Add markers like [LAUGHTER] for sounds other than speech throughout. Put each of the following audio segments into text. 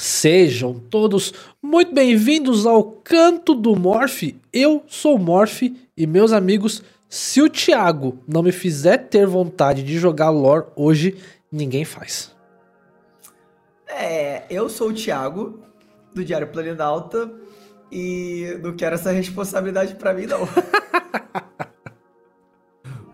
Sejam todos muito bem-vindos ao Canto do Morph. Eu sou o Morph e meus amigos, se o Thiago não me fizer ter vontade de jogar lore hoje, ninguém faz. É, eu sou o Thiago, do Diário Planalta, e não quero essa responsabilidade para mim, não. [LAUGHS]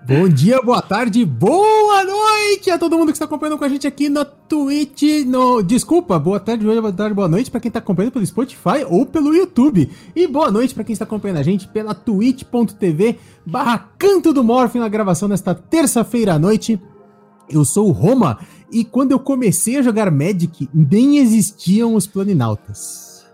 Bom dia, boa tarde, boa noite a todo mundo que está acompanhando com a gente aqui no Twitch, no... Desculpa, boa tarde, boa tarde, boa noite para quem está acompanhando pelo Spotify ou pelo YouTube. E boa noite para quem está acompanhando a gente pela twitch.tv barra Canto do Morph na gravação desta terça-feira à noite. Eu sou o Roma e quando eu comecei a jogar Magic, nem existiam os planinautas.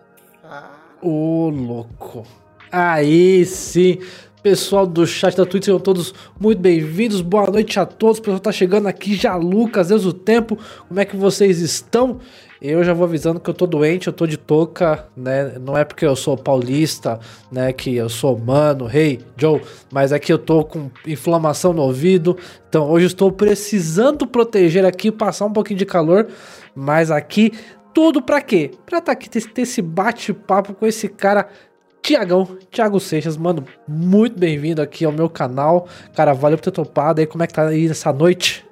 Ô, louco. Aí sim. Pessoal do chat da Twitch, sejam todos muito bem-vindos. Boa noite a todos. O pessoal tá chegando aqui já, Lucas, Deus o tempo. Como é que vocês estão? Eu já vou avisando que eu tô doente, eu tô de touca, né? Não é porque eu sou paulista, né? Que eu sou mano, rei, hey, Joe, mas é que eu tô com inflamação no ouvido. Então hoje estou precisando proteger aqui, passar um pouquinho de calor, mas aqui tudo para quê? Pra tá aqui ter esse bate-papo com esse cara Tiagão, Thiago Seixas, mano, muito bem-vindo aqui ao meu canal. Cara, valeu por ter topado aí. Como é que tá aí essa noite?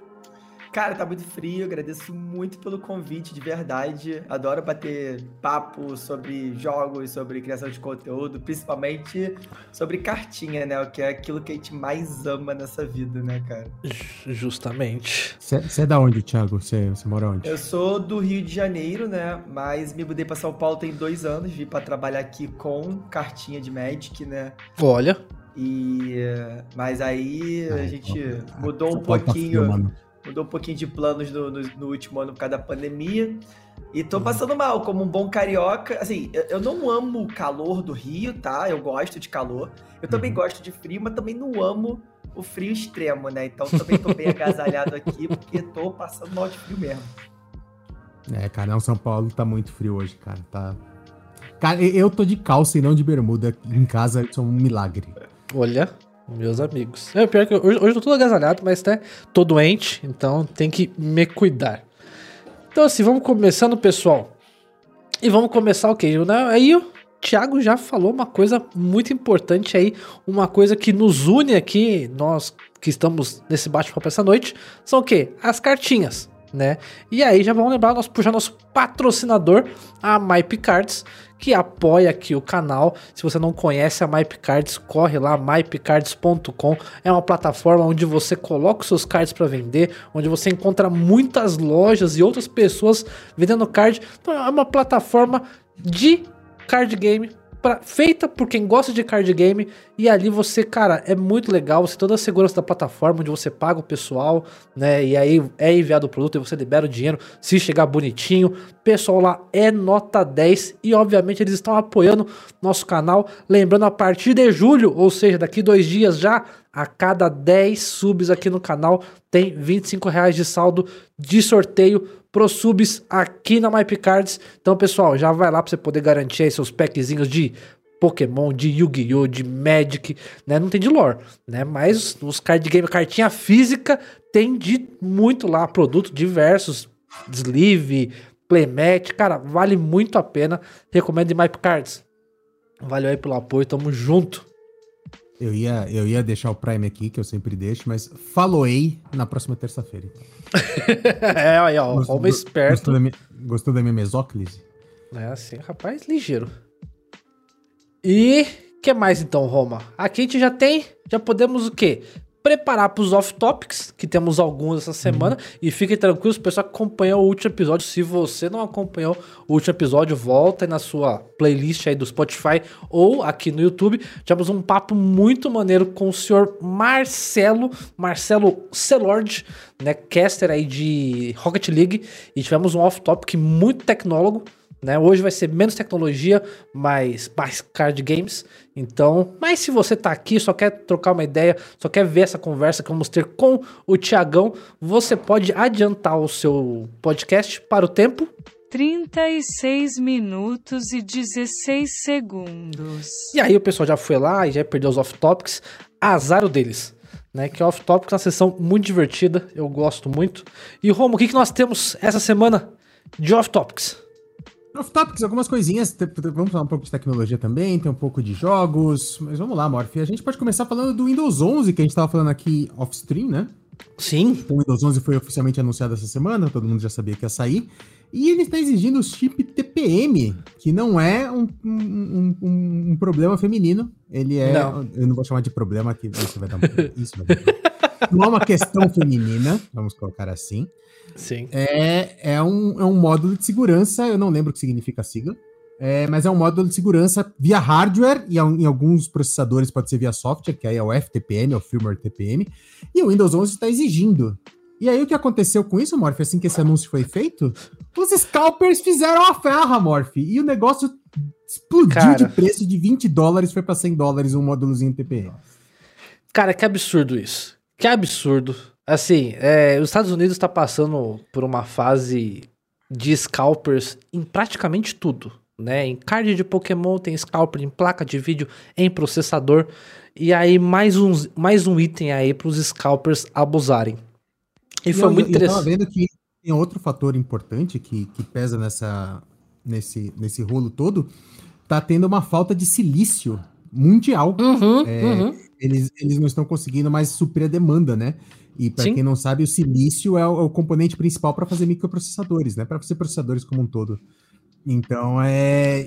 Cara, tá muito frio, agradeço muito pelo convite, de verdade. Adoro bater papo sobre jogos, sobre criação de conteúdo, principalmente sobre cartinha, né? O que é aquilo que a gente mais ama nessa vida, né, cara? Justamente. Você é da onde, Thiago? Você mora onde? Eu sou do Rio de Janeiro, né? Mas me mudei pra São Paulo tem dois anos, vim para trabalhar aqui com cartinha de Magic, né? Olha. E. Mas aí a gente mudou um pouquinho. Frio, mudou um pouquinho de planos no, no, no, último ano por causa da pandemia. E tô passando mal, como um bom carioca. Assim, eu, eu não amo o calor do Rio, tá? Eu gosto de calor. Eu também uhum. gosto de frio, mas também não amo o frio extremo, né? Então também tô bem agasalhado aqui, porque tô passando mal de frio mesmo. É, cara, não, São Paulo tá muito frio hoje, cara. Tá. Cara, eu tô de calça e não de bermuda. Em casa, isso é um milagre. Olha. Meus amigos. É pior que hoje, hoje eu tô todo agasalhado, mas né, tô doente, então tem que me cuidar. Então assim, vamos começando, pessoal. E vamos começar o quê? Né? Aí o Thiago já falou uma coisa muito importante aí, uma coisa que nos une aqui, nós que estamos nesse bate-papo essa noite, são o quê? As cartinhas né? E aí já vamos lembrar, nosso, puxar nosso patrocinador, a MyPcards, que apoia aqui o canal. Se você não conhece a MyPcards, corre lá, mypcards.com. É uma plataforma onde você coloca os seus cards para vender, onde você encontra muitas lojas e outras pessoas vendendo card. Então é uma plataforma de card game pra, feita por quem gosta de card game. E ali você, cara, é muito legal. Você toda a segurança da plataforma, onde você paga o pessoal, né? E aí é enviado o produto e você libera o dinheiro se chegar bonitinho. Pessoal lá é nota 10 e, obviamente, eles estão apoiando nosso canal. Lembrando, a partir de julho, ou seja, daqui dois dias já, a cada 10 subs aqui no canal tem 25 reais de saldo de sorteio pro subs aqui na MyPcards. Então, pessoal, já vai lá para você poder garantir aí seus packzinhos de Pokémon, de Yu-Gi-Oh!, de Magic, né? Não tem de lore, né? Mas os card game, cartinha física, tem de muito lá, produtos diversos, sleeve, playmat, cara, vale muito a pena. Recomendo de MyPcards. Valeu aí pelo apoio, tamo junto. Eu ia, eu ia deixar o Prime aqui, que eu sempre deixo, mas faloei na próxima terça-feira. [LAUGHS] É, aí, ó, gostou, Roma esperto. Gostou da, minha, gostou da minha mesóclise? É assim, rapaz, ligeiro. E que mais então, Roma? Aqui a gente já tem, já podemos o quê? Preparar para os off-topics, que temos alguns essa semana. Uhum. E fiquem tranquilos, o pessoal que acompanhou o último episódio. Se você não acompanhou o último episódio, volta aí na sua playlist aí do Spotify ou aqui no YouTube. Tivemos um papo muito maneiro com o senhor Marcelo, Marcelo Celord, né, caster aí de Rocket League. E tivemos um off-topic muito tecnólogo. Né? Hoje vai ser menos tecnologia, mais, mais card games. Então, mas se você tá aqui, só quer trocar uma ideia, só quer ver essa conversa que vamos ter com o Tiagão, você pode adiantar o seu podcast para o tempo 36 minutos e 16 segundos. E aí o pessoal já foi lá e já perdeu os off-topics. Azar o deles. Né, que é off-topics, uma sessão muito divertida, eu gosto muito. E Romo, o que, que nós temos essa semana de off-topics? Off-topics, algumas coisinhas. Vamos falar um pouco de tecnologia também, tem um pouco de jogos. Mas vamos lá, Morph. A gente pode começar falando do Windows 11, que a gente estava falando aqui off-stream, né? Sim. Então, o Windows 11 foi oficialmente anunciado essa semana, todo mundo já sabia que ia sair. E ele está exigindo o chip TPM, que não é um, um, um, um problema feminino. Ele é. Não. Eu não vou chamar de problema, que isso vai dar. [LAUGHS] Isso vai dar. Não é uma questão feminina, vamos colocar assim. Sim. É, é, um, é um módulo de segurança, eu não lembro o que significa a sigla, é, mas é um módulo de segurança via hardware, e em alguns processadores pode ser via software, que aí é o FTPM, é o Firmware TPM, e o Windows 11 está exigindo. E aí o que aconteceu com isso, Morph, assim que esse anúncio foi feito? Os scalpers fizeram a ferra, Morph, e o negócio explodiu Cara. de preço de 20 dólares, foi para 100 dólares um módulozinho TPM. Cara, que absurdo isso. Que absurdo. Assim, é, os Estados Unidos está passando por uma fase de scalpers em praticamente tudo, né? Em card de Pokémon tem scalper, em placa de vídeo, em processador. E aí mais, uns, mais um item aí para os scalpers abusarem. E, foi muito interessante. Eu vendo que tem outro fator importante que, que pesa nessa, nesse, nesse rolo todo. Tá tendo uma falta de silício mundial. Uhum, é, uhum. Eles, eles não estão conseguindo mais suprir a demanda, né? E para quem não sabe, o silício é o, é o componente principal para fazer microprocessadores, né? Para fazer processadores como um todo. Então é,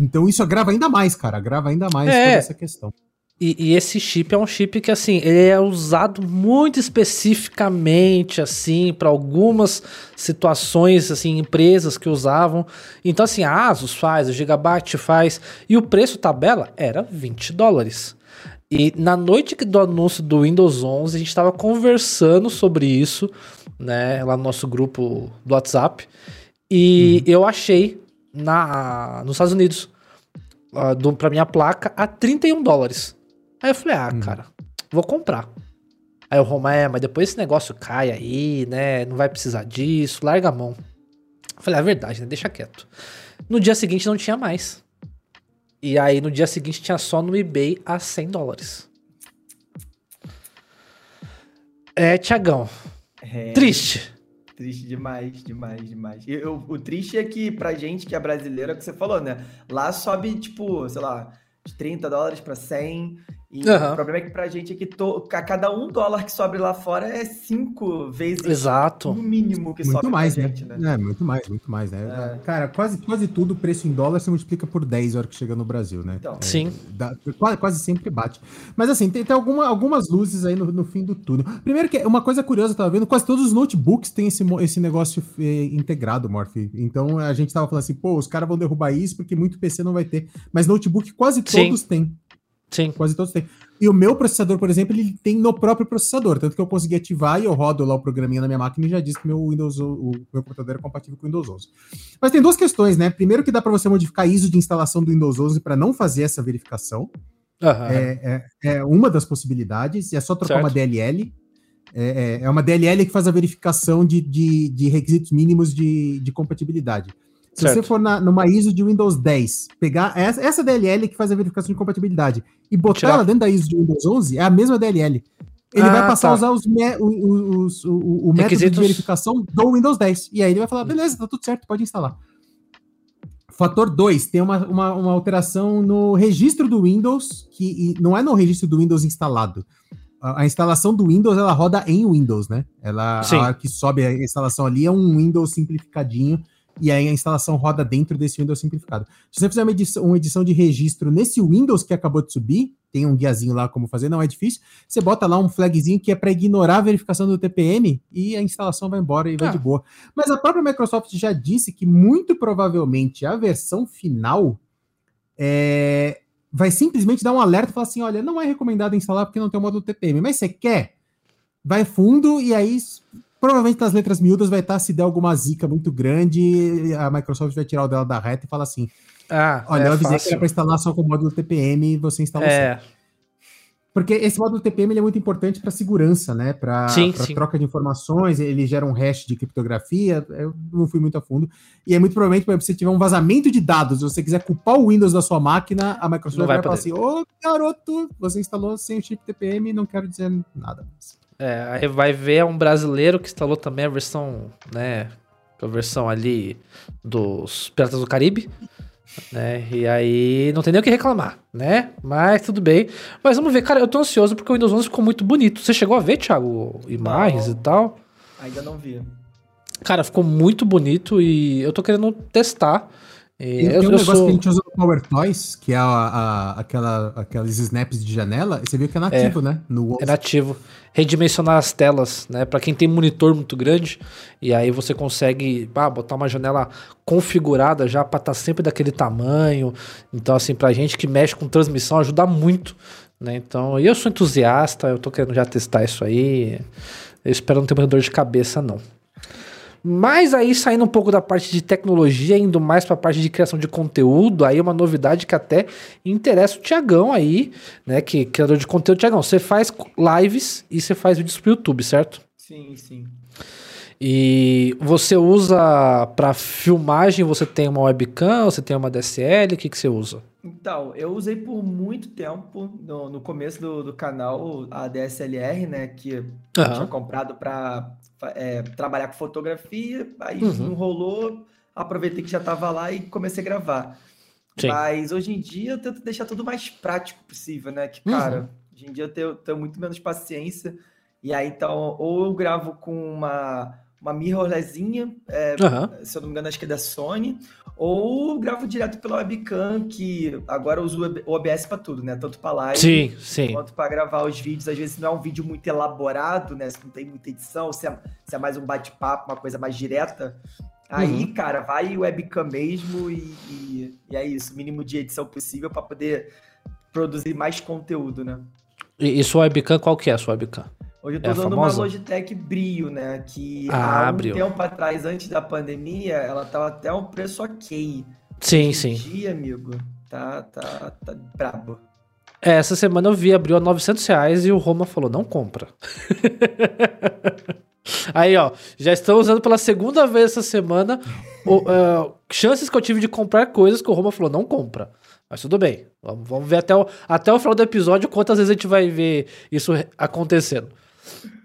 então isso agrava ainda mais, cara, agrava ainda mais é. toda essa questão. E, e, esse chip é um chip que assim ele é usado muito especificamente assim para algumas situações assim empresas que usavam. Então assim a Asus faz, o Gigabyte faz e o preço tabela era 20 dólares. E na noite do anúncio do Windows 11, a gente estava conversando sobre isso, né, lá no nosso grupo do WhatsApp. E uhum. eu achei na, nos Estados Unidos, uh, do, pra minha placa, a 31 dólares. Aí eu falei, ah, uhum. cara, vou comprar. Aí o Roma, é, mas depois esse negócio cai aí, né? Não vai precisar disso, larga a mão. Eu falei, é verdade, né? Deixa quieto. No dia seguinte não tinha mais. E aí no dia seguinte tinha só no eBay a 100 dólares. É, Tiagão. É... Triste. Triste demais, demais, demais. E eu, o triste é que pra gente que é brasileiro, é o que você falou, né? Lá sobe, tipo, sei lá, de 30 dólares para 100. E uhum. o problema é que pra gente aqui, to, a cada um dólar que sobe lá fora é cinco vezes Exato. no mínimo que muito sobe mais, pra né? gente, né? É, muito mais, muito mais, né? É. Cara, quase, quase tudo, o preço em dólar se multiplica por 10 a hora que chega no Brasil, né? Então, é, Sim. Dá, quase, quase sempre bate. Mas assim, tem, tem alguma, algumas luzes aí no, no fim do túnel. Primeiro que uma coisa curiosa, eu tava vendo, quase todos os notebooks têm esse, esse negócio eh, integrado, Morph. Então a gente tava falando assim, pô, os caras vão derrubar isso porque muito PC não vai ter. Mas notebook quase todos Sim. têm. Sim. Quase todos têm. E o meu processador, por exemplo, ele tem no próprio processador. Tanto que eu consegui ativar e eu rodo lá o programinha na minha máquina e já disse que meu Windows, o meu computador é compatível com o Windows 11. Mas tem duas questões, né? Primeiro que dá para você modificar ISO de instalação do Windows 11 para não fazer essa verificação. Uhum. É, é, é, uma das possibilidades. É só trocar certo. uma DLL. É, é, é, uma DLL que faz a verificação de, de, de requisitos mínimos de, de compatibilidade. Se certo. você for na, numa ISO de Windows 10, pegar essa, essa DLL que faz a verificação de compatibilidade e botar Tirar. ela dentro da ISO de Windows 11, é a mesma DLL. Ele ah, vai passar tá. a usar os, me, os, os, o, o método de verificação do Windows 10. E aí ele vai falar: beleza, tá tudo certo, pode instalar. Fator 2, tem uma, uma, uma, alteração no registro do Windows, que não é no registro do Windows instalado. A, a instalação do Windows, ela roda em Windows, né? Ela, a que sobe a instalação ali é um Windows simplificadinho e aí a instalação roda dentro desse Windows simplificado. Se você fizer uma edição, uma edição de registro nesse Windows que acabou de subir, tem um guiazinho lá como fazer, não é difícil. Você bota lá um flagzinho que é para ignorar a verificação do TPM e a instalação vai embora e vai ah. de boa. Mas a própria Microsoft já disse que muito provavelmente a versão final é, vai simplesmente dar um alerta e falar assim: olha, não é recomendado instalar porque não tem o módulo TPM, mas você quer? Vai fundo e aí Provavelmente nas letras miúdas vai estar se der alguma zica muito grande, a Microsoft vai tirar o dela da reta e falar assim: ah, Olha, é eu avisei fácil. que era para instalar só com o módulo TPM e você instalou é. Porque esse módulo TPM é muito importante para segurança, né? Para troca de informações, ele gera um hash de criptografia. Eu não fui muito a fundo. E é muito provavelmente, se você tiver um vazamento de dados, se você quiser culpar o Windows da sua máquina, a Microsoft vai, vai falar assim: Ô garoto, você instalou sem o chip TPM, não quero dizer nada. É, aí vai ver um brasileiro que instalou também a versão, né, a versão ali dos Piratas do Caribe. Né? E aí não tem nem o que reclamar, né? Mas tudo bem. Mas vamos ver, cara, eu tô ansioso porque o Windows 11 ficou muito bonito. Você chegou a ver, Thiago, imagens não, e tal? Ainda não vi. Cara, ficou muito bonito e eu tô querendo testar. E tem, eu, um negócio sou... que a gente usa no Power Toys, que é a, a, aquela, aqueles snaps de janela, e você viu que é nativo, é, né? No é nativo. Redimensionar as telas, né? Para quem tem monitor muito grande, e aí você consegue ah, botar uma janela configurada já para estar tá sempre daquele tamanho. Então, assim, pra gente que mexe com transmissão, ajuda muito. Né? Então, eu sou entusiasta, eu tô querendo já testar isso aí. Eu espero não ter muita dor de cabeça, não. Mas aí saindo um pouco da parte de tecnologia, indo mais para a parte de criação de conteúdo, aí uma novidade que até interessa o Tiagão aí, né, que é criador de conteúdo. Tiagão, você faz lives e você faz vídeos pro YouTube, certo? Sim, sim. E você usa para filmagem, você tem uma webcam, você tem uma DSL, o que, que você usa? Então, eu usei por muito tempo, no, no começo do, do canal, a DSLR, né, que uhum. eu tinha comprado para é, trabalhar com fotografia, aí uhum. enrolou, aproveitei que já estava lá e comecei a gravar. Sim. Mas hoje em dia eu tento deixar tudo mais prático possível, né? Que, cara, uhum. hoje em dia eu tenho, tenho, muito menos paciência. E aí, então, ou eu gravo com uma, uma mirrorlessinha, é, uhum. se eu não me engano, acho que é da Sony, ou gravo direto pela webcam, que agora eu uso o OBS para tudo, né? Tanto para live sim, sim. quanto para gravar os vídeos. Às vezes não é um vídeo muito elaborado, né? Se não tem muita edição, se é, se é mais um bate-papo, uma coisa mais direta. Aí, uhum. cara, vai webcam mesmo e, e, e, é isso. Mínimo de edição possível para poder produzir mais conteúdo, né? E, e sua webcam, qual que é a sua webcam? Hoje eu tô é usando uma Logitech Brio, né? Que ah, há um Brio. tempo atrás, antes da pandemia, ela tava até um preço ok. Sim, Hoje sim. dia, amigo, tá, tá, tá brabo. É, essa semana eu vi, abriu a 900 reais e o Roma falou, não compra. [LAUGHS] Aí, ó, já estão usando pela segunda vez essa semana o, uh, chances que eu tive de comprar coisas que o Roma falou, não compra. Mas tudo bem, vamos, vamos ver até o, até o final do episódio quantas vezes a gente vai ver isso acontecendo.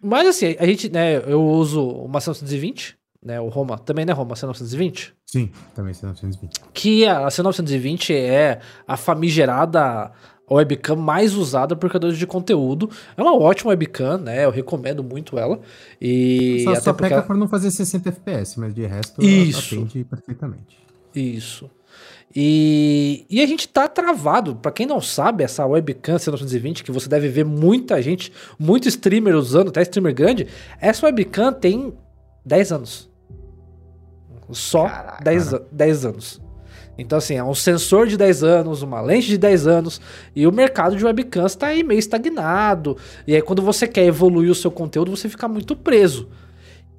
Mas assim, a gente, né, eu uso uma C920, né, o Roma, também né, Roma, C920? Sim, também C920. Que a C920 é a famigerada webcam mais usada por criadores de conteúdo. É uma ótima webcam, né, eu recomendo muito ela. E só, até só peca ela... por não fazer 60 FPS, mas de resto Isso. atende perfeitamente. Isso. E, e a gente tá travado. Para quem não sabe, essa webcam C920, que você deve ver muita gente, muito streamer usando, até streamer grande, essa webcam tem 10 anos. Só Caraca. 10, 10 anos. Então, assim, é um sensor de 10 anos, uma lente de 10 anos, e o mercado de webcams está aí meio estagnado. E aí, quando você quer evoluir o seu conteúdo, você fica muito preso.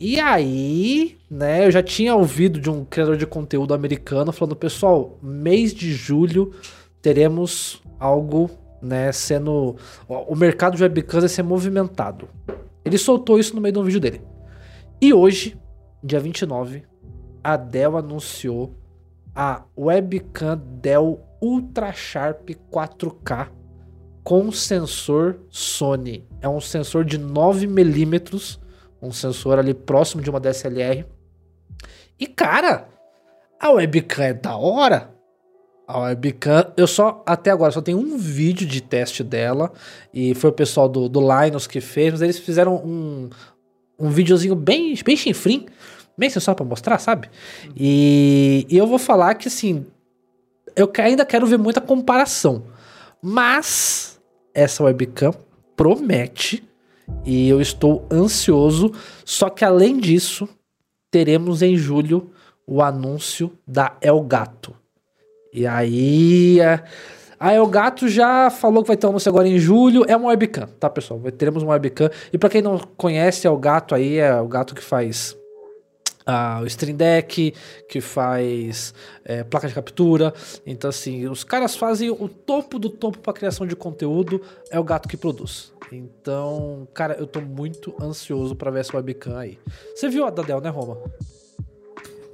E aí, né, eu já tinha ouvido de um criador de conteúdo americano falando, pessoal, mês de julho teremos algo, né, sendo o mercado de webcams vai ser movimentado. Ele soltou isso no meio de um vídeo dele. E hoje, dia 29, a Dell anunciou a webcam Dell Ultra Sharp 4K com sensor Sony. É um sensor de 9 milímetros um sensor ali próximo de uma DSLR. E cara, a webcam é da hora. A webcam, eu só, até agora, só tenho um vídeo de teste dela. E foi o pessoal do, do Linus que fez, mas eles fizeram um, um videozinho bem, bem chinfrim, bem só pra mostrar, sabe? E, e eu vou falar que assim, eu ainda quero ver muita comparação. Mas essa webcam promete e eu estou ansioso. Só que além disso, teremos em julho o anúncio da Elgato. E aí. A Elgato já falou que vai ter um anúncio agora em julho. É uma webcam, tá, pessoal? Teremos uma webcam. E para quem não conhece, é o gato aí, é o gato que faz ah, o Stream Deck, que faz é, placa de captura. Então, assim, os caras fazem o topo do topo para criação de conteúdo. É o gato que produz. Então, cara, eu tô muito ansioso para ver essa webcam aí. Você viu a da Dell, né, Roma?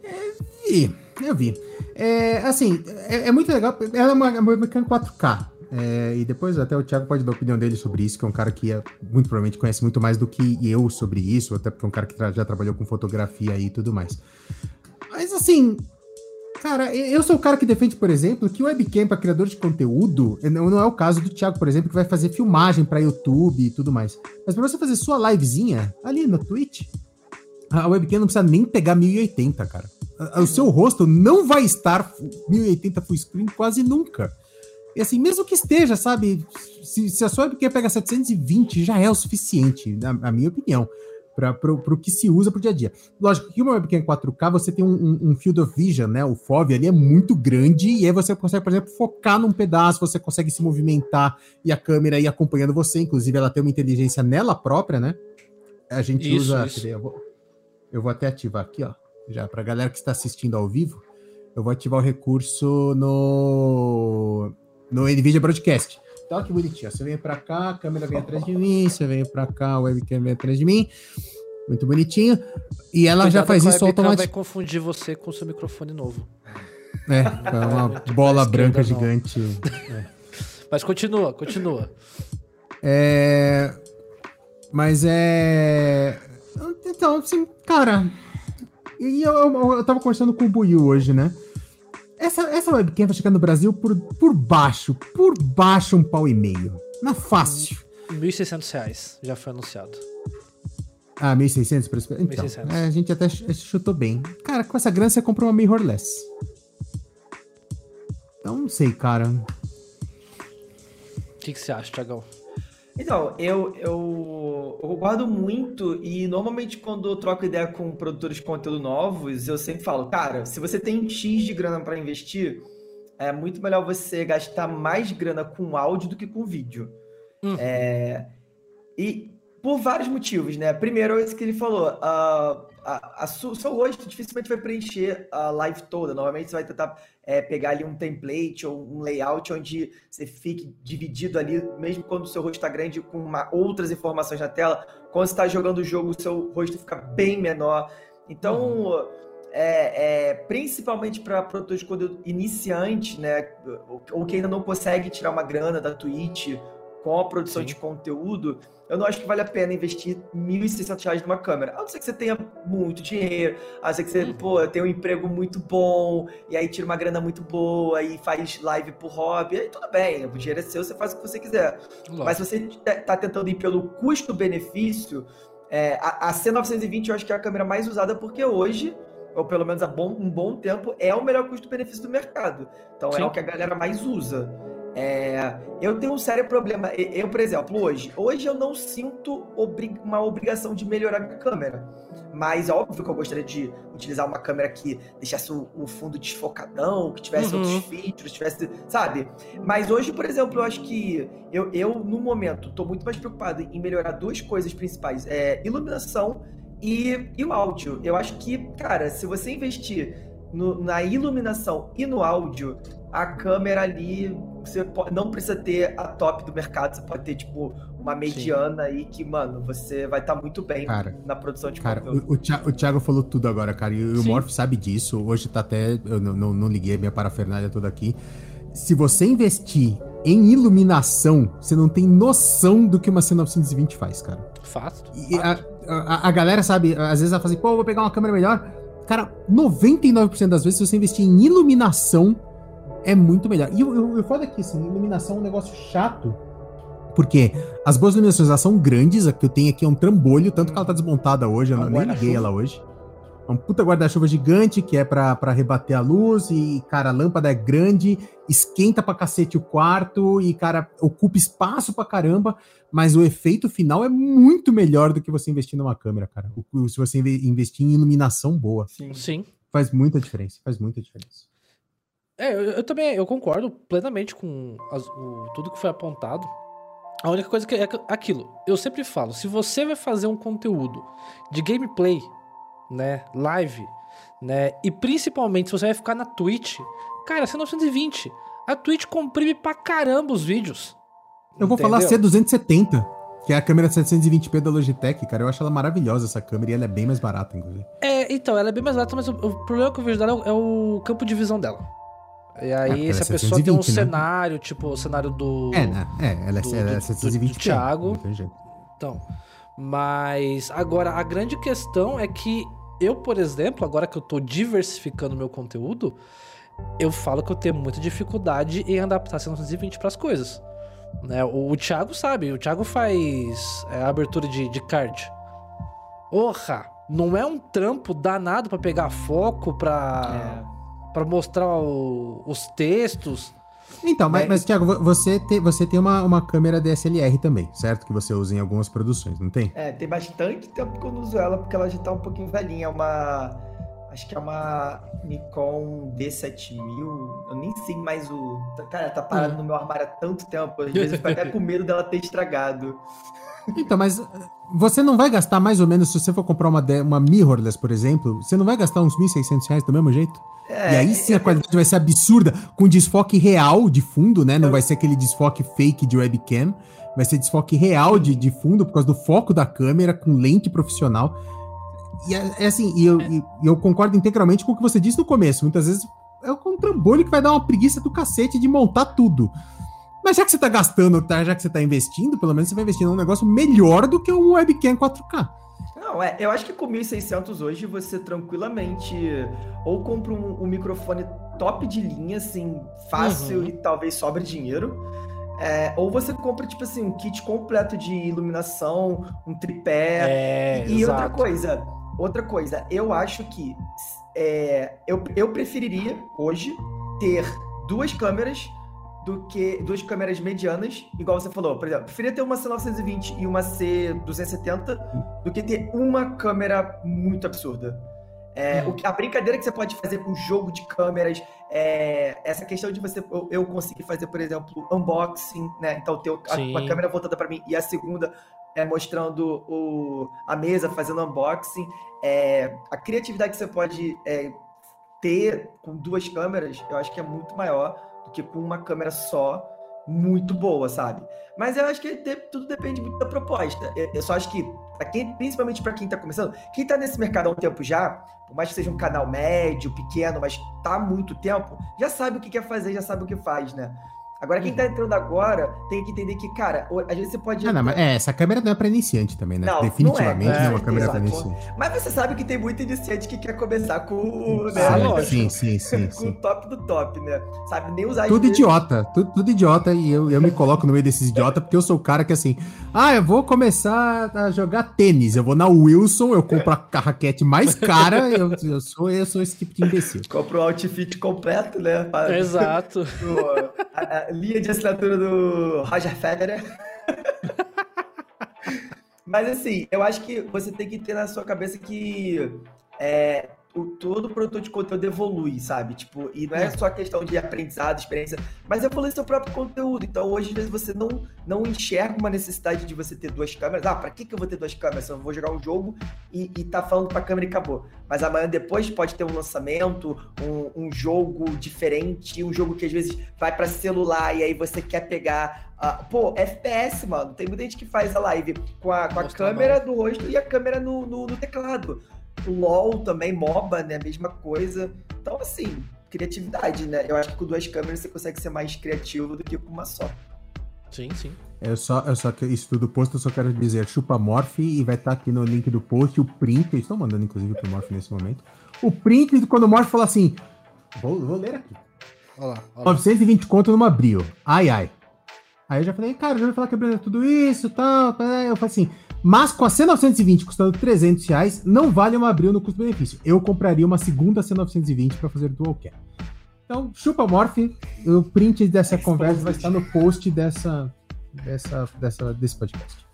É, vi, eu vi. É, assim, é, é, muito legal. Ela é uma, uma webcam 4K. É, e depois até o Thiago pode dar a opinião dele sobre isso, que é um cara que é, muito provavelmente conhece muito mais do que eu sobre isso, até porque é um cara que já trabalhou com fotografia e tudo mais. Mas assim, cara, eu sou o cara que defende, por exemplo, que o webcam para criador de conteúdo não é o caso do Thiago, por exemplo, que vai fazer filmagem para YouTube e tudo mais. Mas para você fazer sua livezinha ali no Twitch, a webcam não precisa nem pegar 1080, cara. O seu rosto não vai estar 1080 full screen quase nunca. E assim, mesmo que esteja, sabe? Se, se a sua webcam pega 720, já é o suficiente, na, na minha opinião, para o que se usa pro dia a dia. Lógico que uma webcam 4K, você tem um, um, um, field of vision, né? O FOV ali é muito grande, e aí você consegue, por exemplo, focar num pedaço, você consegue se movimentar e a câmera ir acompanhando você. Inclusive, ela tem uma inteligência nela própria, né? A gente isso, usa. Isso. Eu, vou, eu vou até ativar aqui, ó. Já, para galera que está assistindo ao vivo, eu vou ativar o recurso no no NVIDIA Broadcast. Então, que bonitinho. Você vem para cá, a câmera vem atrás de mim, você vem para cá, a webcam vem atrás de mim. Muito bonitinho. E ela Cuidado já faz isso automaticamente. vai confundir você com o seu microfone novo. É, é uma bola branca gigante. É. [LAUGHS] Mas continua, continua. É... Mas é... Então, assim, cara... E eu, eu, eu tava conversando com o Buiu hoje, né? Essa, essa webcam vai chegar no Brasil por, por baixo, por baixo um pau e meio. Na fácil. R$ 1.600 já foi anunciado. Ah, 1.600 para Então, 1.600. É, a gente até chutou bem. Cara, com essa grana você comprou uma mirrorless. Então, não sei, cara. O que, que você acha, Thiagão? Então, eu, eu, eu, concordo muito e normalmente quando eu troco ideia com produtores de conteúdo novos, eu sempre falo, cara, se você tem X de grana para investir, é muito melhor você gastar mais grana com áudio do que com vídeo. Hum. É, e por vários motivos, né? Primeiro, isso que ele falou, uh, a, a, seu rosto dificilmente vai preencher a live toda. Normalmente você vai tentar é, pegar ali um template ou um layout onde você fique dividido ali, mesmo quando o seu rosto está grande, com uma, outras informações na tela. Quando você está jogando o jogo, o seu rosto fica bem menor. Então, uhum. é, é, principalmente para produtores conteúdo iniciante, né? Ou que ainda não consegue tirar uma grana da Twitch com a produção Sim. de conteúdo, eu não acho que vale a pena investir R$ 1.600 numa câmera. A não ser que você tenha muito dinheiro, a não ser que você, uhum. pô, tenha um emprego muito bom, e aí tira uma grana muito boa, e faz live por hobby, aí tudo bem, o dinheiro é seu, você faz o que você quiser. Lógico. Mas se você tá tentando ir pelo custo-benefício, é, a, a C920 eu acho que é a câmera mais usada, porque hoje ou pelo menos há bom, um bom tempo, é o melhor custo-benefício do mercado. Então Sim. é o que a galera mais usa. É, eu tenho um sério problema. Eu, por exemplo, hoje, hoje eu não sinto obri uma obrigação de melhorar minha câmera. Mas é óbvio que eu gostaria de utilizar uma câmera que deixasse o, o fundo desfocadão, que tivesse uhum. outros filtros, tivesse, sabe? Mas hoje, por exemplo, eu acho que eu, eu no momento, estou muito mais preocupado em melhorar duas coisas principais: é, iluminação e, e o áudio. Eu acho que, cara, se você investir no, na iluminação e no áudio, a câmera ali, você pode, não precisa ter a top do mercado, você pode ter, tipo, uma mediana Sim. aí que, mano, você vai estar tá muito bem cara, na produção de cara, conteúdo. O, o, Thiago, o Thiago falou tudo agora, cara, e o Morph sabe disso. Hoje tá até, eu não, não, não liguei minha parafernália toda aqui. Se você investir em iluminação, você não tem noção do que uma C920 faz, cara. Fato. E a, a, a, galera sabe, às vezes ela fala assim, pô, vou pegar uma câmera melhor. Cara, 99% das vezes, se você investir em iluminação, é muito melhor. E o foda é que, assim, iluminação é um negócio chato. Porque as boas iluminações elas são grandes, a que eu tenho aqui é um trambolho, tanto que ela tá desmontada hoje, eu nem liguei ela hoje. É um puta guarda-chuva gigante que é pra, pra rebater a luz, e, cara, a lâmpada é grande, esquenta pra cacete o quarto, e, cara, ocupa espaço pra caramba, mas o efeito final é muito melhor do que você investir numa câmera, cara. Se você investir em iluminação boa. Sim. Sim. Faz muita diferença, faz muita diferença. É, eu, eu, também eu concordo plenamente com as, o, tudo que foi apontado. A única coisa que é aquilo, eu sempre falo, se você vai fazer um conteúdo de gameplay, né, live, né, e principalmente se você vai ficar na Twitch, cara, c 920, a Twitch comprime pra caramba os vídeos. Eu vou entendeu? falar C270, que é a câmera 720p da Logitech, cara, eu acho ela maravilhosa essa câmera e ela é bem mais barata, inclusive. É, então, ela é bem mais barata, mas o, o problema que eu vejo dela é o, é o campo de visão dela. E aí, É, se a é pessoa tem um 720, né? cenário, tipo o cenário do. É, né? É, ela é, do- ela é do- 720 do Thiago. Não tem jeito. Então. Mas agora a grande questão é que eu, por exemplo, agora que eu tô diversificando meu conteúdo, eu falo que eu tenho muita dificuldade em adaptar 720 para as coisas. Né? O, o Thiago sabe, o Thiago faz é, abertura de, de card. Porra, não é um trampo danado pra pegar foco, pra, pra mostrar o- os textos. Então, mas, Mas- mas Thiago, vo- você, te, você tem uma, uma câmera DSLR também, certo? Que você usa em algumas produções, não tem? É, tem bastante tempo que eu não uso ela, porque ela já tá um pouquinho velhinha. É uma. Acho que é uma Nikon D7000. Eu nem sei mais o. Cara, tá parado no meu armário há tanto tempo. Às vezes eu fico até [LAUGHS] com medo dela ter estragado. Então, mas uh, você não vai gastar mais ou menos, se você for comprar uma, uma mirrorless, por exemplo, você não vai gastar uns 1.600 reais do mesmo jeito? É, e aí sim a qualidade vai ser absurda, com desfoque real de fundo, né? Não vai ser aquele desfoque fake de webcam, vai ser desfoque real de, de fundo por causa do foco da câmera, com lente profissional. E é, é assim, e eu, e- eu concordo integralmente com o que você disse no começo. Muitas vezes é um trambolho que vai dar uma preguiça do cacete de montar tudo. Mas já que você tá gastando, tá, já que você tá investindo, pelo menos você vai investir num negócio melhor do que um webcam 4K. Não, é, eu acho que com 1.600 hoje você tranquilamente ou compra um, um microfone top de linha, assim, fácil Uhum. e talvez sobre dinheiro. é, ou você compra, tipo assim, um kit completo de iluminação, um tripé. É, e outra exato. coisa, outra coisa, eu acho que é, eu, eu preferiria hoje ter duas câmeras do que duas câmeras medianas, igual você falou, por exemplo, preferia ter uma C920 e uma C270 do que ter uma câmera muito absurda. É, Hum. o que- a brincadeira que você pode fazer com jogo de câmeras, é, essa questão de você eu, eu conseguir fazer, por exemplo, unboxing, né? Então ter o- a, uma câmera voltada para mim e a segunda é, mostrando o, a mesa, fazendo unboxing. É, a criatividade que você pode é, ter com duas câmeras, eu acho que é muito maior do que com uma câmera só, muito boa, sabe? Mas eu acho que tudo depende muito da proposta. Eu, só acho que, quem, principalmente para quem tá começando, quem tá nesse mercado há um tempo já, por mais que seja um canal médio, pequeno, mas tá há muito tempo, já sabe o que quer fazer, já sabe o que faz, né? Agora, quem tá entrando agora tem que entender que, cara, às vezes você pode. Ah, não, mas é, essa câmera não é pra iniciante também, né? Não, Definitivamente não é. não é, uma É, câmera pra exato. iniciante. Mas você sabe que tem muito iniciante que quer começar com o. Né, Ah, sim, sim, sim, sim, com sim. o top do top, né? Sabe nem usar Tudo idiota, tudo, tudo idiota, e eu, eu me coloco no meio desses idiotas porque eu sou o cara que assim, ah, eu vou começar a jogar tênis, eu vou na Wilson, eu compro a raquete mais cara, eu, eu, sou, eu sou esse tipo de imbecil. Compra o outfit completo, né? Pra- Exato. [LAUGHS] do- a, a linha de assinatura do Roger Federer. [LAUGHS] Mas assim, eu acho que você tem que ter na sua cabeça que é, o, todo produtor de conteúdo evolui, sabe? Tipo, e não é só questão de aprendizado, experiência, mas evolui seu próprio conteúdo. Então, hoje, às vezes, você não, não enxerga uma necessidade de você ter duas câmeras. Ah, pra que, que eu vou ter duas câmeras? Se eu vou jogar um jogo e, e tá falando pra câmera e acabou. Mas amanhã depois pode ter um lançamento, um, um jogo diferente, um jogo que às vezes vai pra celular e aí você quer pegar. ah, pô, FPS, mano. Tem muita gente que faz a live com a, com a câmera no rosto e a câmera no, no, no teclado. O LOL também, MOBA, né? Mesma coisa. Então, assim, criatividade, né? Eu acho que com duas câmeras você consegue ser mais criativo do que com uma só. Sim, sim. Eu só, eu só que isso tudo posto, eu só quero dizer chupa Morph e vai estar aqui no link do post o print, eu estou mandando inclusive pro Morph nesse momento. O print de quando o Morph fala assim, vou, vou ler aqui. Olha lá. Olha lá. 920 conto numa Brio. Ai, ai. Aí eu já falei, cara, eu já vou falar quebrando tudo isso e tal. Eu falei assim, mas com a C920 custando 300 reais, não vale uma Brio no custo-benefício. Eu compraria uma segunda C920 para fazer dual cam. Então, chupa Morph, o print dessa conversa vai estar no post dessa, dessa, dessa, desse podcast.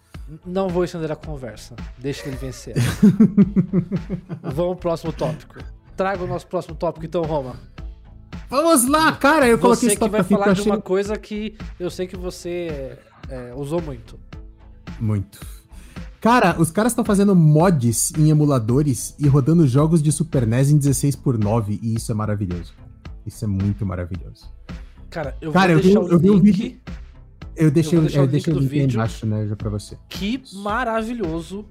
Não vou estender a conversa. Deixa ele vencer. [LAUGHS] Vamos pro próximo tópico. Traga o nosso próximo tópico, então, Roma. Vamos lá, cara, eu coloquei Você esse que tópico vai aqui que eu falar de achei uma coisa que eu sei que você é, usou muito. Muito. Cara, os caras estão fazendo mods em emuladores e rodando jogos de Super NES em 16 por 9 e isso é maravilhoso. Isso é muito maravilhoso. Cara, eu Cara, vou eu vi- deixar eu o vi um vídeo- Eu deixei, Eu eu deixar o deixei o link do vídeo. embaixo, né, já pra você. Que maravilhoso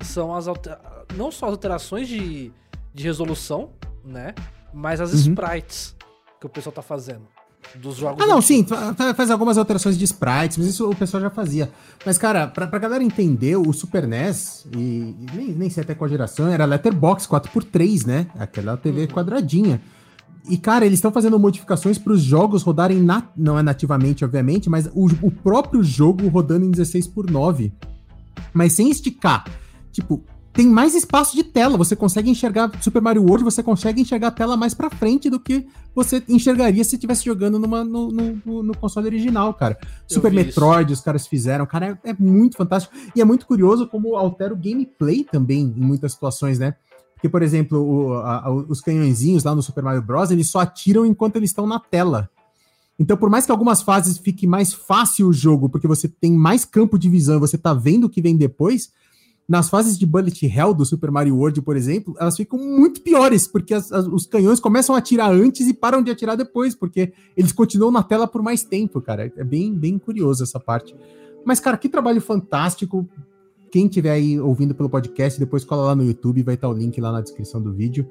são as alter... não só as alterações de, de resolução, né? Mas as Uhum. sprites. que o pessoal tá fazendo. Dos jogos. Ah, não, sim, faz algumas alterações de sprites, mas isso o pessoal já fazia. Mas, cara, pra, pra galera entender, o Super NES, e, nem, nem sei até qual geração, era Letterbox 4x3, né? Aquela TV uhum. quadradinha. E, cara, eles estão fazendo modificações para os jogos rodarem, na, não é nativamente, obviamente, mas o, o próprio jogo rodando em 16 por 9 Mas sem esticar. Tipo, tem mais espaço de tela. Você consegue enxergar Super Mario World, você consegue enxergar a tela mais para frente do que você enxergaria se estivesse jogando numa, no, no, no, console original, cara. Eu Super Metroid, isso. os caras fizeram, cara, é, é, muito fantástico. E é muito curioso como altera o gameplay também, em muitas situações, né? Porque, por exemplo, o, a, os canhõezinhos lá no Super Mario Bros., eles só atiram enquanto eles estão na tela. Então, por mais que algumas fases fique mais fácil o jogo, porque você tem mais campo de visão, você tá vendo o que vem depois, nas fases de Bullet Hell do Super Mario World, por exemplo, elas ficam muito piores, porque as, as, os canhões começam a atirar antes e param de atirar depois, porque eles continuam na tela por mais tempo, cara. É bem, bem curioso essa parte. Mas, cara, que trabalho fantástico. Quem estiver aí ouvindo pelo podcast, depois cola lá no YouTube, vai estar o link lá na descrição do vídeo.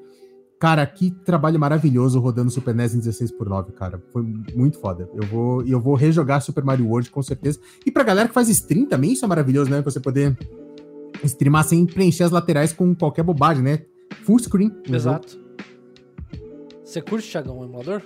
Cara, que trabalho maravilhoso rodando Super NES em 16 por 9 cara. Foi muito foda. Eu vou, eu vou rejogar Super Mario World com certeza. E pra galera que faz stream também, isso é maravilhoso, né? Você poder streamar sem preencher as laterais com qualquer bobagem, né? Full screen. Exato. Você curte, Thiagão, o emulador?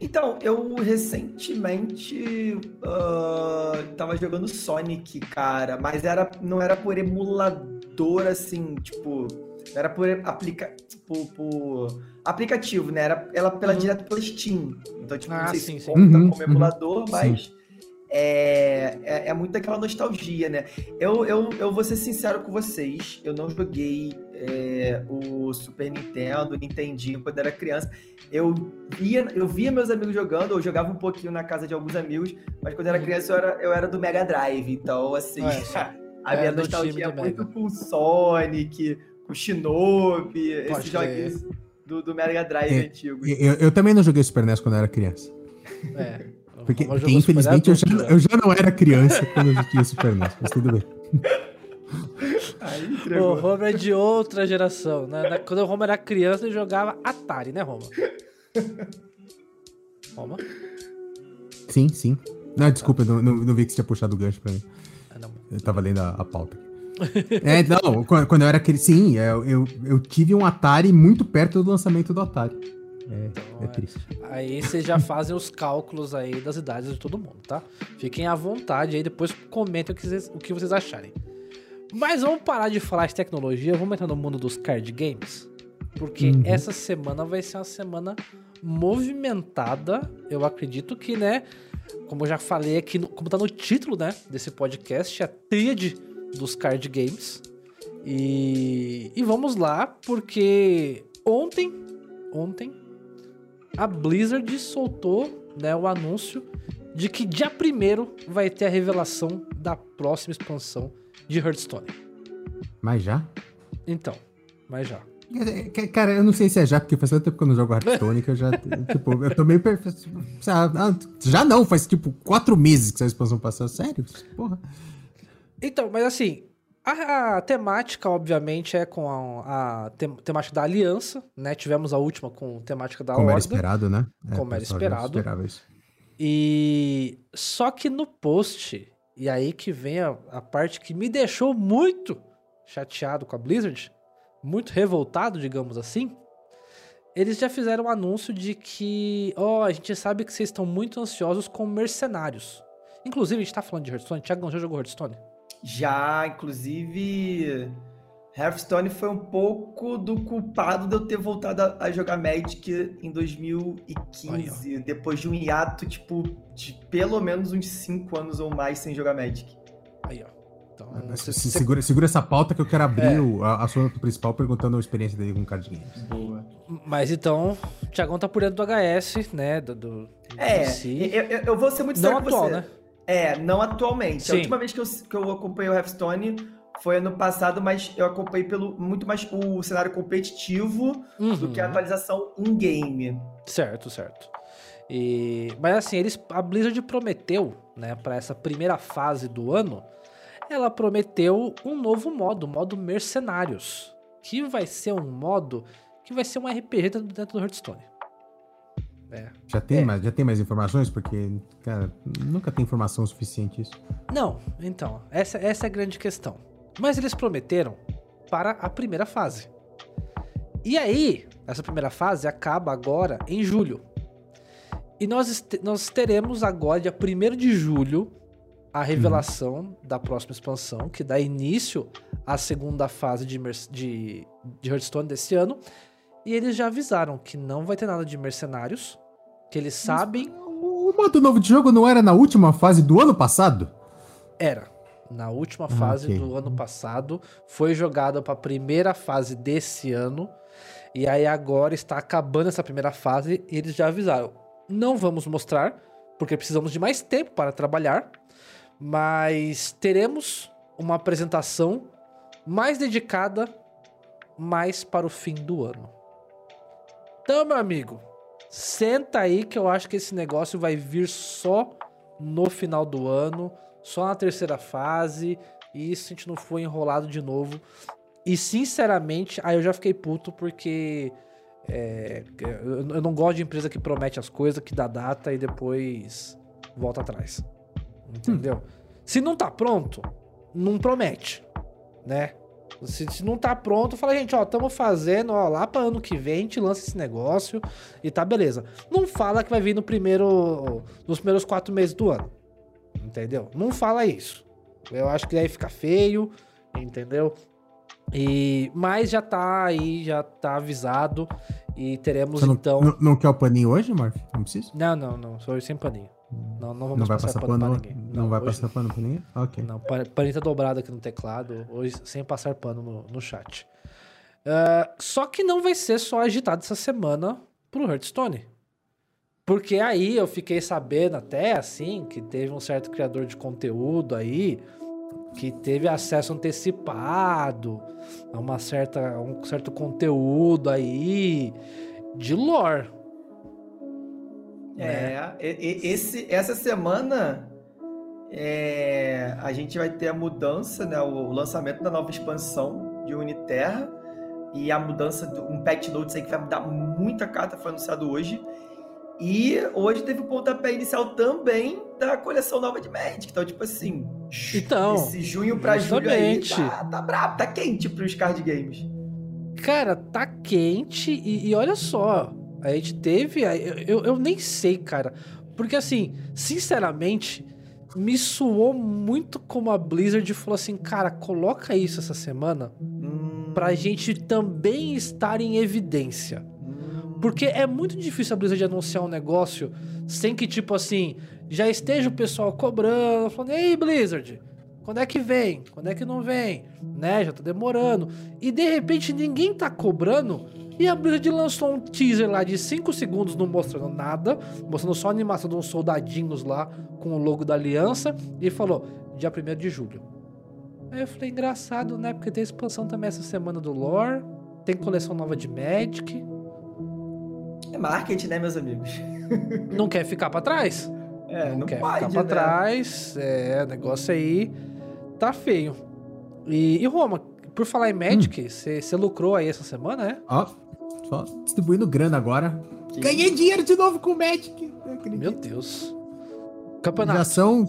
Então, eu recentemente uh, tava jogando Sonic, cara, mas era, não era por emulador, assim, tipo, era por, aplica, por, por aplicativo, né? Era ela pela uhum. direto pela Steam. Então, tipo, ah, não sei sim, se sim. conta uhum, como emulador, uhum, mas sim é, é, é, muito aquela nostalgia, né? Eu, eu, eu vou ser sincero com vocês, eu não joguei é, o Super Nintendo, Nintendinho quando era criança. Eu via, eu via meus amigos jogando, eu jogava um pouquinho na casa de alguns amigos, mas quando era criança eu era, eu era do Mega Drive, então assim, [LAUGHS] a minha nostalgia é muito com o Sonic, com o Shinobi, esses joguinhos do, do Mega Drive é, antigo. Eu, eu também não joguei Super NES quando era criança. É. Porque, porque infelizmente eu já, eu já, não era criança quando eu tinha Super NES, mas tudo bem. [LAUGHS] o Homer é de outra geração. Né? Quando o Homer era criança, ele jogava Atari, né, Roma? Roma? Sim, sim. Não, desculpa, não, não, não vi que você tinha puxado o gancho pra mim. Ah, eu tava lendo a, a pauta. é, não, quando eu era criança, sim, eu, eu, eu tive um Atari muito perto do lançamento do Atari. É, então, é triste. Aí vocês já fazem os cálculos aí das idades de todo mundo, tá? Fiquem à vontade aí, depois comentem o que vocês, o que vocês acharem. Mas vamos parar de falar de tecnologia, vamos entrar no mundo dos card games. Porque uhum. essa semana vai ser uma semana movimentada. Eu acredito que, né? Como eu já falei aqui, no, como tá no título, né? Desse podcast, a tríade dos card games. E, e vamos lá, porque ontem, ontem, a Blizzard soltou né, o anúncio de que dia 1 vai ter a revelação da próxima expansão de Hearthstone. Mas já? Então, mas já. Cara, eu não sei se é já, porque faz tanto tempo que eu não jogo Hearthstone que eu já, [LAUGHS] tipo, eu tô meio perfeito. Ah, já não, faz tipo quatro meses que essa expansão passou. Sério? Porra. Então, mas assim, a, a, temática, obviamente, é com a, a tem, temática da aliança, né? Tivemos a última com temática da Como Horda. Como era esperado, né? É, como era esperado. Isso. E só que no post, e aí que vem a, a parte que me deixou muito chateado com a Blizzard, muito revoltado, digamos assim. Eles já fizeram um anúncio de que, ó, oh, a gente sabe que vocês estão muito ansiosos com mercenários. Inclusive, a gente tá falando de Hearthstone. Thiago já jogou Hearthstone? Já, inclusive, Hearthstone foi um pouco do culpado de eu ter voltado a, jogar Magic em 2015, Aí, depois de um hiato, tipo, de pelo menos uns 5 anos ou mais sem jogar Magic. Aí, ó. Então, você, segura, segura essa pauta que eu quero abrir é. o a, assunto principal perguntando a experiência dele com card games. Boa. Mas então, o Thiagão tá por dentro do HS, né? Do, do é, eu, eu, eu, vou ser muito Não atual, você. né? É, não atualmente. Sim. A última vez que eu, que eu acompanhei o Hearthstone foi ano passado, mas eu acompanhei pelo muito mais o cenário competitivo uhum. do que a uhum. atualização in-game. Certo, certo. E, mas assim, eles, a Blizzard prometeu, né, para essa primeira fase do ano, ela prometeu um novo modo, o modo Mercenários, que vai ser um modo que vai ser um RPG dentro do Hearthstone. É. Já tem, é. mais, já tem mais informações? Porque, cara, nunca tem informação suficiente isso. Não, então, essa, essa é a grande questão. Mas eles prometeram para a primeira fase. E aí, essa primeira fase acaba agora em julho. E nós, nós teremos agora, dia 1 de julho, a revelação uhum. da próxima expansão, que dá início à segunda fase de, de, de Hearthstone desse ano. E eles já avisaram que não vai ter nada de mercenários, que eles sabem. O modo novo de jogo não era na última fase do ano passado? Era. Na última ah, fase okay. do ano passado, foi jogada para a primeira fase desse ano. E aí agora está acabando essa primeira fase e eles já avisaram. Não vamos mostrar, porque precisamos de mais tempo para trabalhar. Mas teremos uma apresentação mais dedicada mais para o fim do ano. Então, meu amigo, senta aí que eu acho que esse negócio vai vir só no final do ano, só na terceira fase, e se a gente não for enrolado de novo. E sinceramente, aí eu já fiquei puto porque é, eu não gosto de empresa que promete as coisas, que dá data e depois volta atrás. Entendeu? Hum. Se não tá pronto, não promete, né? Se, se, não tá pronto, fala, gente, ó, estamos fazendo, ó, lá para ano que vem a gente lança esse negócio e tá beleza. Não fala que vai vir no primeiro, nos primeiros quatro meses do ano, entendeu? Não fala isso. Eu acho que aí fica feio, entendeu? E, mas já tá aí, já tá avisado e teremos não, então. Não, não quer o paninho hoje, Marf? Não precisa? Não, não, não. Sou sem paninho. Não, não vamos não vai passar, passar pano, pano pra ninguém. Não, não vai passar pano pra ninguém? Ok. Não, paninho tá dobrado aqui no teclado, hoje sem passar pano no, no chat. Uh, só que não vai ser só agitado essa semana pro Hearthstone. Porque aí eu fiquei sabendo até assim que teve um certo criador de conteúdo aí que teve acesso antecipado a uma certa, um certo conteúdo aí de lore. É, né? esse, essa semana é, a gente vai ter a mudança, né, o lançamento da nova expansão de Uniterra e a mudança de um patch notes aí que vai mudar muita carta, foi anunciado hoje. E hoje teve o pontapé inicial também da coleção nova de Magic. Então, tipo assim, então, esse junho pra julho aí tá, tá brabo, tá quente pros card games. Cara, tá quente e, e olha só, a gente teve. Eu, eu nem sei, cara. Porque assim, sinceramente, me suou muito como a Blizzard falou assim: cara, coloca isso essa semana hum. pra gente também estar em evidência. Porque é muito difícil a Blizzard anunciar um negócio sem que, tipo assim, já esteja o pessoal cobrando, falando, ei, Blizzard, quando é que vem? Quando é que não vem? Né? Já tá demorando. E de repente ninguém tá cobrando. E a Blizzard lançou um teaser lá de 5 segundos não mostrando nada, mostrando só a animação de uns soldadinhos lá com o logo da aliança e falou: dia 1 de julho. Aí eu falei: engraçado, né? Porque tem expansão também essa semana do lore, tem coleção nova de Magic. É marketing, né, meus amigos? [LAUGHS] não quer ficar para trás? É, não, não quer pode, ficar pra né? trás. É, negócio aí tá feio. E, e Roma, por falar em Magic, você hum. lucrou aí essa semana, né? Ó, só distribuindo grana agora. Que... Ganhei dinheiro de novo com o Magic. Meu Deus. Campeonato. Já são,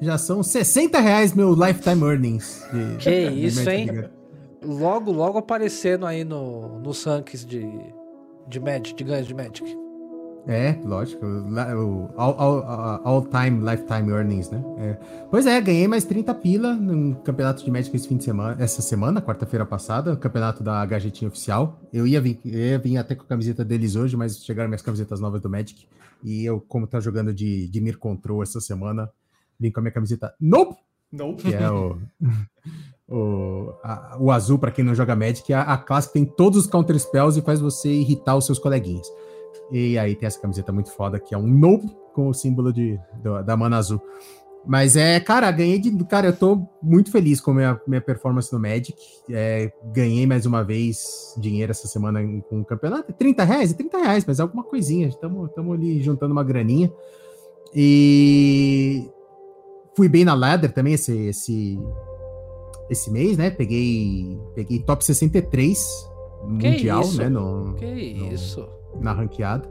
já são 60 reais meu lifetime earnings. De, que de isso, Magic. hein? Logo, logo aparecendo aí no, nos rankings de, de Magic, de ganhos de Magic. É, lógico. O all-time all, lifetime earnings, né? É. Pois é, ganhei mais 30 pila no campeonato de Magic esse fim de semana, essa semana, quarta-feira passada, campeonato da Gajetinha Oficial. Eu ia, vir, eu ia vir até com a camiseta deles hoje, mas chegaram minhas camisetas novas do Magic. E eu, como tá jogando de, de Mir Control essa semana, vim com a minha camiseta Nope! Nope. Que é o, [LAUGHS] o, a, o azul, para quem não joga Magic, é a, a classe que tem todos os counter spells e faz você irritar os seus coleguinhas. E aí tem essa camiseta muito foda, que é um Nope com o símbolo de, do, da mana azul. Mas é, cara, ganhei de. Cara, eu tô muito feliz com a minha, minha performance no Magic. É, ganhei mais uma vez dinheiro essa semana com o campeonato. 30 reais? 30 reais, mas é alguma coisinha. Estamos ali juntando uma graninha. E fui bem na ladder também esse, esse, esse mês, né? Peguei, peguei top 63 que mundial, isso? né? No, que no, isso? Na ranqueada.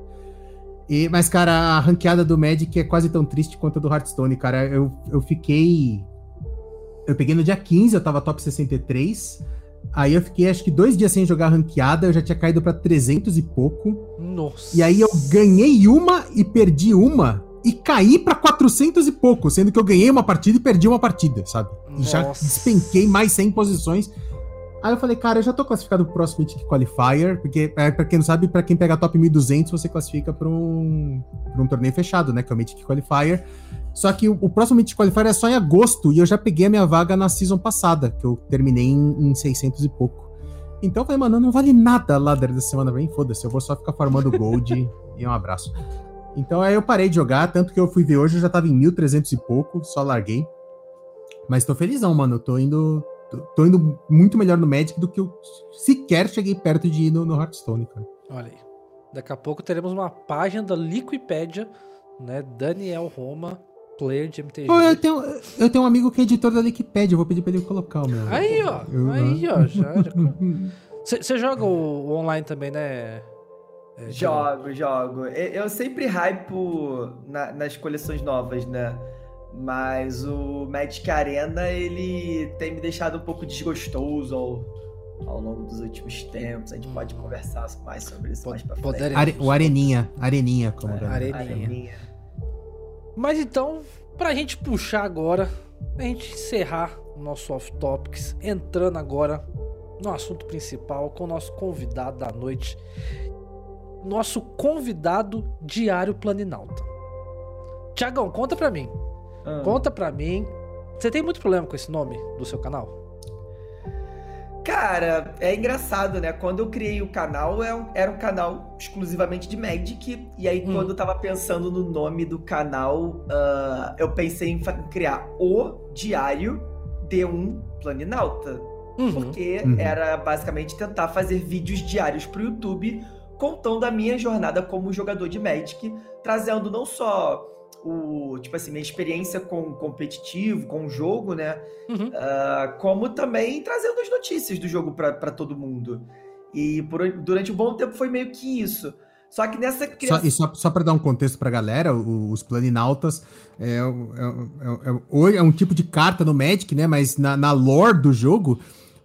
E, mas, cara, a ranqueada do Magic é quase tão triste quanto a do Hearthstone, cara. Eu, eu fiquei. Eu peguei no dia 15, eu tava top 63. Aí eu fiquei acho que dois dias sem jogar ranqueada, eu já tinha caído para 300 e pouco. Nossa. E aí eu ganhei uma e perdi uma e caí para 400 e pouco, sendo que eu ganhei uma partida e perdi uma partida, sabe? E já despenquei mais 100 posições. Aí eu falei, cara, eu já tô classificado pro próximo Mythic Qualifier, porque, é, pra quem não sabe, pra quem pega top 1200, você classifica pra um, pra um torneio fechado, né? Que é o Mythic Qualifier. Só que o, o próximo Mythic Qualifier é só em agosto, e eu já peguei a minha vaga na season passada, que eu terminei em, em 600 e pouco. Então eu falei, mano, não vale nada a ladder dessa semana, vem, foda-se, eu vou só ficar farmando gold [LAUGHS] e um abraço. Então aí eu parei de jogar, tanto que eu fui ver hoje, eu já tava em 1300 e pouco, só larguei. Mas tô felizão, mano, eu tô indo, tô indo muito melhor no Magic do que eu sequer cheguei perto de ir no, no Hearthstone, cara. Olha aí. Daqui a pouco teremos uma página da Liquipedia, né? Daniel Roma, player de MTG. Oh, eu, tenho, eu tenho um amigo que é editor da Wikipedia, eu vou pedir pra ele colocar o meu. Aí, ó. Eu, aí, ó. [LAUGHS] Você já... joga o, o, online também, né? É, jogo, jogo. Eu sempre hypo na, nas coleções novas, né? Mas o Magic Arena, ele tem me deixado um pouco desgostoso ao, ao longo dos últimos tempos. A gente pode hum. conversar mais sobre isso mais pra frente. Are, o Areninha, Areninha, como é, Areninha. Areninha. Mas então, pra gente puxar agora, a gente encerrar o nosso off-topics, entrando agora no assunto principal com o nosso convidado da noite. Nosso convidado diário Planinalta. Tiagão, conta pra mim. Ah. Conta pra mim. Você tem muito problema com esse nome do seu canal? Cara, é engraçado, né? Quando eu criei o canal, é era um canal exclusivamente de Magic. E aí, hum. quando eu tava pensando no nome do canal, uh, eu pensei em criar o Diário de um Planinauta. Uhum. Porque uhum. era basicamente tentar fazer vídeos diários pro YouTube contando a minha jornada como jogador de Magic, trazendo não só o, tipo assim, minha experiência com competitivo, com o jogo, né? Uhum. Uh, como também trazendo as notícias do jogo para todo mundo. E por, durante um bom tempo foi meio que isso. Só que nessa criação... Só, e só, só para dar um contexto pra galera, os planinautas é, é, é, é, é, um tipo de carta no Magic, né? Mas na, na lore do jogo,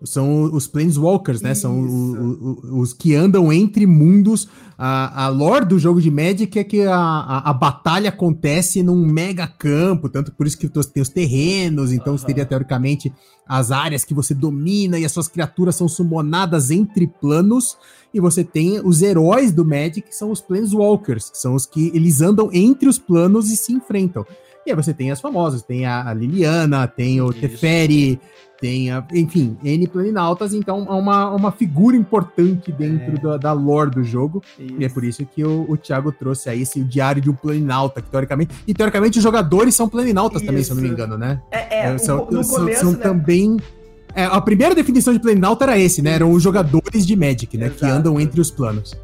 são os Planeswalkers, né? Isso. São o, o, os que andam entre mundos. A, a lore do jogo de Magic é que a, a, a, batalha acontece num mega campo, tanto por isso que tem os terrenos, então uhum. teria teoricamente as áreas que você domina e as suas criaturas são summonadas entre planos. E você tem os heróis do Magic, que são os Planeswalkers, que são os que eles andam entre os planos e se enfrentam. E aí você tem as famosas, tem a Liliana, tem o Isso. Teferi, tem, a, enfim, N planinautas, então é uma, uma figura importante dentro é. da, da, lore do jogo. Isso. E é por isso que o, o Thiago trouxe aí esse o diário de um planinauta, que teoricamente. E teoricamente os jogadores são planinautas isso. também, se eu não me engano, né? É, é, são, no são, começo, são né? também. É, a primeira definição de planinauta era esse, né? Eram os jogadores de Magic, né? Exato. Que andam entre os planos.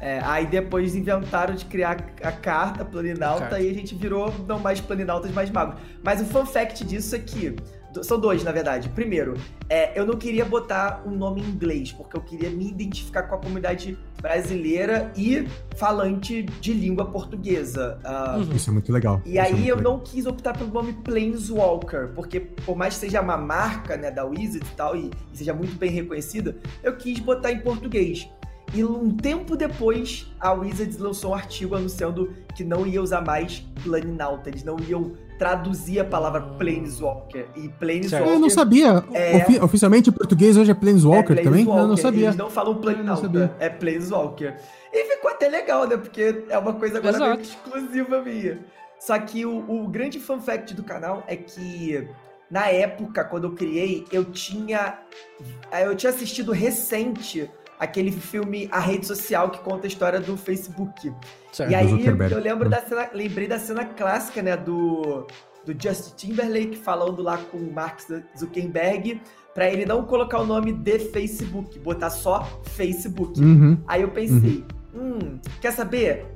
É, aí depois inventaram de criar a carta planinauta carta. e a gente virou não mais planinautas, mais magos. Mas o fun fact disso é que são dois, na verdade. Primeiro, é, eu não queria botar um nome em inglês, porque eu queria me identificar com a comunidade brasileira e falante de língua portuguesa. Uh, Isso é muito legal. E Isso aí é eu legal. não quis optar pelo nome Planeswalker, porque por mais que seja uma marca né, da Wizard e tal, e, e seja muito bem reconhecida, eu quis botar em português. E um tempo depois, a Wizards lançou um artigo anunciando que não ia usar mais Planinauta, eles não iam traduzir a palavra Planeswalker. E Planeswalker. Eu não sabia. É... Ofi oficialmente em português hoje é Planeswalker, é também? Eu não sabia. Eles não falam Planinauta, é Planeswalker. E ficou até legal, né? Porque é uma coisa agora meio exclusiva minha. Só que o, o grande fun fact do canal é que na época, quando eu criei, eu tinha. Eu tinha assistido recente aquele filme A Rede Social que conta a história do Facebook. Certo, e aí eu lembro da cena, lembrei da cena clássica, né, do, do Justin Timberlake falando lá com o Mark Zuckerberg para ele não colocar o nome de Facebook, botar só Facebook. Uhum. Aí eu pensei, uhum. Hum, quer saber?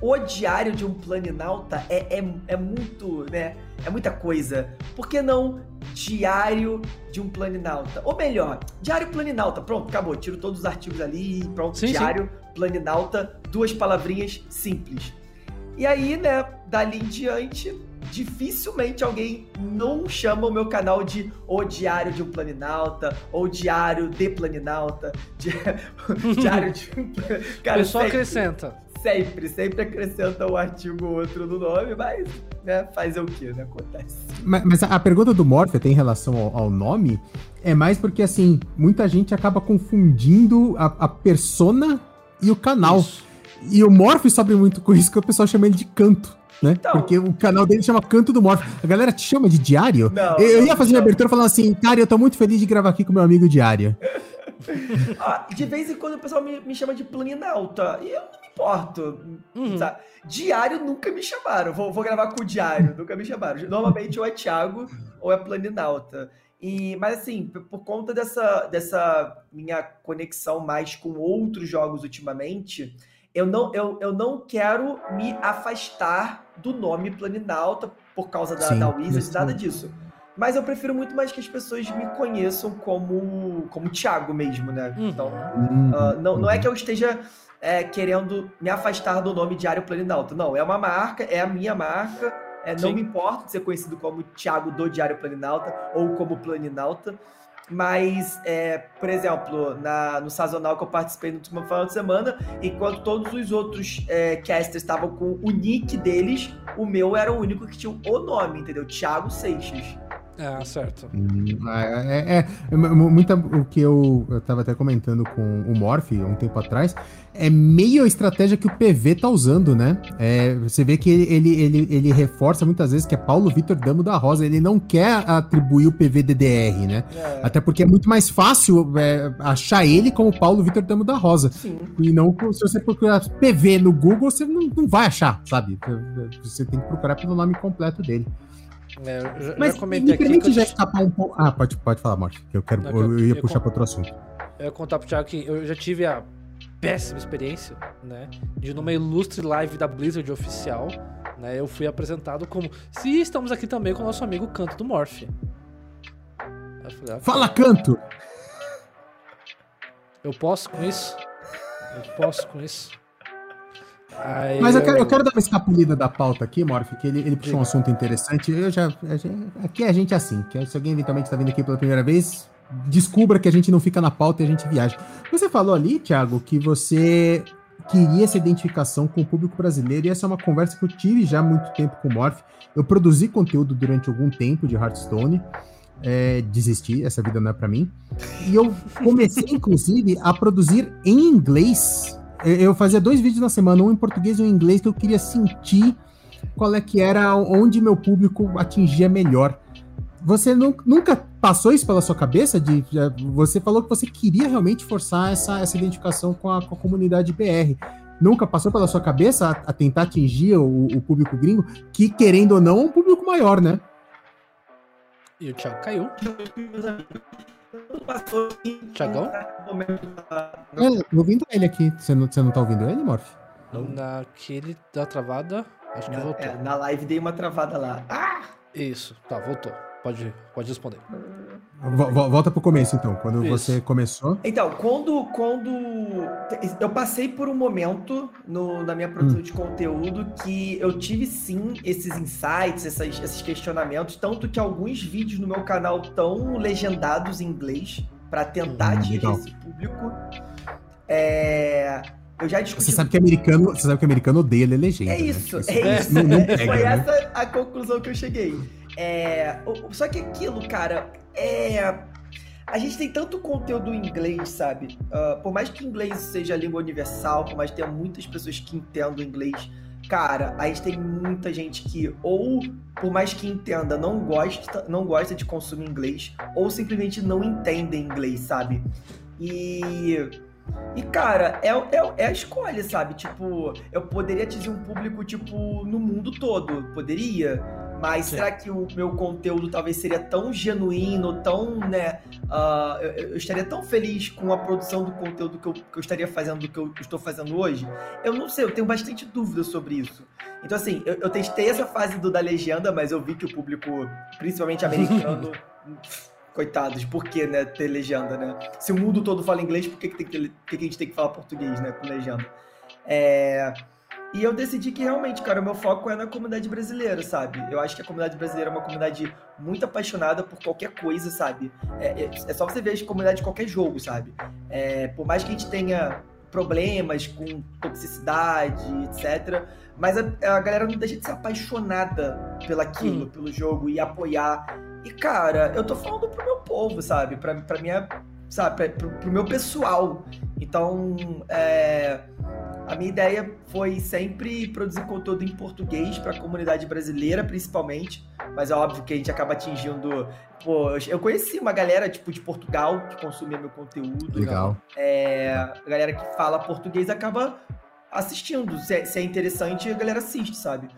O diário de um planinauta é, é, é muito, né? É muita coisa. Por que não diário de um planinauta? Ou melhor, diário planinauta. Pronto, acabou. Tiro todos os artigos ali. Pronto, sim, diário sim. planinauta. Duas palavrinhas simples. E aí, né, dali em diante, dificilmente alguém não chama o meu canal de O Diário de um Planinauta, ou Diário de Planinauta, di... [LAUGHS] Diário de um Cara, Pessoal sempre, acrescenta. Sempre, sempre acrescenta um artigo ou outro no nome, mas, né, fazer o que, né, acontece. Mas, mas, a pergunta do Morphe tem relação ao, ao, nome, é mais porque, assim, muita gente acaba confundindo a, a persona e o canal. Isso. E o Morphe sabe muito com isso, que o pessoal chama ele de canto né? Então, Porque o canal dele chama Canto do Morph. A galera te chama de Diário? Não, eu, eu ia fazer uma abertura falando assim, cara, eu tô muito feliz de gravar aqui com meu amigo Diário. [LAUGHS] ah, de vez em quando o pessoal me, me chama de Planinauta. E eu não me importo. Uhum. Diário nunca me chamaram. Vou, vou gravar com o Diário, nunca me chamaram. Normalmente ou é Thiago ou é Planinauta. E, mas assim, por conta dessa, dessa minha conexão mais com outros jogos ultimamente, eu não, eu, eu não quero me afastar do nome Planinauta por causa da, Sim, da Wizard, nada disso. Mas eu prefiro muito mais que as pessoas me conheçam como, como Thiago mesmo, né? Uhum. Então, uh, não, não é que eu esteja é, querendo me afastar do nome Diário Planinauta. Não, é uma marca, é a minha marca. É, não Sim. me importa de ser conhecido como Thiago do Diário Planinauta ou como Planinauta. Mas, é, por exemplo, na, no sazonal que eu participei no último final de semana, enquanto todos os outros é, casters estavam com o nick deles, o meu era o único que tinha o nome, entendeu? Thiago Seixas. É, certo. Hum, é, é, é, muita, o que eu, eu tava até comentando com o Morph um tempo atrás, é meio a estratégia que o PV tá usando, né? É, você vê que ele, ele, ele, ele, reforça muitas vezes que é Paulo Vitor Damo da Rosa. Ele não quer atribuir o PV DDR, né? É. Até porque é muito mais fácil é, achar ele como Paulo Vitor Damo da Rosa. Sim. E não, se você procurar PV no Google, você não, não vai achar, sabe? Você tem que procurar pelo nome completo dele. É, eu já, Mas já comentei me permite já escapar um pouco. Ah, pode, pode falar, Morte, eu quero. Não, eu, eu, ia eu puxar para outro assunto. Eu ia contar pro Thiago que eu já tive a péssima experiência, né? De numa ilustre live da Blizzard oficial, né? Eu fui apresentado como se estamos aqui também com o nosso amigo Canto do Morph. Falei, ah, Fala, Canto! Eu posso com isso? Eu posso com isso? Mas eu, eu... Quero, eu, quero, dar uma escapulida da pauta aqui, Morph, que ele, ele puxou um assunto interessante. Eu já, aqui a gente é assim, que se alguém eventualmente está vindo aqui pela primeira vez, descubra que a gente não fica na pauta e a gente viaja. Você falou ali, Thiago, que você queria essa identificação com o público brasileiro, e essa é uma conversa que eu tive já há muito tempo com o Morph. Eu produzi conteúdo durante algum tempo de Hearthstone, é, desisti, essa vida não é para mim. E eu comecei, [LAUGHS] inclusive, a produzir em inglês eu fazia dois vídeos na semana, um em português e um em inglês, que eu queria sentir qual é que era onde meu público atingia melhor. Você nunca passou isso pela sua cabeça? De, você falou que você queria realmente forçar essa, essa identificação com a, com a comunidade BR. Nunca passou pela sua cabeça a, a tentar atingir o, o, público gringo, que, querendo ou não, é um público maior, né? E o Thiago caiu. Tiagão? É, tô ouvindo ele aqui. Você não, você não tá ouvindo ele, Morph? Naquele da travada, acho que na, voltou. É, na live dei uma travada lá. Ah! Isso, tá, voltou. Pode, pode responder. Volta pro começo, então, quando Isso. você começou. Então, quando, quando eu passei por um momento no, na minha produção hum. de conteúdo que eu tive sim esses insights, essas, esses questionamentos, tanto que alguns vídeos no meu canal estão legendados em inglês para tentar hum, atingir esse público. É, eu já discuti. Você sabe que americano, você sabe que americano odeia ler legenda. É isso, né? é isso. Não, não pega, Foi né? essa a conclusão que eu cheguei. É, só que aquilo, cara, é. A gente tem tanto conteúdo em inglês, sabe? Uh, por mais que inglês seja a língua universal, por mais que tenha muitas pessoas que entendam inglês, cara, a gente tem muita gente que ou por mais que entenda, não gosta, não gosta de consumir inglês, ou simplesmente não entende inglês, sabe? E e, cara, é, é, é, a escolha, sabe? Tipo, eu poderia atingir um público, tipo, no mundo todo. Poderia. Mas Sim. será que o meu conteúdo talvez seria tão genuíno, tão, né? Uh, eu, eu, estaria tão feliz com a produção do conteúdo que eu, que eu estaria fazendo do que eu estou fazendo hoje? Eu não sei, eu tenho bastante dúvida sobre isso. Então, assim, eu, eu testei essa fase do da legenda, mas eu vi que o público, principalmente americano, [LAUGHS] coitados, por que, né, ter legenda, né? Se o mundo todo fala inglês, por que, que, tem que, que a gente tem que falar português, né, com legenda? É... E eu decidi que realmente, cara, o meu foco é na comunidade brasileira, sabe? Eu acho que a comunidade brasileira é uma comunidade muito apaixonada por qualquer coisa, sabe? É, é, é só você ver a comunidade de qualquer jogo, sabe? É, por mais que a gente tenha problemas com toxicidade, etc. Mas a, a, galera não deixa de ser apaixonada pelaquilo, hum. pelo jogo e apoiar. E, cara, eu tô falando pro meu povo, sabe? Pra, pra minha. Sabe? Pra, pro, pro meu pessoal. Então, é a minha ideia foi sempre produzir conteúdo em português para a comunidade brasileira, principalmente. Mas é óbvio que a gente acaba atingindo. Pô, eu conheci uma galera tipo de Portugal que consumia meu conteúdo. Legal. É, a galera que fala português acaba assistindo. Se é, se é interessante, a galera assiste, sabe?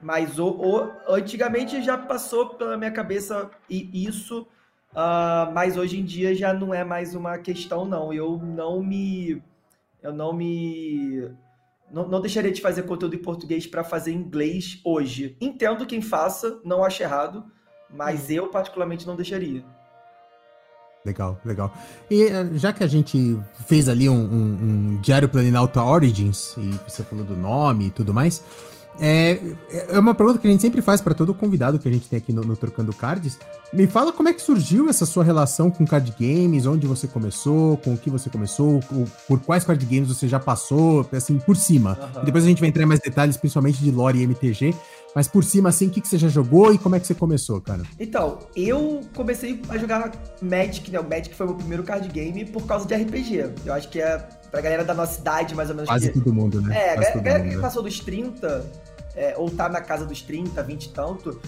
Mas o, o, antigamente já passou pela minha cabeça isso, uh, mas hoje em dia já não é mais uma questão, não. Eu não me eu não me. Não, não deixaria de fazer conteúdo em português para fazer em inglês hoje. Entendo quem faça, não acho errado, mas hum. eu particularmente não deixaria. Legal, legal. E eh, já que a gente fez ali um, um, um Diário Planalto Origins, e você falou do nome e tudo mais, é, é uma pergunta que a gente sempre faz para todo convidado que a gente tem aqui no, no, Trocando Cards. Me fala como é que surgiu essa sua relação com card games, onde você começou, com o que você começou, por quais card games você já passou, assim, por cima. Uhum. Depois a gente vai entrar em mais detalhes, principalmente de lore e MTG. Mas por cima, assim, o que, que você já jogou e como é que você começou, cara? Então, eu comecei a jogar Magic, né? O Magic foi o meu primeiro card game por causa de RPG. Eu acho que é pra galera da nossa idade, mais ou menos. Quase que... todo mundo, né? É, a galera que né? passou dos 30, é, ou tá na casa dos 30, 20 e tanto,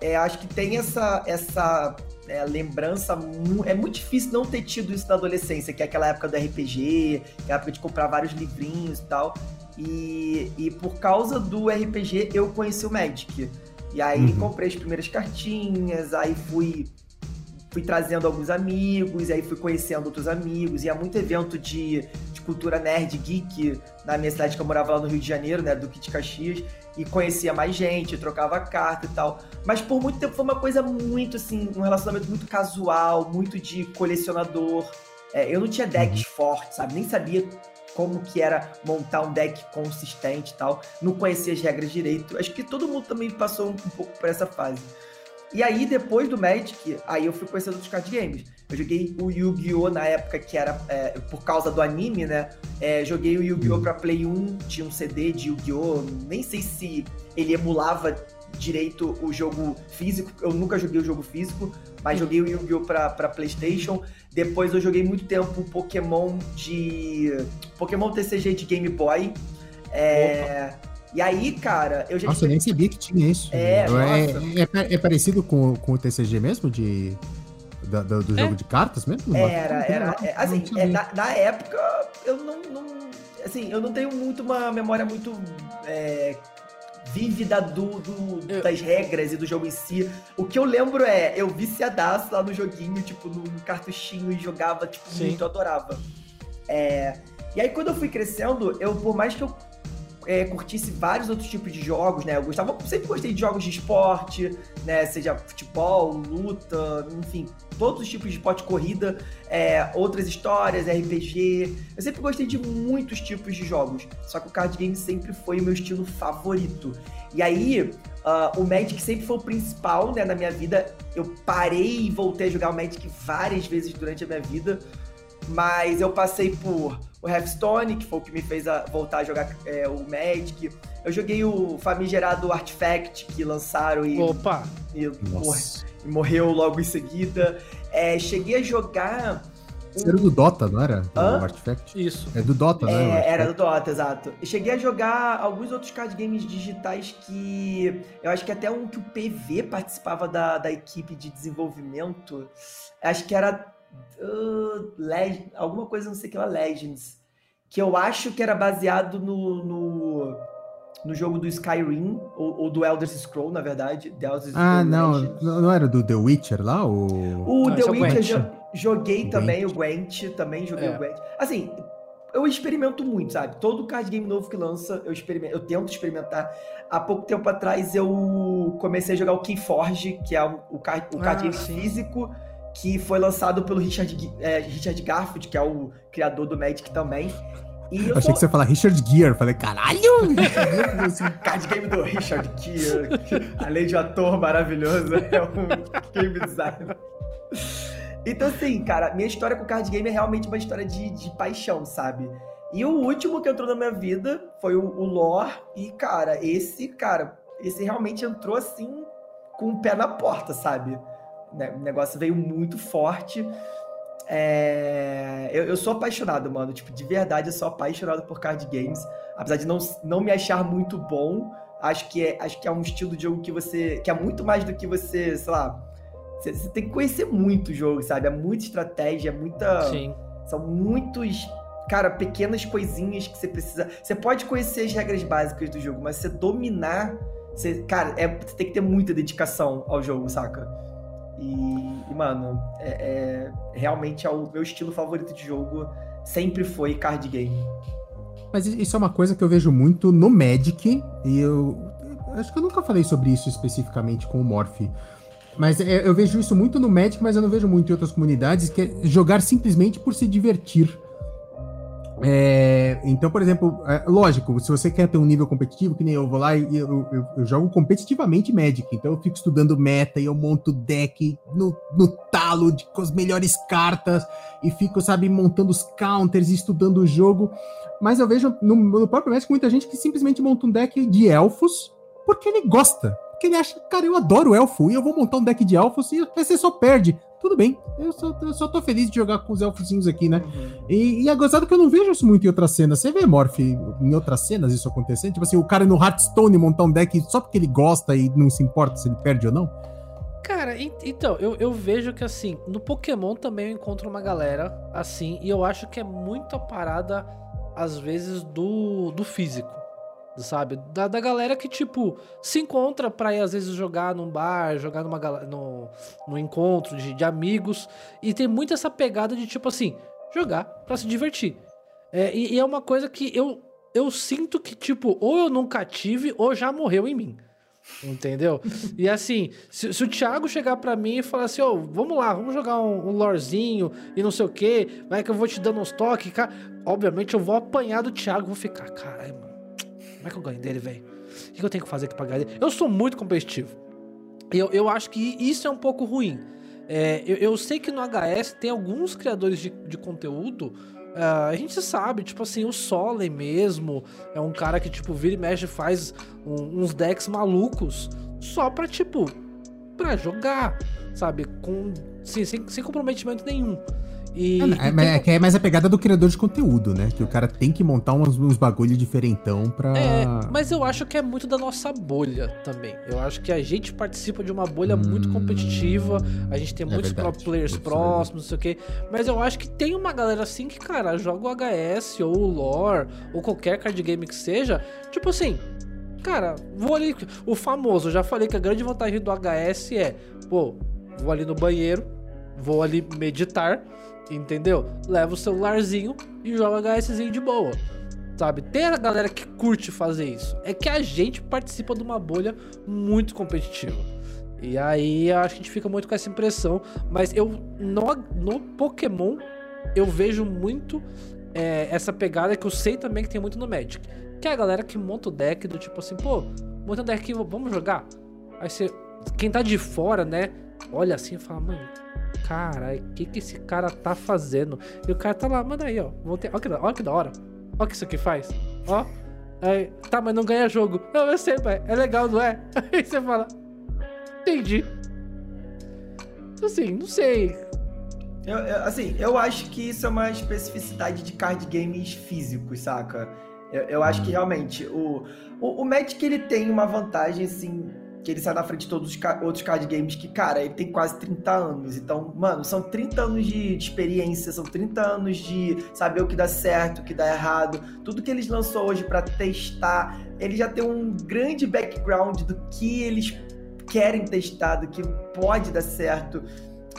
é, acho que tem essa, essa é, lembrança. É muito difícil não ter tido isso na adolescência, que é aquela época do RPG, que é a época de comprar vários livrinhos e tal. E, e por causa do RPG eu conheci o Magic. E aí uhum. comprei as primeiras cartinhas, aí fui fui trazendo alguns amigos, e aí fui conhecendo outros amigos, e há muito evento de, de cultura nerd geek na minha cidade que eu morava lá no Rio de Janeiro, né, do Kit Caxias, e conhecia mais gente, trocava carta e tal. Mas por muito tempo foi uma coisa muito assim, um relacionamento muito casual, muito de colecionador. É, eu não tinha decks uhum. fortes, sabe? Nem sabia como que era montar um deck consistente e tal. Não conhecia as regras direito. Acho que todo mundo também passou um, um pouco por essa fase. E aí, depois do Magic, aí eu fui conhecendo outros card games. Eu joguei o Yu-Gi-Oh! na época que era é, por causa do anime, né? É, joguei o Yu-Gi-Oh! pra Play 1, tinha um CD de Yu-Gi-Oh! Nem sei se ele emulava direito o jogo físico, eu nunca joguei o jogo físico, mas joguei o Yu-Gi-Oh! Pra, pra PlayStation. Depois eu joguei muito tempo Pokémon de. Pokémon TCG de Game Boy. É. Opa. E aí, cara, eu já. Nossa, eu nem sabia que tinha isso. É, é, é, é, parecido com, com o TCG mesmo? De, do, do, do jogo é. de cartas mesmo? Era, era. É, assim, é, na, na, época, eu não, não. Assim, eu não tenho muito uma memória muito. Vívida do, do eu... das regras e do jogo em si. O que eu lembro é, eu viciadaço lá no joguinho, tipo, no cartuchinho e jogava, tipo, Sim. muito, eu adorava. É, e aí, quando eu fui crescendo, eu, por mais que eu é, curtisse vários outros tipos de jogos, né? Eu gostava, sempre gostei de jogos de esporte, né? Seja futebol, luta, enfim, todos os tipos de esporte, corrida, é, outras histórias, RPG. Eu sempre gostei de muitos tipos de jogos. Só que o card game sempre foi o meu estilo favorito. E aí, uh, o Magic sempre foi o principal, né, na minha vida. Eu parei e voltei a jogar o Magic várias vezes durante a minha vida. Mas eu passei por o Hearthstone, que foi o que me fez a, voltar a jogar é, o Magic. Eu joguei o famigerado Artifact, que lançaram e, Opa. e, e morreu logo em seguida. É, cheguei a jogar. Um... Era do Dota, não era? O Artifact? Isso. É do Dota, né? É, era do Dota, exato. cheguei a jogar alguns outros card games digitais que. Eu acho que até um que o PV participava da, da equipe de desenvolvimento. Acho que era uh, Leg alguma coisa, não sei o que lá, Legends, que eu acho que era baseado no, no, no jogo do Skyrim, ou, ou, do Elder Scroll, na verdade. The Elder ah, não, não era do The Witcher lá? O, o The é Witcher, joguei o também, Gwent. o Gwent, também joguei é. o Gwent. Assim, eu experimento muito, sabe? Todo card game novo que lança, eu experimento, eu tento experimentar. Há pouco tempo atrás eu comecei a jogar o Keyforge, que é o, o card, o card ah, game sim. físico que foi lançado pelo Richard, é, Richard Garfield, que é o criador do Magic também. E eu Achei que você ia falar Richard Gere. Falei, caralho! [LAUGHS] Card game do Richard Gere. Além de um ator maravilhoso, é um game designer. Então, assim, cara, minha história com card game é realmente uma história de, de paixão, sabe? E o último que entrou na minha vida foi o, o Lore. E, cara, esse, cara, esse realmente entrou assim com o pé na porta, sabe? Né, o negócio veio muito forte. É... Eu, eu, sou apaixonado, mano. Tipo, de verdade, eu sou apaixonado por card games. Apesar de não, não me achar muito bom, acho que, é, acho que é um estilo de jogo que você. que é muito mais do que você, sei lá. Você, você tem que conhecer muito o jogo, sabe? É muita estratégia, é muita. Sim. São muitos. Cara, pequenas coisinhas que você precisa. Você pode conhecer as regras básicas do jogo, mas você dominar. Você, cara, é, você tem que ter muita dedicação ao jogo, saca? E, e mano, é, é, realmente é o meu estilo favorito de jogo. Sempre foi card game. Mas isso é uma coisa que eu vejo muito no Magic, e eu, acho que eu nunca falei sobre isso especificamente com o Morph. Mas é, eu vejo isso muito no Magic, mas eu não vejo muito em outras comunidades, que é jogar simplesmente por se divertir. É, então, por exemplo, é, lógico, se você quer ter um nível competitivo, que nem eu vou lá e eu, eu, eu, jogo competitivamente Magic, então eu fico estudando meta e eu monto deck no, no talo de, com as melhores cartas e fico, sabe, montando os counters e estudando o jogo. Mas eu vejo no, no próprio Magic muita gente que simplesmente monta um deck de elfos porque ele gosta. Porque ele acha, cara, eu adoro elfo e eu vou montar um deck de elfos e você só perde tudo bem. Eu só, eu só tô feliz de jogar com os elfozinhos aqui, né? Uhum. E, e é gozado que eu não vejo isso muito em outras cenas. Você vê, Morph, em outras cenas isso acontecendo? Tipo assim, o cara no Hearthstone montar um deck só porque ele gosta e não se importa se ele perde ou não? Cara, então, eu, eu vejo que assim, no Pokémon também eu encontro uma galera assim, e eu acho que é muito a parada, às vezes, do, do físico sabe? Da, da galera que, tipo, se encontra pra ir às vezes jogar num bar, jogar numa no, no encontro de, de amigos. E tem muito essa pegada de, tipo assim, jogar pra se divertir. É, e, e, é uma coisa que eu, eu sinto que, tipo, ou eu nunca tive ou já morreu em mim. Entendeu? e assim, se, se, o Thiago chegar para mim e falar assim, ô, oh, vamos lá, vamos jogar um, um lorzinho e não sei o que, vai que eu vou te dando uns toques, cara. Obviamente eu vou apanhar do Thiago, vou ficar, mano como é que eu ganho dele, velho? O que eu tenho que fazer aqui pra ganhar dele? Eu sou muito competitivo. Eu, eu acho que isso é um pouco ruim. É, eu, eu, sei que no HS tem alguns criadores de, de conteúdo. Uh, a gente sabe, tipo assim, o Solen mesmo é um cara que, tipo, vira e mexe faz um, uns decks malucos só pra, tipo, pra jogar, sabe? Com, sem, sem comprometimento nenhum. E, é, e é, tem... é mais a pegada do criador de conteúdo, né? Que o cara tem que montar uns, uns bagulho diferentão pra. É, mas eu acho que é muito da nossa bolha também. Eu acho que a gente participa de uma bolha hum, muito competitiva, a gente tem é muitos pro players próximos, não sei o quê. Mas eu acho que tem uma galera assim que, cara, joga o HS ou o lore, ou qualquer card game que seja, tipo assim. Cara, vou ali. O famoso, já falei que a grande vantagem do HS é, pô, vou ali no banheiro, vou ali meditar entendeu? Leva o celularzinho e joga HSzinho de boa. Sabe? Tem a galera que curte fazer isso. É que a gente participa de uma bolha muito competitiva. E aí acho que a gente fica muito com essa impressão. Mas eu no, no Pokémon eu vejo muito é, essa pegada que eu sei também que tem muito no Magic. Que é a galera que monta o deck do tipo assim, pô, monta um deck vamos jogar. Aí você. Quem tá de fora, né? Olha assim e fala, mano, caralho, o que que esse cara tá fazendo? E o cara tá lá, manda aí, ó. Ter... Olha, que, olha que da hora. Olha que isso aqui faz. Ó. Aí, tá, mas não ganha jogo. Não, eu sei, pai. É legal, não é? [LAUGHS] Aí você fala. Entendi. Assim, não sei. Eu, eu, assim, eu acho que isso é uma especificidade de card games físicos, saca? Eu, eu acho que realmente o, o, o Magic ele tem uma vantagem, assim, que ele sai na frente de todos os outros card games que, cara, ele tem quase 30 anos. Então, mano, são 30 anos de, de, experiência, são 30 anos de saber o que dá certo, o que dá errado. Tudo que eles lançou hoje para testar, ele já tem um grande background do que eles querem testar, do que pode dar certo.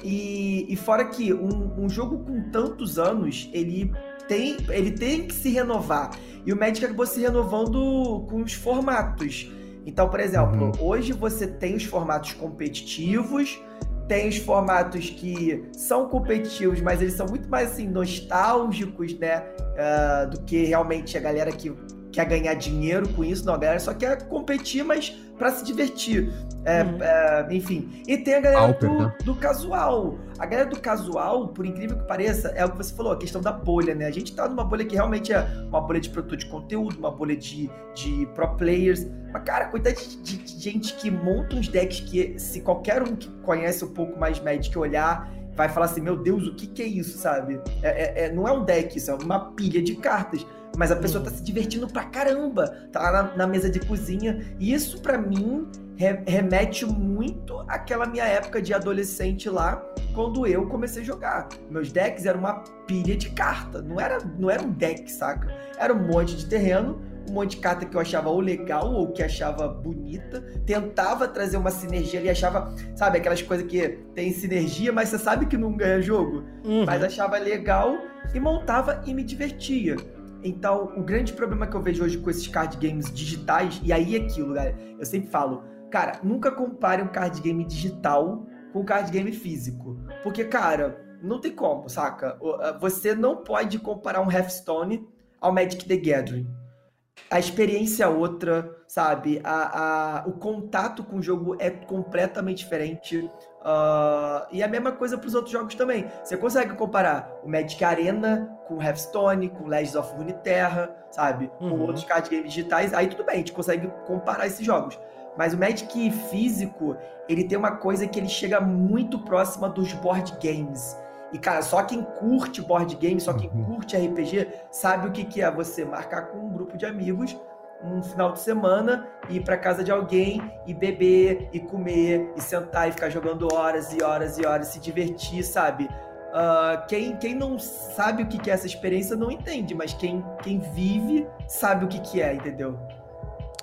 E, e fora que um, um jogo com tantos anos, ele tem, ele tem que se renovar. E o Magic acabou se renovando com os formatos. Então, por exemplo, uhum. hoje você tem os formatos competitivos, tem os formatos que são competitivos, mas eles são muito mais assim, nostálgicos, né? Uh, do que realmente a galera que quer ganhar dinheiro com isso, não, a galera só quer competir, mas para se divertir. É, uhum. é, enfim. E tem a galera Alper, do, né? do, casual. A galera do casual, por incrível que pareça, é o que você falou, a questão da bolha, né? A gente tá numa bolha que realmente é uma bolha de produtor de conteúdo, uma bolha de, de pro players. Mas, cara, quantidade de, de gente que monta uns decks que, se qualquer um que conhece um pouco mais Magic olhar, vai falar assim: meu Deus, o que, que é isso, sabe? É, é, é, não é um deck, isso é uma pilha de cartas mas a pessoa tá se divertindo pra caramba, tá lá na, na mesa de cozinha. E isso, para mim, re, remete muito àquela minha época de adolescente lá, quando eu comecei a jogar. Meus decks eram uma pilha de carta, não era, não era um deck, saca? Era um monte de terreno, um monte de carta que eu achava ou legal ou que achava bonita, tentava trazer uma sinergia ali, achava, sabe, aquelas coisas que tem sinergia, mas você sabe que não ganha jogo, uhum. mas achava legal e montava e me divertia. Então, o grande problema que eu vejo hoje com esses card games digitais, e aí é aquilo, galera, eu sempre falo, cara, nunca compare um card game digital com um card game físico. Porque, cara, não tem como, saca? Você não pode comparar um Hearthstone ao Magic the Gathering. A experiência é outra, sabe? A, a, o contato com o jogo é completamente diferente. Uh, e a mesma coisa para os outros jogos também. Você consegue comparar o Magic Arena com Hearthstone, com Legends of Runeterra, sabe? Uhum. Com outros card games digitais, aí tudo bem, a gente consegue comparar esses jogos. Mas o Magic físico, ele tem uma coisa que ele chega muito próxima dos board games. E, cara, só quem curte board game, só quem uhum. curte RPG, sabe o que, que é você marcar com um grupo de amigos um final de semana e ir para casa de alguém e beber e comer e sentar e ficar jogando horas e horas e horas, se divertir, sabe? Uh, quem, quem não sabe o que é essa experiência não entende, mas quem, quem vive sabe o que, que é, entendeu?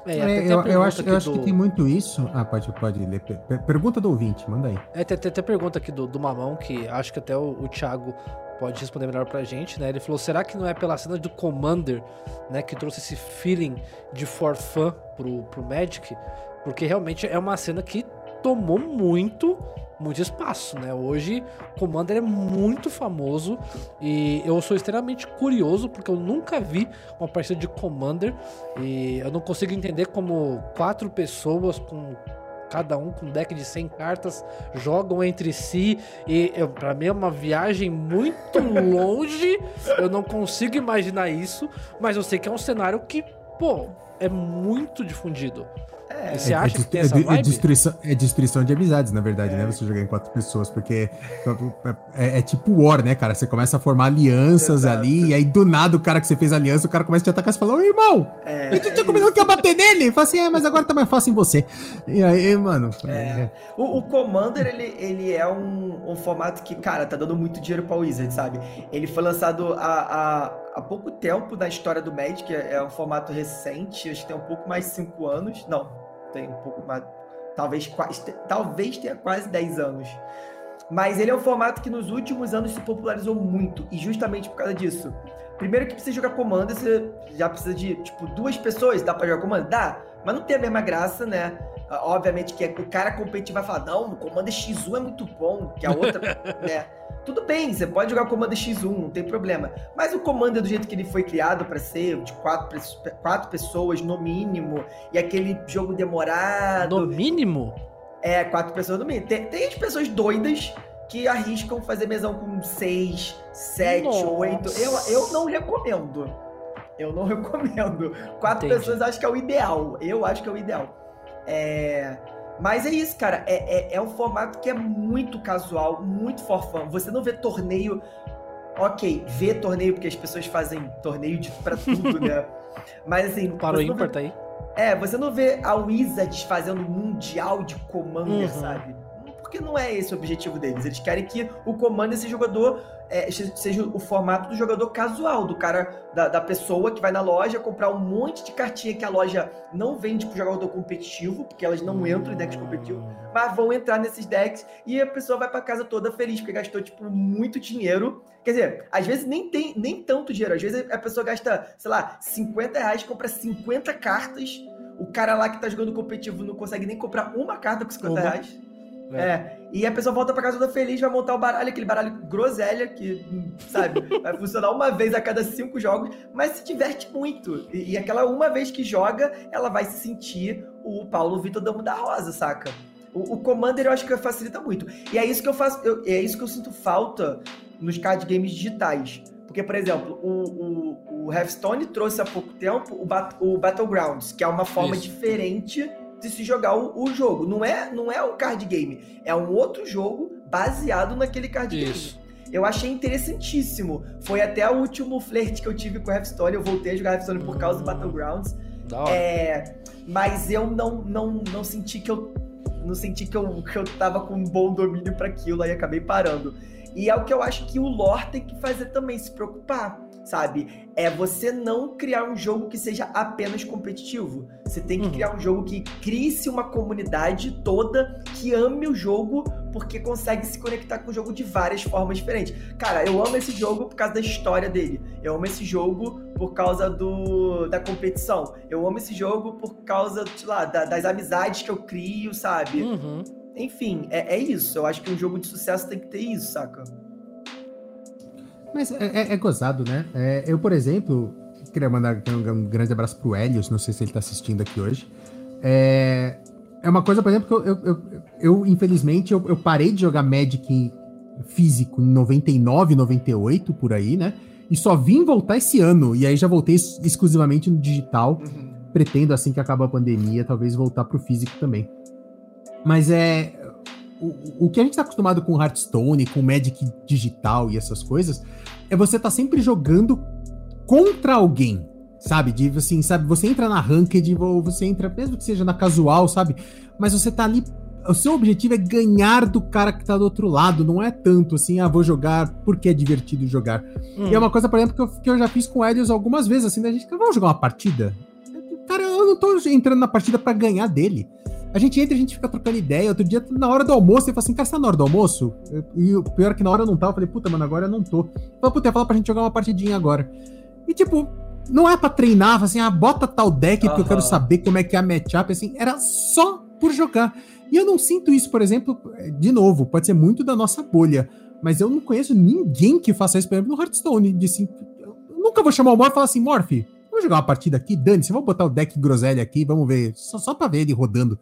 É, é eu, eu, acho, eu acho que tem muito isso. Ah, pode, pode ler. Pergunta do ouvinte, manda aí. É, tem, tem até pergunta aqui do, do Mamão, que acho que até o, o Thiago pode responder melhor pra gente, né? Ele falou: será que não é pela cena do Commander, né, que trouxe esse feeling de for fun pro, pro Magic? Porque realmente é uma cena que tomou muito, muito espaço, né? Hoje, Commander é muito famoso e eu sou extremamente curioso porque eu nunca vi uma partida de Commander e eu não consigo entender como quatro pessoas com cada um com um deck de 100 cartas, jogam entre si e para mim é uma viagem muito longe. eu não consigo imaginar isso, mas eu sei que é um cenário que, pô, é muito difundido. É, você acha é, que tem essa é, destruição, é destruição de amizades, na verdade, né? Você jogar em quatro pessoas, porque é, é, tipo War, né, cara? Você começa a formar alianças Exato. ali, e aí do nada o cara que você fez aliança, o cara começa a te atacar e fala, ô irmão, é, eu tinha combinado que ia bater nele. Fala assim, é, mas agora tá mais fácil em você. E aí, mano. É. O, o, Commander, ele, ele é um, um formato que, cara, tá dando muito dinheiro pra Wizard, sabe? Ele foi lançado há, há, há pouco tempo na história do Magic, é um formato recente, acho que tem um pouco mais de cinco anos. Não, tem um pouco mais. Talvez, talvez tenha quase 10 anos. Mas ele é um formato que nos últimos anos se popularizou muito. E justamente por causa disso. Primeiro que precisa jogar comando, você já precisa de, tipo, duas pessoas. Dá pra jogar comando? Dá. Mas não tem a mesma graça, né? Obviamente que o cara competitivo vai falar, não, o comando X1 é muito bom, que a outra, [LAUGHS] né? Tudo bem, você pode jogar o comando X1, não tem problema. Mas o comando é do jeito que ele foi criado para ser, de quatro, quatro pessoas no mínimo, e aquele jogo demorado. No mínimo? É, quatro pessoas no mínimo. Tem, tem as pessoas doidas que arriscam fazer mesão com seis, sete, oito. Eu, eu não recomendo. Eu não [LAUGHS] recomendo. Quatro Entendi. pessoas acho que é o ideal. Eu acho que é o ideal. É. Mas é isso, cara. É, é, é, um formato que é muito casual, muito forfã. Você não vê torneio. Ok, vê torneio, porque as pessoas fazem torneio de, pra tudo, né? [LAUGHS] Mas assim. Parou ímpar, tá aí? É, você não vê a Wizards fazendo mundial de Commander, uhum. sabe? Porque não é esse o objetivo deles. Eles querem que o Commander, esse jogador, é, seja o formato do jogador casual, do cara, da, da, pessoa que vai na loja comprar um monte de cartinha que a loja não vende pro jogador competitivo, porque elas não hum. entram em decks competitivos, mas vão entrar nesses decks e a pessoa vai para casa toda feliz, porque gastou, tipo, muito dinheiro. Quer dizer, às vezes nem tem nem tanto dinheiro, às vezes a pessoa gasta, sei lá, 50 reais, compra 50 cartas, o cara lá que tá jogando competitivo não consegue nem comprar uma carta com 50 uma. reais. É. é. E a pessoa volta pra casa toda feliz, vai montar o baralho, aquele baralho groselha, que, sabe, [LAUGHS] vai funcionar uma vez a cada cinco jogos, mas se diverte muito. E, e aquela uma vez que joga, ela vai se sentir o Paulo Vitor Damo da Rosa, saca? O, o, Commander eu acho que facilita muito. E é isso que eu faço, eu, é isso que eu sinto falta nos card games digitais. Porque, por exemplo, o, o, o Hearthstone trouxe há pouco tempo o, Bat, o Battlegrounds, que é uma forma isso. diferente de se jogar o, o, jogo. Não é, não é o card game, é um outro jogo baseado naquele card Isso. game. Eu achei interessantíssimo. Foi até o último flerte que eu tive com o Hearthstone. Eu voltei a jogar Hearthstone por causa do hum. Battlegrounds. É, mas eu não, não, não senti que eu não senti que eu, que eu tava com um bom domínio para aquilo, aí acabei parando. E é o que eu acho que o lore tem que fazer também, se preocupar sabe? É você não criar um jogo que seja apenas competitivo. Você tem que uhum. criar um jogo que crie-se uma comunidade toda que ame o jogo porque consegue se conectar com o jogo de várias formas diferentes. Cara, eu amo esse jogo por causa da história dele. Eu amo esse jogo por causa do, da competição. Eu amo esse jogo por causa, sei lá, da, das amizades que eu crio, sabe? Uhum. Enfim, é, é isso. Eu acho que um jogo de sucesso tem que ter isso, saca? Mas é, é, é gozado, né? É, eu, por exemplo, queria mandar um, um, grande abraço pro Helios, não sei se ele tá assistindo aqui hoje. É, é uma coisa, por exemplo, que eu, eu, eu, eu infelizmente, eu, eu, parei de jogar Magic físico em 99, 98, por aí, né? E só vim voltar esse ano. E aí já voltei exclusivamente no digital. Uhum. Pretendo, assim que acabar a pandemia, talvez voltar pro físico também. Mas é. O, o que a gente tá acostumado com Hearthstone, com Magic digital e essas coisas, é você tá sempre jogando contra alguém, sabe? De assim, sabe? Você entra na ranked, ou você entra, mesmo que seja na casual, sabe? Mas você tá ali. O seu objetivo é ganhar do cara que tá do outro lado, não é tanto assim, ah, vou jogar porque é divertido jogar. Hum. E é uma coisa, por exemplo, que eu, que eu já fiz com o Helios algumas vezes, assim, da gente, vamos jogar uma partida? Cara, eu não tô entrando na partida para ganhar dele. A gente entra e a gente fica trocando ideia. Outro dia, na hora do almoço, ele fala assim, cara, você tá na hora do almoço? E o pior é que na hora eu não tava. Eu falei, puta, mano, agora eu não tô. Falei, puta, ia falar pra gente jogar uma partidinha agora. E tipo, não é pra treinar, assim, ah, bota tal deck porque eu quero saber como é que é a matchup, assim, era só por jogar. E eu não sinto isso, por exemplo, de novo, pode ser muito da nossa bolha, mas eu não conheço ninguém que faça isso, por exemplo, no Hearthstone. De assim, eu nunca vou chamar o Morph e falar assim, Morph, Vamos jogar uma partida aqui? Dane-se, vamos botar o deck groselha aqui, vamos ver. Só, só pra ver ele rodando.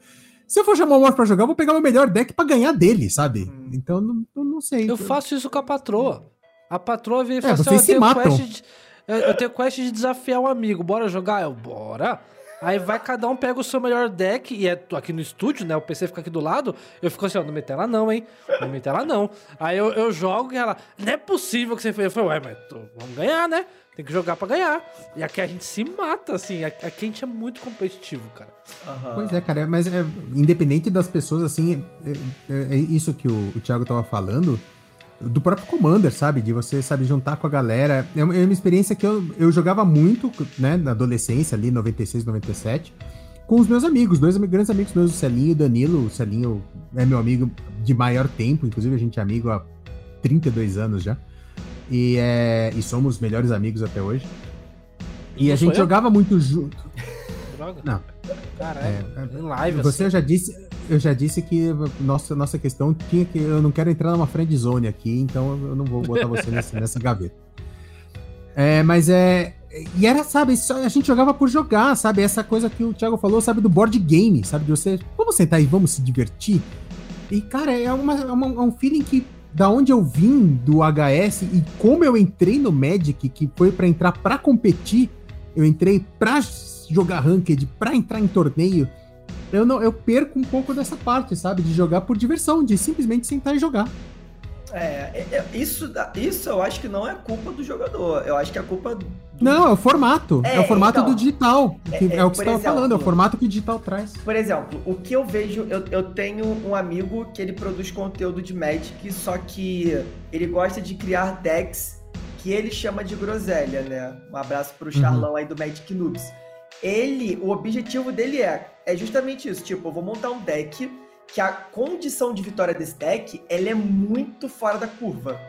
Se eu for chamar o Morph pra jogar, eu vou pegar o melhor deck pra ganhar dele, sabe? Hum. Então, não, não sei. Eu faço isso com a patroa. A patroa vem e fala é, assim, vocês se matam. De, eu, eu tenho quest de desafiar um amigo. Bora jogar? Eu, bora. Aí vai cada um, pega o seu melhor deck, e é aqui no estúdio, né? O PC fica aqui do lado. Eu fico assim, ó, não me tela não, hein? Não me tela não. Aí eu, eu jogo e ela, não é possível que você fez. Eu falei, ué, mas tô, vamos ganhar, né? Tem que jogar para ganhar. E aqui a gente se mata, assim. Aqui a gente é muito competitivo, cara. Uhum. Pois é, cara. Mas é, independente das pessoas, assim, é, é, é isso que o, o Thiago tava falando. Do próprio Commander, sabe? De você, sabe, juntar com a galera. É uma, é uma experiência que eu, eu jogava muito, né? Na adolescência, ali, 96, 97 com os meus amigos, dois grandes amigos meus, o Celinho e o Danilo. O Celinho é meu amigo de maior tempo, inclusive a gente é amigo há 32 anos já. E, é, e somos melhores amigos até hoje. E Não a gente eu? jogava muito junto. Droga. Não. Caralho, é, em live Você assim. já disse, eu já disse que nossa, nossa questão tinha que. Eu não quero entrar numa friend zone aqui, então eu não vou botar você nessa, [LAUGHS] nessa gaveta. É, mas é. E era, sabe, a gente jogava por jogar, sabe? Essa coisa que o Thiago falou, sabe, do board game, sabe? De você. Vamos sentar e vamos se divertir. E, cara, é, uma, é, uma, é um feeling que da onde eu vim do HS e como eu entrei no Magic, que foi para entrar para competir, eu entrei para jogar ranked, para entrar em torneio. Eu não, eu perco um pouco dessa parte, sabe, de jogar por diversão, de simplesmente sentar e jogar. É, é, é, isso, isso eu acho que não é culpa do jogador. Eu acho que é culpa. Do... Não, é o formato. É, é o formato então, do digital. Que é, é, o que você estava falando, é o formato que o digital traz. Por exemplo, o que eu vejo, eu, eu tenho um amigo que ele produz conteúdo de Magic, só que ele gosta de criar decks que ele chama de groselha, né? Um abraço pro Charlão uhum. aí do Magic Noobs. Ele, o objetivo dele é, é justamente isso. Tipo, eu vou montar um deck que a condição de vitória desse deck ela é muito fora da curva,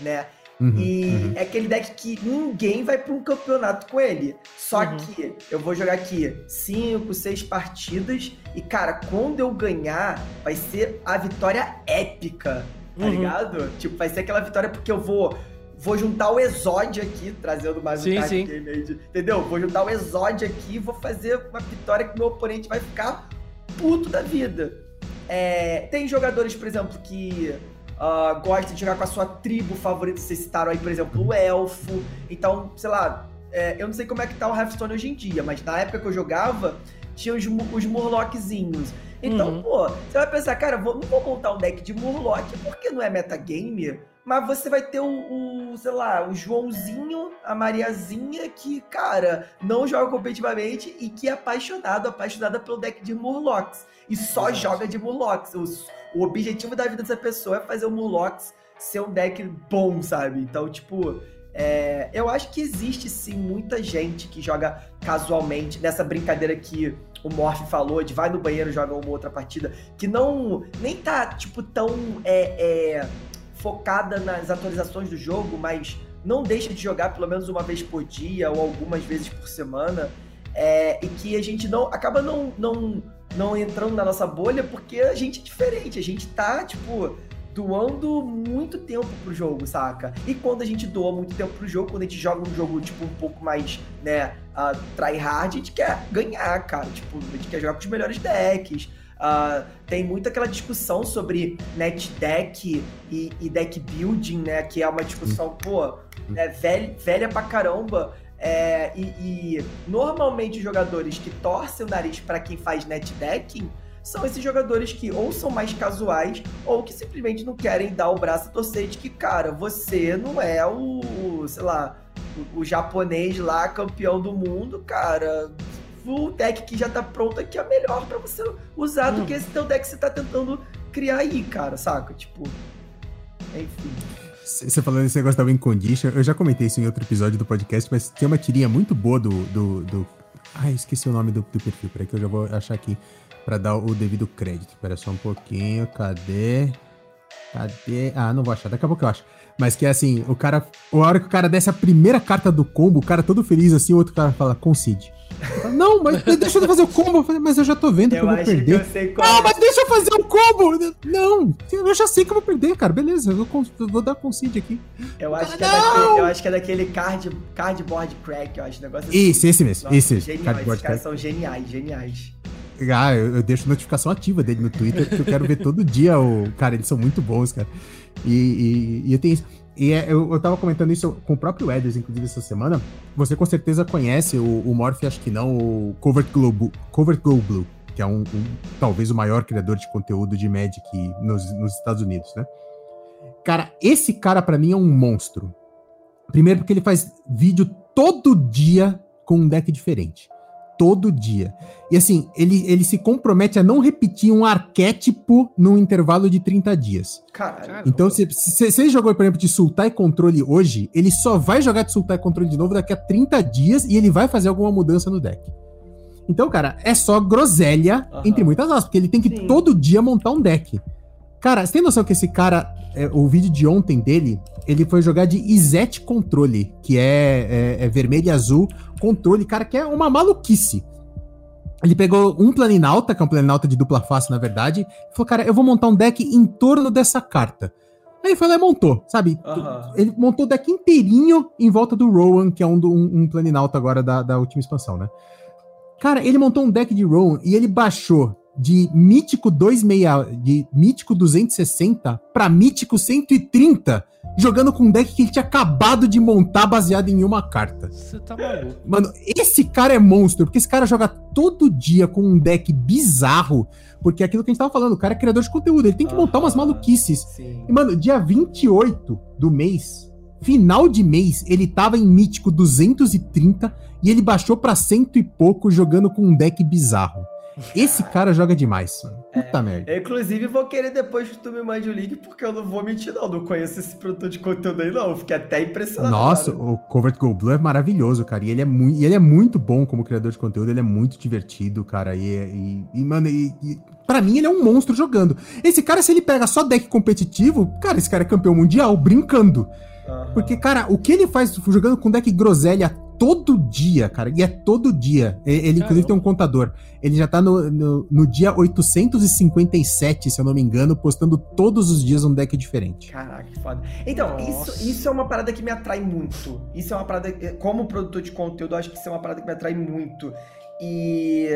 né? Uhum, e uhum. é aquele deck que ninguém vai para um campeonato com ele. Só uhum. que eu vou jogar aqui cinco, seis partidas e, cara, quando eu ganhar, vai ser a vitória épica, tá uhum. ligado? Tipo, vai ser aquela vitória porque eu vou vou juntar o Exódio aqui, trazendo mais sim, um card sim. game aí, de, entendeu? Vou juntar o Exódio aqui e vou fazer uma vitória que meu oponente vai ficar puto da vida. É, tem jogadores, por exemplo, que uh, gosta de jogar com a sua tribo favorita. Vocês citaram aí, por exemplo, o Elfo. Então, sei lá, é, eu não sei como é que tá o Hearthstone hoje em dia, mas na época que eu jogava, tinha os, os Murlockzinhos. Então, uhum. pô, você vai pensar, cara, vou, não vou montar um deck de Murloc porque não é metagame, mas você vai ter o, o, sei lá, o Joãozinho, a Mariazinha, que, cara, não joga competitivamente e que é apaixonado, apaixonada pelo deck de Murlocs. E só joga de Murlocs. O objetivo da vida dessa pessoa é fazer o Murlocs ser um deck bom, sabe? Então, tipo, é, eu acho que existe sim muita gente que joga casualmente nessa brincadeira que o Morph falou de vai no banheiro joga uma outra partida, que não nem tá tipo tão é, é, focada nas atualizações do jogo, mas não deixa de jogar pelo menos uma vez por dia ou algumas vezes por semana. É, e que a gente não acaba não, não não entrando na nossa bolha porque a gente é diferente, a gente tá, tipo, doando muito tempo pro jogo, saca? E quando a gente doa muito tempo pro jogo, quando a gente joga um jogo, tipo, um pouco mais, né, uh, try hard, a gente quer ganhar, cara. Tipo, a gente quer jogar com os melhores decks. Uh, tem muito aquela discussão sobre net deck e, e, deck building, né? Que é uma discussão, pô, né, velha, velha pra caramba. É, e, e, normalmente os jogadores que torcem o nariz para quem faz net decking são esses jogadores que ou são mais casuais ou que simplesmente não querem dar o braço a torcer de que, cara, você não é o, sei lá, o, o japonês lá, campeão do mundo, cara. O deck que já tá pronto aqui é melhor para você usar hum. do que esse teu deck que você tá tentando criar aí, cara, saca? Tipo, enfim. Você falando desse negócio da win condition, eu já comentei isso em outro episódio do podcast, mas tem uma tirinha muito boa do. do, do... Ai, esqueci o nome do, do perfil, peraí que eu já vou achar aqui para dar o devido crédito. Espera só um pouquinho, cadê? Cadê? Ah, não vou achar, daqui a pouco eu acho. Mas que é assim, o cara. A hora que o cara desce a primeira carta do combo, o cara todo feliz assim, o outro cara fala, concede. Não, mas deixa eu fazer o combo. Mas eu já tô vendo eu que eu vou perder. Eu não, é. mas deixa eu fazer o combo. Não, eu já sei que eu vou perder, cara. Beleza, eu vou, eu vou dar concede aqui. Eu acho, que é daquele, eu acho que é daquele card, cardboard crack, eu acho. Negócio assim. Isso, esse mesmo. Nossa, esse. Genial, esses caras são geniais, geniais. Ah, eu, eu, deixo notificação ativa dele no Twitter, porque eu quero ver todo dia o. Cara, eles são muito bons, cara. E, e, e eu tenho isso. E é, eu, eu tava comentando isso com o próprio Eders, inclusive, essa semana. Você com certeza conhece o, o Morph, acho que não, o Covert Globe, Covert Go Blue, que é um, um, talvez o maior criador de conteúdo de Magic nos, nos Estados Unidos, né? Cara, esse cara para mim é um monstro. Primeiro porque ele faz vídeo todo dia com um deck diferente todo dia. E assim, ele, ele se compromete a não repetir um arquétipo num intervalo de 30 dias. Caralho. Então, se, se, se ele jogou, por exemplo, de Sultai Controle hoje, ele só vai jogar de Sultai Controle de novo daqui a 30 dias e ele vai fazer alguma mudança no deck. Então, cara, é só groselha, uhum. entre muitas aspas, porque ele tem que Sim. todo dia montar um deck. Cara, você tem noção que esse cara, é, o vídeo de ontem dele, ele foi jogar de Izete Controle, que é, é, é vermelho e azul controle, cara, que é uma maluquice. Ele pegou um Planinauta, que é um Planinauta de dupla face, na verdade, e falou, cara, eu vou montar um deck em torno dessa carta. Aí ele foi lá e montou, sabe? Uhum. Ele montou o deck inteirinho em volta do Rowan, que é um, um, um Planinauta agora da, da última expansão, né? Cara, ele montou um deck de Rowan e ele baixou de mítico 26, de mítico 260 para mítico 130 jogando com um deck que ele tinha acabado de montar baseado em uma carta. Você tá maluco. Mano, esse cara é monstro, porque esse cara joga todo dia com um deck bizarro, porque é aquilo que a gente tava falando, o cara é criador de conteúdo, ele tem que ah, montar umas maluquices. Sim. E, mano, dia 28 do mês, final de mês, ele tava em mítico 230 e ele baixou para cento e pouco jogando com um deck bizarro. Esse cara joga demais. Puta é, merda. Eu, inclusive, vou querer depois que tu me mande o link, porque eu não vou mentir, não. Não conheço esse produtor de conteúdo aí, não. Eu fiquei até impressionado. Nossa, cara. o Covert Go Blue é maravilhoso, cara. E ele é, muito, ele é muito bom como criador de conteúdo, ele é muito divertido, cara. E, e, e mano, e, e Para mim, ele é um monstro jogando. Esse cara, se ele pega só deck competitivo, cara, esse cara é campeão mundial, brincando. Uhum. Porque, cara, o que ele faz jogando com deck groselha todo dia, cara, e é todo dia. Ele, inclusive, tem um contador. Ele já tá no, no, no, dia 857, se eu não me engano, postando todos os dias um deck diferente. Caraca, que foda. Então, isso, isso é uma parada que me atrai muito. Isso é uma parada, como produtor de conteúdo, eu acho que isso é uma parada que me atrai muito. E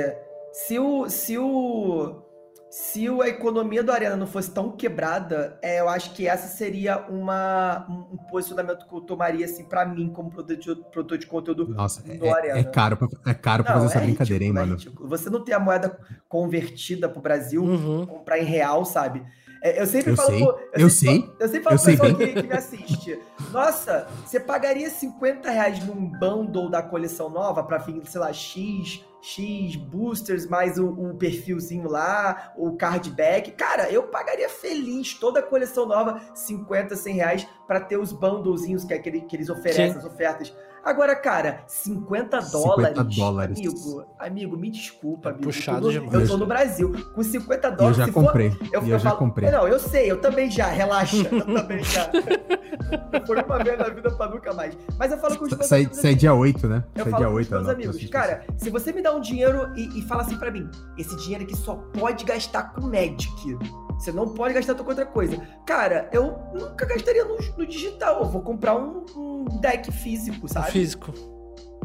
se o. Se o se a economia do Arena não fosse tão quebrada, é, eu acho que essa seria uma, um, posicionamento que eu tomaria, assim, para mim, como produtor de, produtor de conteúdo Nossa, do é, Arena. É caro, pra, é caro pra não, fazer essa é brincadeira, ridículo, hein, mano? Você não ter a moeda convertida pro Brasil, uhum. comprar em real, sabe? É, eu sempre eu falo. Sei. eu, eu sei. Falo, eu sempre falo eu pro pessoal que, que, me assiste. Nossa, você pagaria 50 reais num bundle da coleção nova pra vir, sei lá, X X boosters, mais o, o, perfilzinho lá, o cardback. Cara, eu pagaria feliz toda a coleção nova, 50, 100 reais, pra ter os bundlezinhos que, é que, que eles oferecem, Sim. as ofertas. Agora, cara, 50 dólares. 50 dólares. Amigo, amigo, me desculpa, amigo. Puxado eu, demais. Eu tô no Brasil. Com 50 dólares. Eu já comprei. For, eu, eu, já falo, comprei. Não, eu sei, eu também já. Relaxa. Eu também já. [LAUGHS] Foi uma vez na vida pra nunca mais. Mas eu falo com os meus sai, amigos. Sai dia 8, né? Eu sai falo dia com 8, os meus amigos. Cara, se você me dá um dinheiro e, e fala assim pra mim, esse dinheiro aqui só pode gastar com Magic. Você não pode gastar com outra coisa. Cara, eu nunca gastaria no, no digital. Eu vou comprar um, um deck físico, sabe? Físico.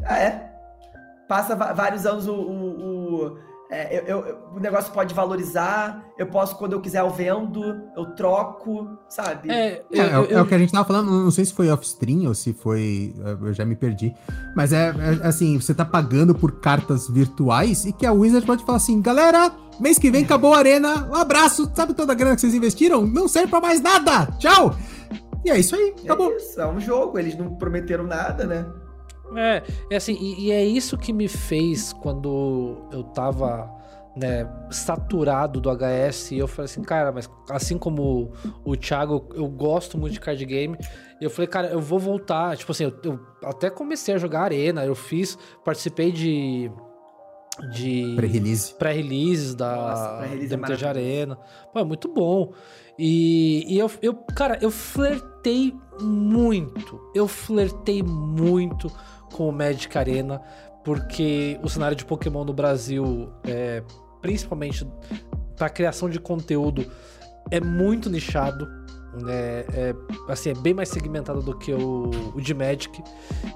É. Passa vários anos o, o, o é, eu, eu, o negócio pode valorizar, eu posso, quando eu quiser, eu vendo, eu troco, sabe? É, é eu, é, é o que a gente tava falando, não sei se foi off-stream ou se foi. Eu já me perdi. Mas é, é, assim: você tá pagando por cartas virtuais e que a Wizard pode falar assim, galera, mês que vem acabou a arena, um abraço, sabe toda a grana que vocês investiram? Não serve pra mais nada, tchau! E é isso aí, acabou. É isso, é um jogo, eles não prometeram nada, né? É, é assim, e, e, é isso que me fez quando eu tava, né, saturado do HS, e eu falei assim, cara, mas assim como o, o Thiago, eu gosto muito de card game, e eu falei, cara, eu vou voltar, tipo assim, eu, eu até comecei a jogar Arena, eu fiz, participei de de pré-release pré-releases da Nossa, pré é de Arena. Pô, é muito bom. E, e eu, eu, cara, eu flertei muito. Eu flertei muito com o Magic Arena, porque o cenário de Pokémon no Brasil, é, principalmente para criação de conteúdo, é muito nichado. Né? É, assim, é bem mais segmentado do que o, o de Magic.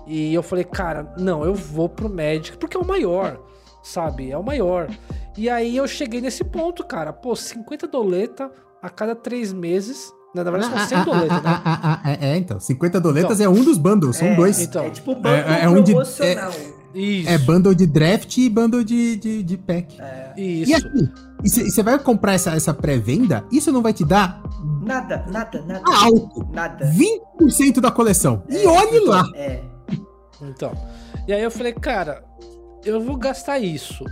E eu falei, cara, não, eu vou pro Magic, porque é o maior, sabe? É o maior. E aí eu cheguei nesse ponto, cara. Pô, 50 doleta a cada três meses na verdade, são 100 ah, ah, doletas, né? Ah, é, é, então. 50 doletas então, é um dos bundles, são é, dois. Então. É tipo bundle é, é um de, é, Isso. É bundle de draft e bundle de, de, de pack. É. Isso. E aqui, e você vai comprar essa, essa pré-venda, isso não vai te dar... Nada, nada, nada. Alto. Nada. 20% da coleção. É, e olhe então, lá. É. Então. E aí eu falei, cara, eu vou gastar isso.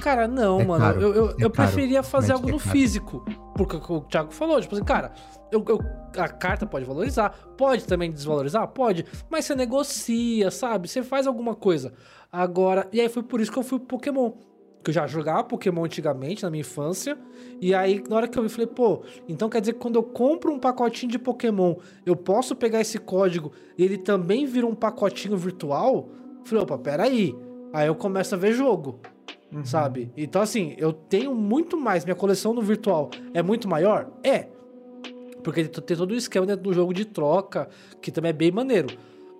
Cara, não, é mano. Caro, eu, eu, é eu preferia fazer algo no físico. Porque o Thiago falou, tipo assim, cara, eu, eu, a carta pode valorizar, pode também desvalorizar, pode, mas você negocia, sabe? Você faz alguma coisa. Agora, e aí foi por isso que eu fui pro Pokémon. Que eu já jogava Pokémon antigamente, na minha infância. E aí, na hora que eu vi, falei, pô, então quer dizer que quando eu compro um pacotinho de Pokémon, eu posso pegar esse código e ele também vira um pacotinho virtual? Falei, opa, peraí. Aí eu começo a ver jogo. Uhum. Sabe? Então, assim, eu tenho muito mais. Minha coleção no virtual é muito maior? É. Porque tem todo o esquema dentro do jogo de troca, que também é bem maneiro.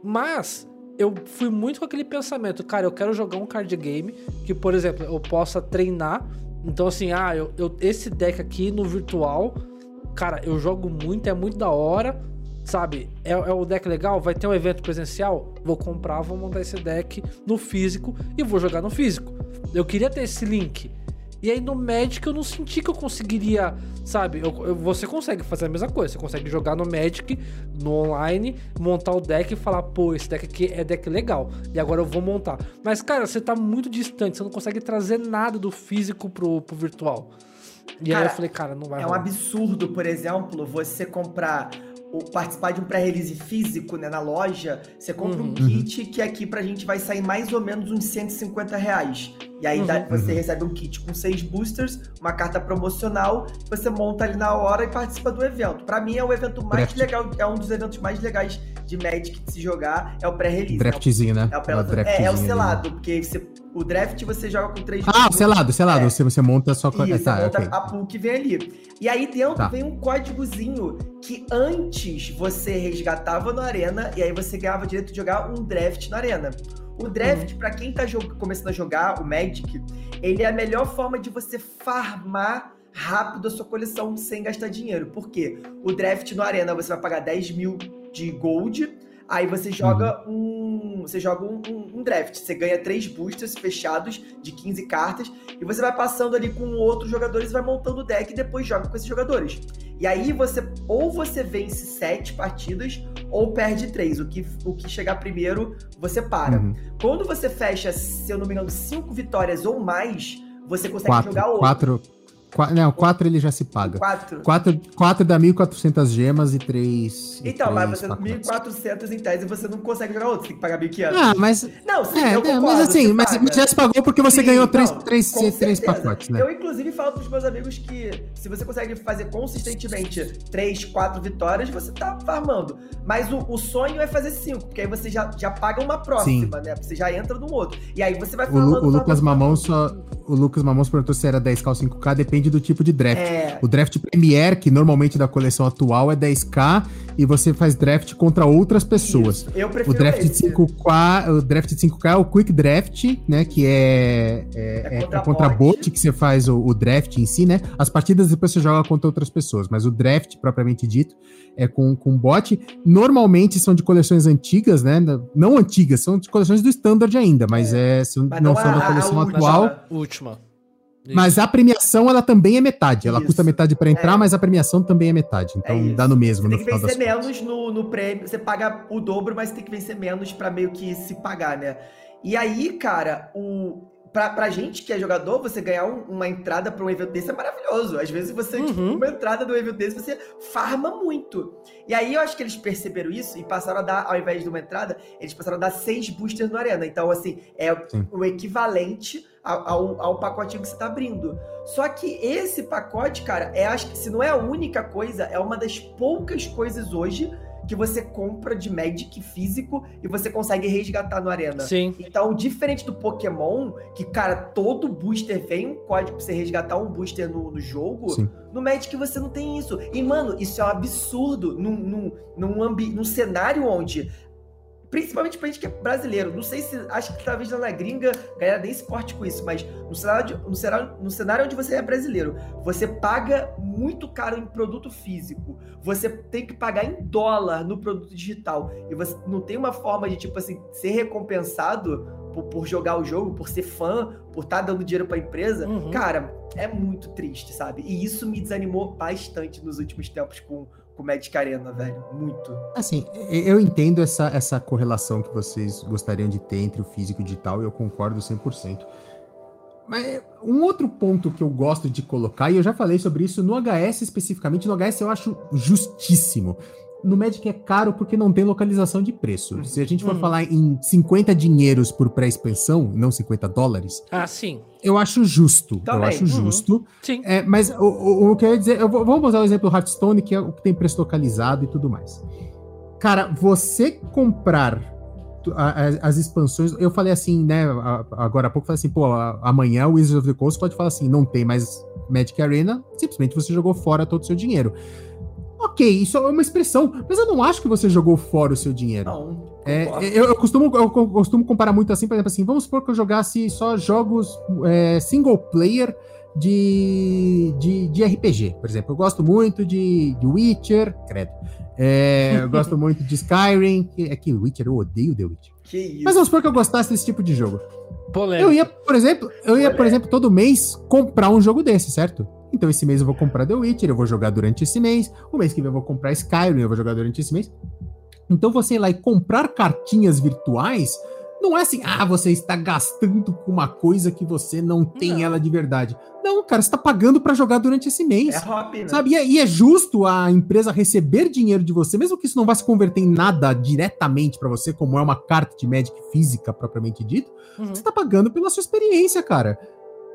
Mas eu fui muito com aquele pensamento, cara, eu quero jogar um card game que, por exemplo, eu possa treinar. Então, assim, ah, eu, eu esse deck aqui no virtual, cara, eu jogo muito, é muito da hora sabe? É, é, o deck legal? Vai ter um evento presencial? Vou comprar, vou montar esse deck no físico e vou jogar no físico. Eu queria ter esse link. E aí no Magic eu não senti que eu conseguiria, sabe? Eu, eu, você consegue fazer a mesma coisa. Você consegue jogar no Magic, no online, montar o deck e falar, pô, esse deck aqui é deck legal. E agora eu vou montar. Mas, cara, você tá muito distante, você não consegue trazer nada do físico pro, pro virtual. E cara, aí eu falei, cara, não vai É rolar. um absurdo, por exemplo, você comprar participar de um pré-release físico, né, na loja, você compra uhum. um kit que aqui pra gente vai sair mais ou menos uns 150 reais. E aí uhum. dá, você uhum. recebe um kit com seis boosters, uma carta promocional, você monta ali na hora e participa do evento. Para mim é o evento mais Draft. legal, é um dos eventos mais legais de Magic de se jogar, é o pré-release. Draftzinho, né? É o, é, é o selado, porque você, o draft você joga com três Ah, o selado, selado, é. você, você monta só com... Isso, tá, monta okay. a pool que vem ali. E aí dentro tá. vem um códigozinho que antes você resgatava na arena e aí você ganhava o direito de jogar um draft na arena. O draft, uhum. para quem tá começando a jogar o Magic, ele é a melhor forma de você farmar rápido a sua coleção sem gastar dinheiro. Por quê? O draft no Arena você vai pagar 10 mil de gold, aí você joga uhum. um. Você joga um, um, um, draft. Você ganha três boosters fechados de 15 cartas. E você vai passando ali com outros jogadores e vai montando o deck e depois joga com esses jogadores. E aí você ou você vence sete partidas ou perde três. O que, o que chegar primeiro, você para. Uhum. Quando você fecha, se eu não me engano, cinco vitórias ou mais, você consegue quatro, jogar outro. Quatro, Qu não, 4 ele já se paga. 4. 4, 4 dá 1.400 gemas e 3. Então, mas você 1.400 em tese você não consegue jogar outro, você tem que pagar 1.500. Ah, mas. Não, sim, é, eu concordo, Mas assim, mas, mas, já se pagou porque você sim, ganhou 3, não, 3, 3 pacotes, né? Eu, inclusive, falo pros meus amigos que se você consegue fazer consistentemente 3, 4 vitórias, você tá farmando. Mas o, o sonho é fazer 5, porque aí você já, já paga uma próxima, sim. né? Você já entra num outro. E aí você vai farmando. O, o Lucas Mamão só. O Lucas Mamão perguntou se era 10k ou 5k, depende depende do tipo de draft. É... O draft Premier, que normalmente da coleção atual é 10k, e você faz draft contra outras pessoas. Isso. Eu prefiro o draft esse. de 5K, o draft de 5K é o Quick Draft, né? Que é, é, é, é contra, é contra bot. que você faz o, o, draft em si, né? As partidas depois você joga contra outras pessoas, mas o draft, propriamente dito, é com, com bot. Normalmente são de coleções antigas, né? Não antigas, são de coleções do standard ainda, mas, é. são, mas não, não, são da coleção a, a atual. A Mas a premiação, ela também é metade. Ela Isso. custa metade para entrar, é. mas a premiação também é metade. Então é dá no mesmo. Você tem que vencer menos no, no prêmio. Você paga o dobro, mas tem que vencer menos para meio que se pagar, né? E aí, cara, o, pra, pra gente que é jogador, você ganhar um, uma entrada para um evento desse é maravilhoso. Às vezes você, tipo, uhum. tipo, uma entrada do evento desse, você farma muito. E aí eu acho que eles perceberam isso e passaram a dar, ao invés de uma entrada, eles passaram a dar seis boosters no Arena. Então, assim, é Sim. o equivalente ao, ao pacotinho que você tá abrindo. Só que esse pacote, cara, é acho que se não é a única coisa, é uma das poucas coisas hoje que você compra de Magic físico e você consegue resgatar no Arena. Sim. Então, diferente do Pokémon, que, cara, todo booster vem um código pra você resgatar um booster no, no jogo, Sim. no Magic você não tem isso. E, mano, isso é um absurdo num, num, num, ambi num cenário onde principalmente pra gente que é brasileiro. Não sei se. Acho que talvez lá na gringa a galera nem se porte com isso, mas no cenário, no, cenário, no cenário onde você é brasileiro, você paga muito caro em produto físico. Você tem que pagar em dólar no produto digital. E você não tem uma forma de, tipo assim, ser recompensado por, por jogar o jogo, por ser fã, por estar tá dando dinheiro pra empresa. Uhum. Cara, é muito triste, sabe? E isso me desanimou bastante nos últimos tempos com com Magic Arena, velho. Muito. Assim, eu entendo essa, essa correlação que vocês gostariam de ter entre o físico e o digital, e eu concordo 100%. Mas um outro ponto que eu gosto de colocar, e eu já falei sobre isso no HS especificamente, no HS eu acho justíssimo no Magic é caro porque não tem localização de preço. Se a gente for uhum. falar em 50 dinheiros por pré-expansão, não 50 dólares. Ah, sim. Eu acho justo. Também. Eu acho uhum. justo. Sim. É, mas o, o, o, que eu ia dizer, eu vou, vamos usar o exemplo do Hearthstone, que é o que tem preço localizado e tudo mais. Cara, você comprar as, as, expansões, eu falei assim, né, agora há pouco, falei assim, pô, amanhã o Wizards of the Coast pode falar assim, não tem mais Magic Arena, simplesmente você jogou fora todo o seu dinheiro. Ok, isso é uma expressão, mas eu não acho que você jogou fora o seu dinheiro. Não. É, eu, eu, costumo, eu costumo comparar muito assim, por exemplo, assim, vamos supor que eu jogasse só jogos é, single player de, de, de, RPG, por exemplo. Eu gosto muito de, de Witcher, credo. É, eu gosto [LAUGHS] muito de Skyrim, que, é que Witcher, eu odeio The Witcher. Que isso? Mas vamos supor que eu gostasse desse tipo de jogo. Polêmica. Eu ia, por exemplo, eu ia, por exemplo, todo mês comprar um jogo desse, certo? Então esse mês eu vou comprar The Witcher, eu vou jogar durante esse mês. O mês que vem eu vou comprar Skyrim, eu vou jogar durante esse mês. Então você ir lá e comprar cartinhas virtuais Não é assim, ah, você está gastando com uma coisa que você não tem não. ela de verdade. Não, cara, você está pagando para jogar durante esse mês. É hobby, né? Sabe? E é, e é, justo a empresa receber dinheiro de você, mesmo que isso não vá se converter em nada diretamente para você, como é uma carta de Magic física propriamente dito, uhum. você está pagando pela sua experiência, cara.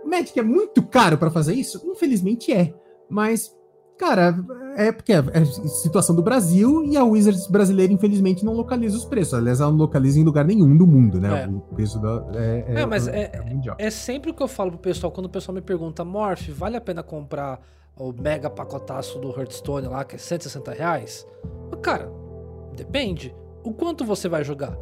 Magic é muito caro para fazer isso? Infelizmente é. Mas Cara, é porque é, é situação do Brasil e a Wizards brasileira, infelizmente, não localiza os preços. Aliás, ela não localiza em lugar nenhum do mundo, né? É. O preço da, é, é, é mas é, é, é, sempre o que eu falo pro pessoal, quando o pessoal me pergunta, Morph, vale a pena comprar o mega pacotaço do Hearthstone lá, que é 160 reais? Cara, depende. O quanto você vai jogar?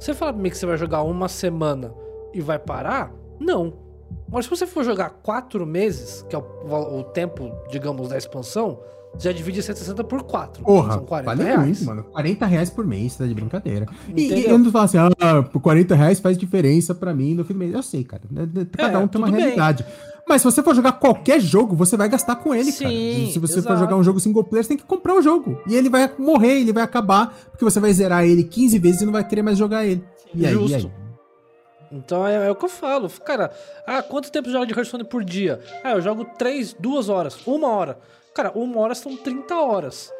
Você fala pra mim que você vai jogar uma semana e vai parar? Não. Mas se você for jogar 4 meses, que é o, o, tempo, digamos, da expansão, já divide 160 por 4. Porra, são 40 vale reais. Muito, mano. 40 reais por mês, tá de brincadeira. E, e eu não falo assim, ah, por 40 reais faz diferença pra mim no fim do mês. Eu sei, cara. Né, né, cada é, um tem uma realidade. Bem. Mas se você for jogar qualquer jogo, você vai gastar com ele, Sim, cara. Se você exato. for jogar um jogo single player, você tem que comprar o jogo. E ele vai morrer, ele vai acabar, porque você vai zerar ele 15 vezes e não vai querer mais jogar ele. E aí, Justo. e aí? Então é, é, o que eu falo. Cara, ah, quanto tempo joga de Hearthstone por dia? Ah, eu jogo 3, 2 horas, 1 hora. Cara, 1 hora são 30 horas,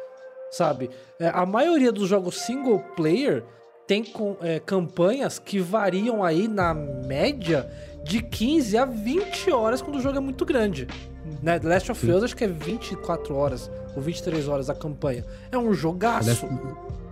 sabe? É, a maioria dos jogos single player tem com, é, campanhas que variam aí na média de 15 a 20 horas quando o jogo é muito grande. Né? The Last of Us acho que é 24 horas ou 23 horas a campanha. É um jogaço.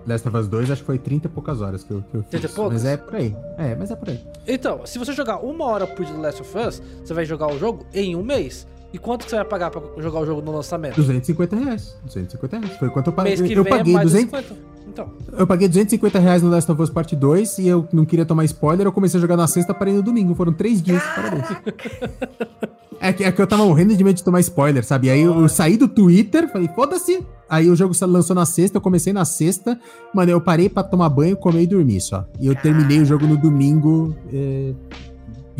Last of Us 2 acho que foi 30 e poucas horas que eu, que eu fiz. 30 e poucas? Mas é por aí. É, mas é por aí. Então, se você jogar uma hora por The Last of Us, você vai jogar o jogo em um mês. E quanto que você vai pagar pra jogar o jogo no lançamento? 250 reais. 250 reais. Foi quanto eu paguei. Mês que eu vem paguei é 250. Então. Eu paguei 250 reais no Last of Us Part 2 e eu não queria tomar spoiler. Eu comecei a jogar na sexta, parei no domingo. Foram três dias. Parabéns. É que, é que eu tava morrendo de medo de tomar spoiler, sabe? Aí eu, eu saí do Twitter, falei, foda-se, Aí o jogo lançou na sexta, eu comecei na sexta. Mano, eu parei pra tomar banho, comer e dormir só. E eu terminei o jogo no domingo. É,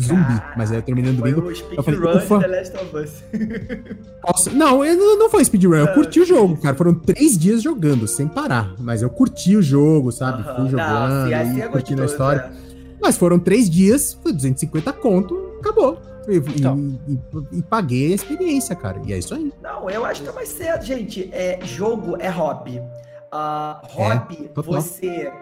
zumbi. Mas aí eu terminei no domingo. O speedrun The Last of Us. [LAUGHS] Nossa, não, eu, não foi speedrun. Eu curti o jogo, cara. Foram três dias jogando, sem parar. Mas eu curti o jogo, sabe? Fui jogando, não, assim, curtindo a história. É. Mas foram três dias, foi 250 conto, acabou. E, então. e, e, e, paguei a experiência, cara. E é isso aí. Não, eu acho que é mais certo, gente. É, jogo é hobby. Uh, hobby, é, você.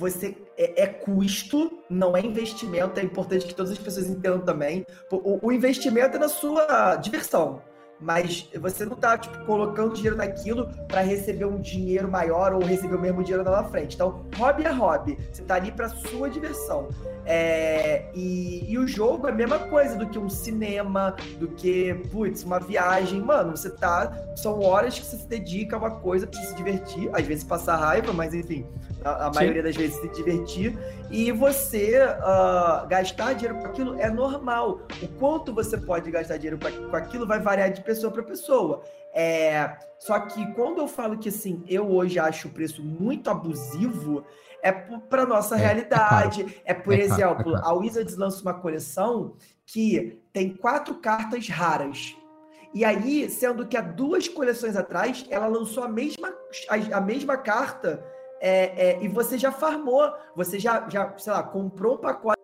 Você é, é, custo, não é investimento. É importante que todas as pessoas entendam também. O, o investimento é na sua diversão mas você não tá tipo, colocando dinheiro naquilo para receber um dinheiro maior ou receber o mesmo dinheiro lá na frente. Então, hobby é hobby. Você tá ali para sua diversão. É, e, e, o jogo é a mesma coisa do que um cinema, do que, putz, uma viagem. Mano, você tá. São horas que você se dedica a uma coisa pra se divertir, às vezes passar raiva, mas enfim, a, a maioria das vezes se divertir. E você uh, gastar dinheiro com aquilo é normal. O quanto você pode gastar dinheiro com aquilo vai variar de pessoa para pessoa. É, só que quando eu falo que assim, eu hoje acho o preço muito abusivo, é para nossa é, é realidade. É, é por é exemplo, a Wizards lança uma coleção que tem quatro cartas raras. E aí, sendo que há duas coleções atrás, ela lançou a mesma, a, a mesma carta é, é, e você já farmou, você já, já, sei lá, comprou um pacote.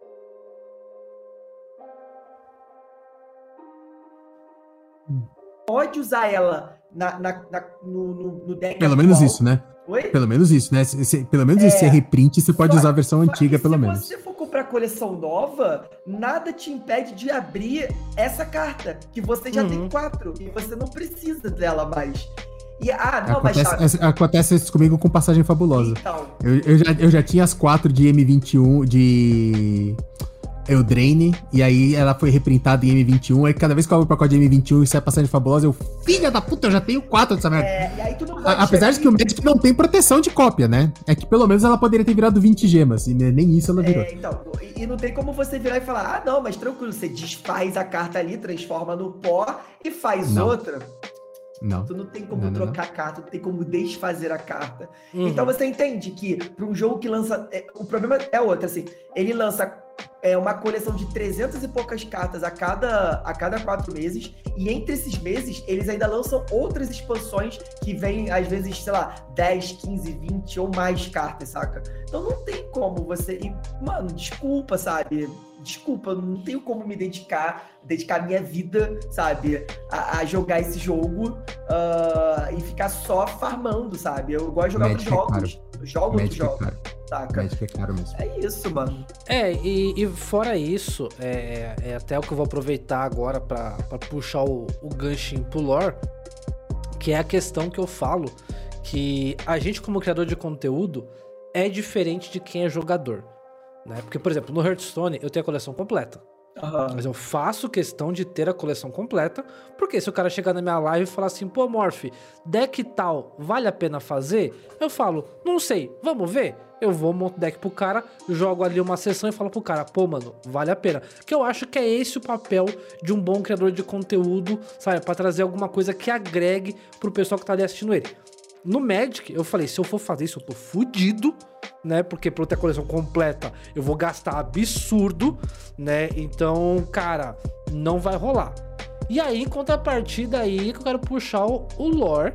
Pode usar ela na, na, na no, no, no, deck. Pelo atual. menos isso, né? Oi? Pelo menos isso, né? Se, se, pelo menos é, isso, se é reprint, você pode usar a versão antiga, pelo menos. Se você for comprar coleção nova, nada te impede de abrir essa carta, que você já uhum. tem quatro, e você não precisa dela mais. E, ah, não, acontece, mas acontece isso comigo com passagem fabulosa. Então. Eu, eu, já, eu já tinha as quatro de M21 de Eldraine, e aí ela foi reprintada em M21. Aí cada vez que eu abro o pacote de M21 e sai passagem fabulosa, eu, filha da puta, eu já tenho quatro dessa merda. É, e aí tu não pode Apesar de que o Magic não tem proteção de cópia, né? É que pelo menos ela poderia ter virado 20 gemas, e nem isso ela virou. É, então, e não tem como você virar e falar, ah, não, mas tranquilo, você desfaz a carta ali, transforma no pó e faz não. outra. Não. Tu não tem como não, trocar não. a carta, tu tem como desfazer a carta. Uhum. Então você entende que para um jogo que lança. É, o problema é outro, assim. Ele lança é uma coleção de 300 e poucas cartas a cada, a cada quatro meses. E entre esses meses, eles ainda lançam outras expansões que vêm, às vezes, sei lá, 10, 15, 20 ou mais cartas, saca? Então não tem como você. E, mano, desculpa, sabe? Desculpa, eu não tenho como me dedicar, dedicar minha vida, sabe, a, a jogar esse jogo uh, e ficar só farmando, sabe? Eu gosto de jogar Magic outros é jogos. É jogo outros jogos. Saca? Magic é caro mesmo. É isso, mano. É, e, e fora isso, é, é, até o que eu vou aproveitar agora para puxar o, o ganchinho pro lore, que é a questão que eu falo que a gente, como criador de conteúdo, é diferente de quem é jogador. Né? Porque, por exemplo, no Hearthstone eu tenho a coleção completa. Uhum. Mas eu faço questão de ter a coleção completa, porque se o cara chegar na minha live e falar assim, pô, Morph, deck tal, vale a pena fazer? Eu falo, não sei, vamos ver? Eu vou, monto deck pro cara, jogo ali uma sessão e falo pro cara, pô, mano, vale a pena. Que eu acho que é esse o papel de um bom criador de conteúdo, sabe? para trazer alguma coisa que agregue pro pessoal que tá ali assistindo ele. No Magic, eu falei, se eu for fazer isso, eu tô fudido, né? Porque pra eu ter a coleção completa, eu vou gastar absurdo, né? Então, cara, não vai rolar. E aí, em contrapartida aí, que eu quero puxar o, o lore,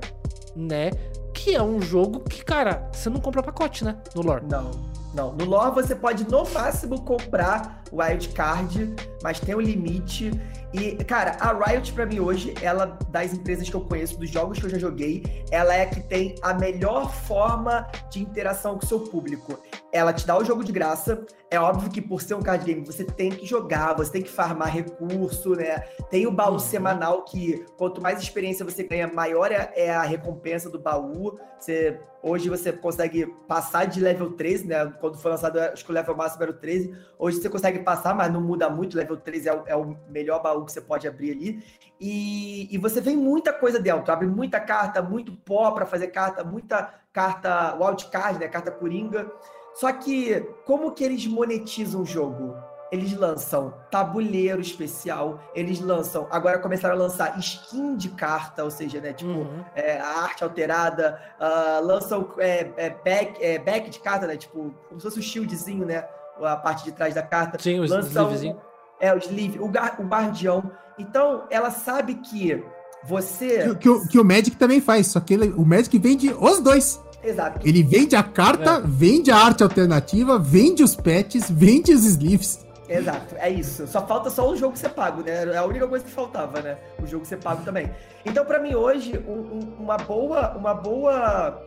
né? Que é um jogo que, cara, você não compra pacote, né? No lore. Não. Não, no lore você pode no máximo comprar o wildcard, mas tem um limite. E, cara, a Riot para mim hoje, ela das empresas que eu conheço, dos jogos que eu já joguei, ela é a que tem a melhor forma de interação com o seu público. Ela te dá o jogo de graça. É óbvio que por ser um card game, você tem que jogar, você tem que farmar recurso, né? Tem o baú uhum. semanal que quanto mais experiência você ganha, maior é, é a recompensa do baú. Você Hoje você consegue passar de level 13, né? Quando foi lançado, acho que o level máximo era o 13. Hoje você consegue passar, mas não muda muito. Level 13 é o, é o melhor baú que você pode abrir ali. E, e você vê muita coisa dentro. Abre muita carta, muito pó para fazer carta, muita carta wildcard, né? Carta coringa. Só que como que eles monetizam o jogo? Eles lançam tabuleiro especial, eles lançam, agora começaram a lançar skin de carta, ou seja, né, tipo, uhum. é, a arte alterada, uh, lançam é, é, back, é, back de carta, né, tipo, como se fosse o shieldzinho, né, a parte de trás da carta. Sim, os lançam, É, o sleeve, o, o guardião. Então, ela sabe que você... Que, que, o, que o Magic também faz, só que ele, o Magic vende os dois. Exato. Ele vende a carta, é. vende a arte alternativa, vende os patches, vende os sleeves. Exato, é isso. Só falta só o jogo ser pago, né? É a única coisa que faltava, né? O jogo ser pago também. Então, para mim, hoje, um, um, uma boa. Uma boa.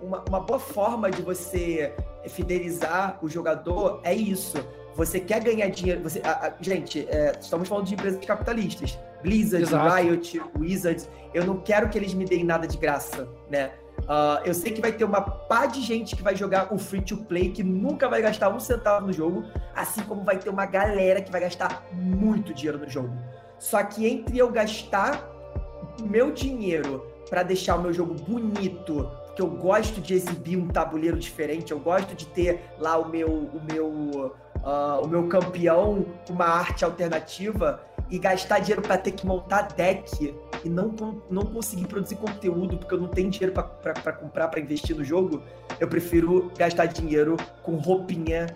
Uma, uma boa forma de você fidelizar o jogador é isso. Você quer ganhar dinheiro. Você, a, a, gente, é, estamos falando de empresas capitalistas. Blizzard, Exato. Riot, Wizards. Eu não quero que eles me deem nada de graça, né? Uh, eu sei que vai ter uma pá de gente que vai jogar o free to play que nunca vai gastar um centavo no jogo, assim como vai ter uma galera que vai gastar muito dinheiro no jogo. Só que entre eu gastar meu dinheiro para deixar o meu jogo bonito, porque eu gosto de exibir um tabuleiro diferente, eu gosto de ter lá o meu o meu uh, o meu campeão com uma arte alternativa e gastar dinheiro para ter que montar deck e não, não conseguir produzir conteúdo porque eu não tenho dinheiro para comprar, para investir no jogo, eu prefiro gastar dinheiro com roupinha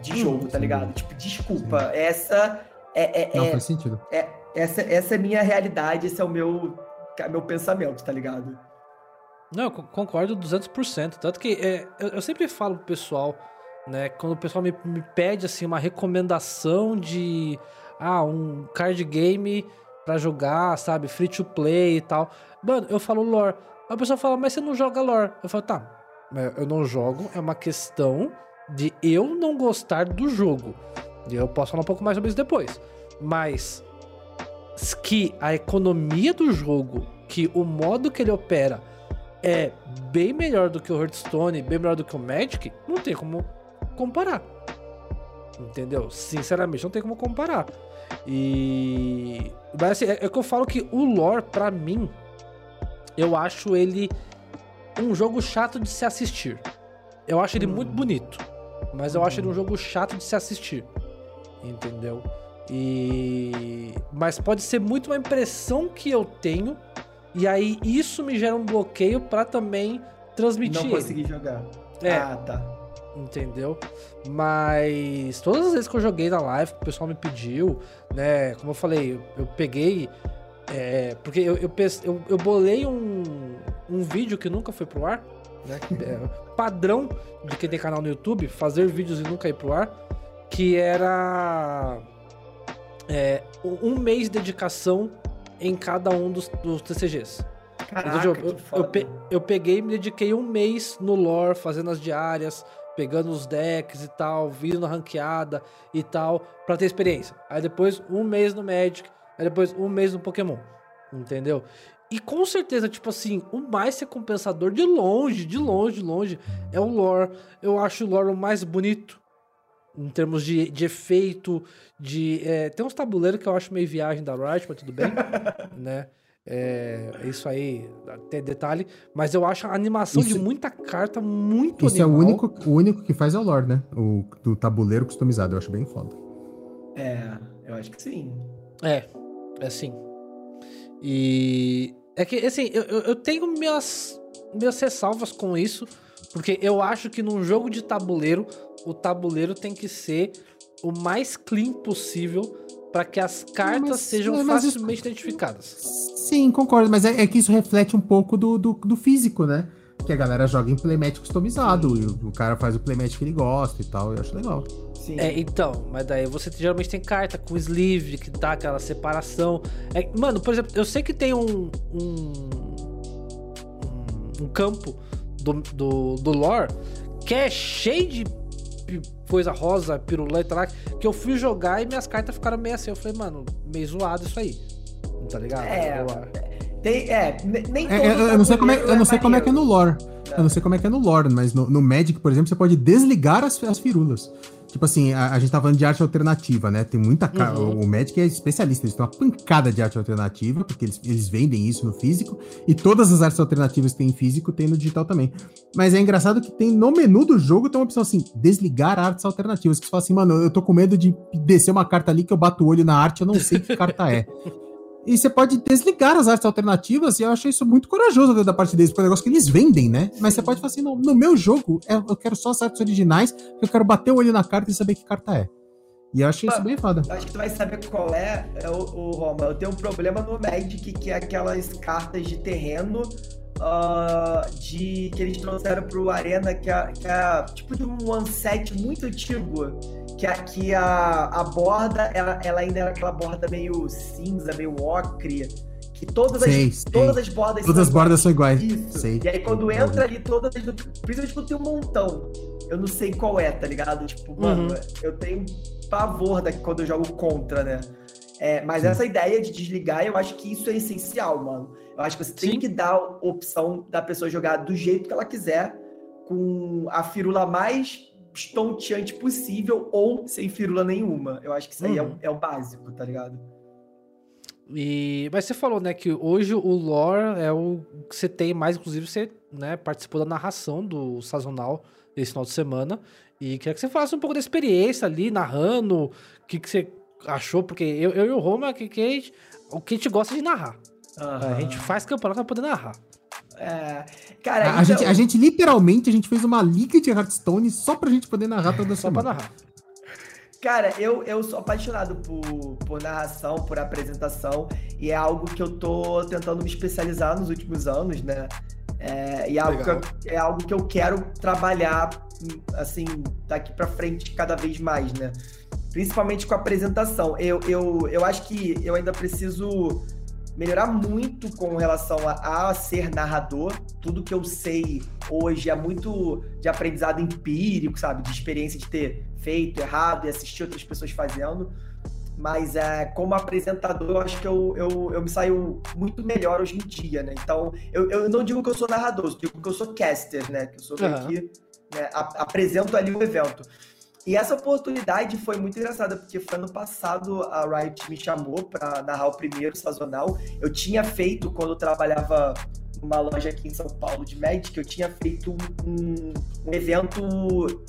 de hum, jogo, tá ligado? Tipo, desculpa, sim. essa é, é, não, é, faz sentido. É, essa, essa é minha realidade, esse é o meu, meu pensamento, tá ligado? Não, eu concordo 200%. Tanto que é, eu, eu, sempre falo pro pessoal, né, quando o pessoal me, me pede assim uma recomendação de ah, um card game para jogar, sabe? Free to play e tal. Mano, eu falo lore. A pessoa fala, mas você não joga lore. Eu falo, tá, eu não jogo, é uma questão de eu não gostar do jogo. E eu posso falar um pouco mais sobre isso depois. Mas que a economia do jogo, que o modo que ele opera é bem melhor do que o Hearthstone, bem melhor do que o Magic, não tem como comparar. Entendeu? Sinceramente, não tem como comparar. E. Mas assim, é, é que eu falo que o lore, para mim, eu acho ele um jogo chato de se assistir. Eu acho ele hum. muito bonito, mas eu hum. acho ele um jogo chato de se assistir. Entendeu? E. Mas pode ser muito uma impressão que eu tenho, e aí isso me gera um bloqueio para também transmitir. Não conseguir jogar. É. Ah, tá. Entendeu? Mas todas as vezes que eu joguei na live, que o pessoal me pediu, né? Como eu falei, eu, eu peguei. É, porque eu, eu, eu, eu bolei um, um vídeo que nunca foi pro ar, né? É, [LAUGHS] padrão de quem tem canal no YouTube, fazer vídeos e nunca ir pro ar, que era é, um mês de dedicação em cada um dos, dos TCGs. Caraca, eu, eu, eu, eu, peguei e me dediquei um mês no lore, fazendo as diárias, pegando os decks e tal, vindo na ranqueada e tal, pra ter experiência. Aí depois um mês no Magic, aí depois um mês no Pokémon. Entendeu? E com certeza, tipo assim, o mais recompensador de longe, de longe, de longe, é o lore. Eu acho o lore o mais bonito em termos de, de efeito, de... É, tem uns tabuleiros que eu acho meio viagem da Riot, mas tudo bem, [LAUGHS] né? É, isso aí, tem detalhe. Mas eu acho a animação isso, de muita carta muito Isso animal. é o único, o único que faz é o Lord, né? O do tabuleiro customizado, eu acho bem foda. É, eu acho que sim. É, é sim. E é que, assim, eu, eu tenho minhas, minhas ressalvas com isso, porque eu acho que num jogo de tabuleiro, o tabuleiro tem que ser o mais clean possível para que as cartas mas, sejam facilmente isso... identificadas. Sim, concordo, mas é, é, que isso reflete um pouco do, do, do, físico, né? Que a galera joga em playmat customizado, e o, o, cara faz o playmat que ele gosta e tal, eu acho legal. Sim. É, então, mas daí você geralmente tem carta com sleeve, que dá aquela separação. É, mano, por exemplo, eu sei que tem um, um, um campo do, do, do lore que é cheio de coisa rosa, piruleta lá, que eu fui jogar e minhas cartas ficaram meio assim. Eu falei, mano, meio zoado isso aí. Tá ligado? É, tem, é nem é, eu, eu, não sei como é, eu não sei como é que é no lore. Eu não sei como é que é no lore, mas no, no Magic, por exemplo, você pode desligar as, as firulas. Tipo assim, a, a, gente tá falando de arte alternativa, né? Tem muita. Uhum. O Magic é especialista, eles têm uma pancada de arte alternativa, porque eles, eles vendem isso no físico, e todas as artes alternativas que tem em físico tem no digital também. Mas é engraçado que tem no menu do jogo tem uma opção assim: desligar artes alternativas. Que você fala assim, mano, eu tô com medo de descer uma carta ali que eu bato o olho na arte, eu não sei que carta é. [LAUGHS] E você pode desligar as artes alternativas, e eu achei isso muito corajoso da parte deles, porque é um negócio que eles vendem, né? Mas você pode falar assim: no, no meu jogo, é, eu quero só as artes originais, porque eu quero bater o olho na carta e saber que carta é. E eu achei isso bem foda. Acho que tu vai saber qual é, é o, o Roma. Eu tenho um problema no Magic, que é aquelas cartas de terreno uh, de que eles trouxeram pro Arena, que é, que é tipo de um one set muito antigo que aqui a, a borda, ela, ela ainda era aquela borda meio cinza, meio ocre, que todas sei, as, sei. todas as bordas todas as bordas são iguais. Isso. Sei. E aí quando entra ali todas, principalmente quando tem um montão, eu não sei qual é, tá ligado? Tipo, uhum. mano, eu tenho pavor daqui quando eu jogo contra, né? É, mas Sim. essa ideia de desligar, eu acho que isso é essencial, mano. Eu acho que você Sim. tem que dar a opção da pessoa jogar do jeito que ela quiser, com a firula mais estonteante possível ou sem firula nenhuma. Eu acho que isso aí é, o, é o básico, tá ligado? E, mas você falou, né, que hoje o lore é o que você tem mais, inclusive você né, participou da narração do sazonal desse final de semana. E queria que você falasse um pouco da experiência ali, narrando, o que, que você achou, porque eu, eu e o Roma, que, que a gente, o que a gente gosta de narrar. Uhum. A gente faz campeonato pra poder narrar. É, cara, a, então... a, gente, a gente literalmente a gente fez uma liga de Hearthstone só pra gente poder narrar toda só semana. Pra narrar. Cara, eu, eu sou apaixonado por, por narração, por apresentação, e é algo que eu tô tentando me especializar nos últimos anos, né? É, e é algo, que eu, é algo que eu quero trabalhar, assim, daqui para frente cada vez mais, né? Principalmente com a apresentação. Eu, eu, eu acho que eu ainda preciso melhorar muito com relação a, a, ser narrador. Tudo que eu sei hoje é muito de aprendizado empírico, sabe? De experiência de ter feito errado e assistir outras pessoas fazendo. Mas é, como apresentador, eu acho que eu, eu, eu me saio muito melhor hoje em dia, né? Então, eu, eu não digo que eu sou narrador, eu digo que eu sou caster, né? Que eu sou uhum. que né, apresento ali o evento. E essa oportunidade foi muito engraçada, porque foi ano passado a Riot me chamou para narrar o primeiro sazonal. Eu tinha feito, quando eu trabalhava numa loja aqui em São Paulo de Magic, eu tinha feito um, um evento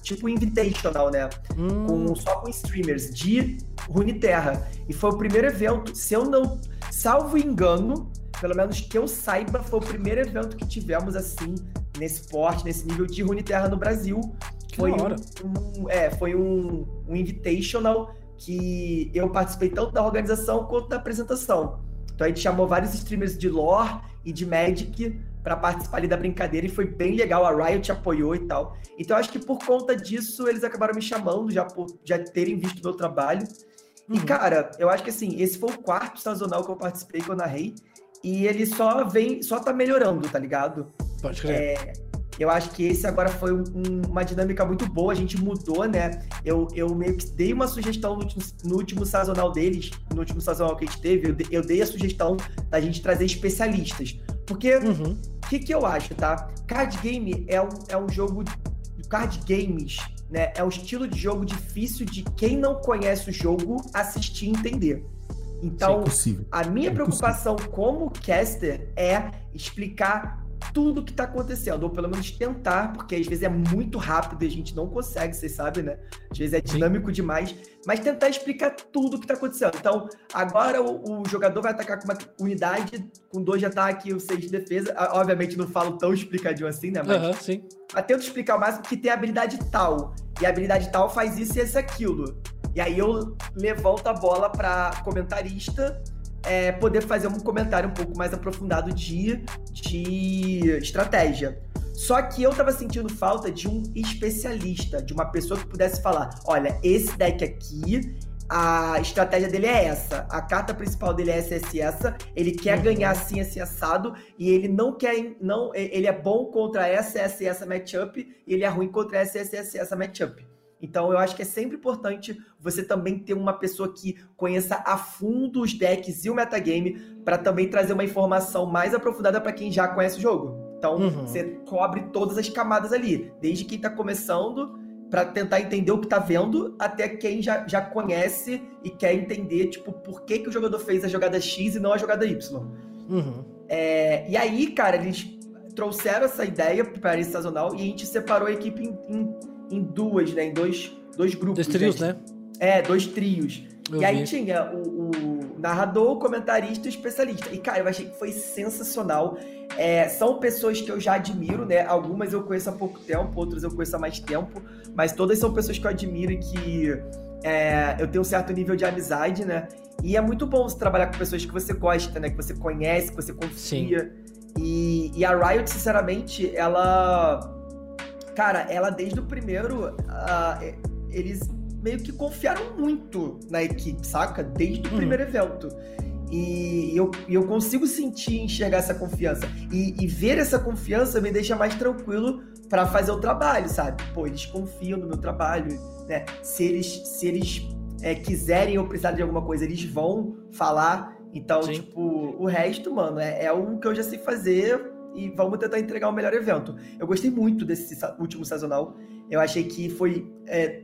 tipo invitational, né? Hum. Com, só com streamers de Runeterra. E foi o primeiro evento, se eu não. Salvo engano, pelo menos que eu saiba, foi o primeiro evento que tivemos assim, nesse porte, nesse nível de Runeterra no Brasil foi um, um, é, foi um, um invitational que eu participei tanto da organização quanto da apresentação. Então a gente chamou vários streamers de lore e de Magic para participar ali da brincadeira e foi bem legal. A Riot apoiou e tal. Então acho que por conta disso eles acabaram me chamando já por já terem visto meu trabalho. Uhum. E cara, eu acho que assim, esse foi o quarto sazonal que eu participei, que eu narrei. E ele só vem, só tá melhorando, tá ligado? Pode crer. É, eu acho que esse agora foi um, uma dinâmica muito boa, a gente mudou, né? Eu, eu meio que dei uma sugestão no último, no último sazonal deles, no último sazonal que a gente teve, eu, de, eu dei a sugestão da gente trazer especialistas. Porque, o uhum. que, que eu acho, tá? Card game é um, é um jogo. Card games, né? É um estilo de jogo difícil de quem não conhece o jogo assistir e entender. Então, é a minha é preocupação como caster é explicar tudo que tá acontecendo, ou pelo menos tentar, porque às vezes é muito rápido e a gente não consegue, vocês sabem, né? Às vezes é dinâmico Sim. demais, mas tentar explicar tudo que tá acontecendo. Então, agora o, o, jogador vai atacar com uma unidade, com dois de ataque e seis de defesa. Obviamente não falo tão explicadinho assim, né? Mas, uhum, sim. mas tento explicar o máximo que tem habilidade tal, e a habilidade tal faz isso e esse aquilo. E aí eu levanto a bola para comentarista é, poder fazer um comentário um pouco mais aprofundado de, de estratégia. Só que eu tava sentindo falta de um especialista, de uma pessoa que pudesse falar: olha, esse deck aqui, a estratégia dele é essa, a carta principal dele é essa, essa, essa, ele quer uhum. ganhar assim, assim, assado, e ele não quer, não, ele é bom contra essa, essa e essa matchup, e ele é ruim contra essa, essa, essa, essa matchup. Então eu acho que é sempre importante você também ter uma pessoa que conheça a fundo os decks e o metagame para também trazer uma informação mais aprofundada para quem já conhece o jogo. Então uhum. você cobre todas as camadas ali, desde quem está começando para tentar entender o que está vendo, até quem já, já conhece e quer entender, tipo, por que, que o jogador fez a jogada X e não a jogada Y. Uhum. É, e aí, cara, eles trouxeram essa ideia para esse sazonal e a gente separou a equipe em, em em duas, né? Em dois, dois grupos. Dois trios, né? É, dois trios. Eu e aí tinha o, o, narrador, o comentarista e o especialista. E, cara, eu achei que foi sensacional. É, são pessoas que eu já admiro, né? Algumas eu conheço há pouco tempo, outras eu conheço há mais tempo. Mas todas são pessoas que eu admiro e que é, eu tenho um certo nível de amizade, né? E é muito bom você trabalhar com pessoas que você gosta, né? Que você conhece, que você confia. E, e a Riot, sinceramente, ela cara, ela desde o primeiro, uh, eles meio que confiaram muito na equipe, saca? Desde o uhum. primeiro evento. E eu, eu consigo sentir, enxergar essa confiança. E, e ver essa confiança me deixa mais tranquilo para fazer o trabalho, sabe? Pô, eles confiam no meu trabalho, né? Se eles, se eles é, quiserem ou precisarem de alguma coisa, eles vão falar. Então, Sim. tipo, o resto, mano, é, é o que eu já sei fazer e vamos tentar entregar o melhor evento. Eu gostei muito desse último sazonal. Eu achei que foi. É,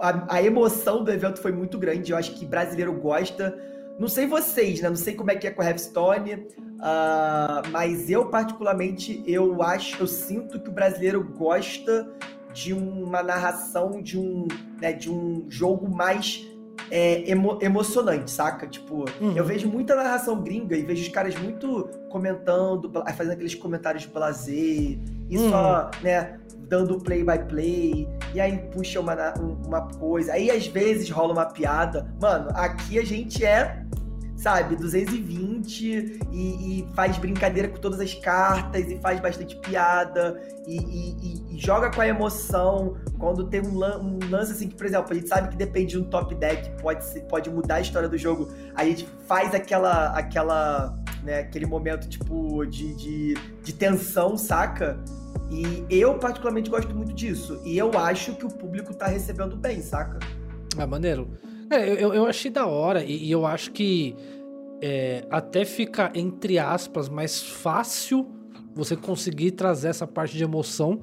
a, a, emoção do evento foi muito grande. Eu acho que brasileiro gosta. Não sei vocês, né? Não sei como é que é com a Hearthstone, uh, mas eu, particularmente, eu acho, eu sinto que o brasileiro gosta de uma narração, de um, né, de um jogo mais é, emo emocionante, saca? Tipo, uhum. eu vejo muita narração gringa e vejo os caras muito comentando, fazendo aqueles comentários de prazer, e uhum. só, né, dando play by play, e aí puxa uma, uma coisa, aí às vezes rola uma piada. Mano, aqui a gente é sabe, 220 e, e, faz brincadeira com todas as cartas e faz bastante piada e, e, e joga com a emoção. Quando tem um, lan um, lance assim que, por exemplo, a gente sabe que depende de um top deck, pode, pode mudar a história do jogo, a gente faz aquela, aquela, né, aquele momento tipo de, de, de tensão, saca? E eu particularmente gosto muito disso. E eu acho que o público tá recebendo bem, saca? Ah, maneiro. É, eu, eu achei da hora e, e eu acho que é, até fica, entre aspas, mais fácil você conseguir trazer essa parte de emoção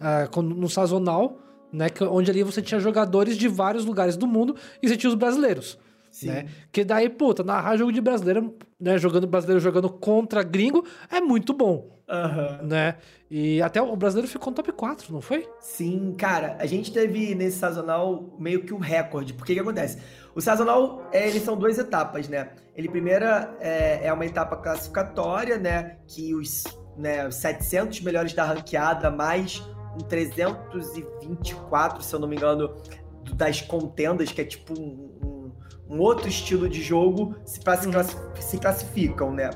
uh, no sazonal, né? Onde ali você tinha jogadores de vários lugares do mundo e você tinha os brasileiros. Sim. Né? Que daí, puta, narrar jogo de brasileiro, né? Jogando brasileiro jogando contra gringo é muito bom. Uhum. Né? E até o brasileiro ficou no top 4, não foi? Sim, cara, a gente teve nesse sazonal meio que um recorde. Porque que acontece? O sazonal, é, eles são duas etapas, né? Ele primeira é, é uma etapa classificatória, né? Que os, né, os 700 melhores da ranqueada, mais um 324, se eu não me engano, das contendas, que é tipo um, um, um outro estilo de jogo, se, uhum. se classificam, né?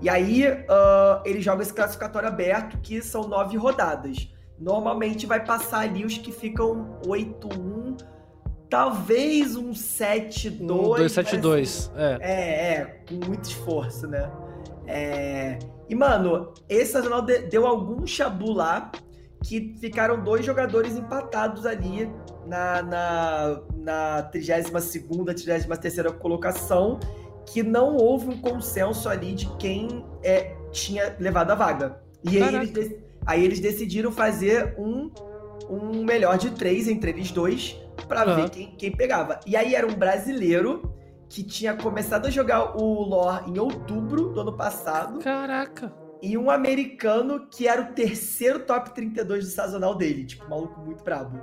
E aí uh, ele joga esse classificatório aberto, que são nove rodadas. Normalmente vai passar ali os que ficam 8-1, talvez um 7-2. Um 2-7-2, é. É, é, com muito esforço, né? É... E, mano, esse Nacional deu algum chabu lá que ficaram dois jogadores empatados ali na, na, na 32 33 colocação, que não houve um consenso ali de quem é, tinha levado a vaga. E aí eles, aí eles, decidiram fazer um, um melhor de três entre eles dois para uhum. ver quem, quem pegava. E aí era um brasileiro que tinha começado a jogar o lore em outubro do ano passado. Caraca! E um americano que era o terceiro top 32 do sazonal dele. Tipo, um maluco muito brabo.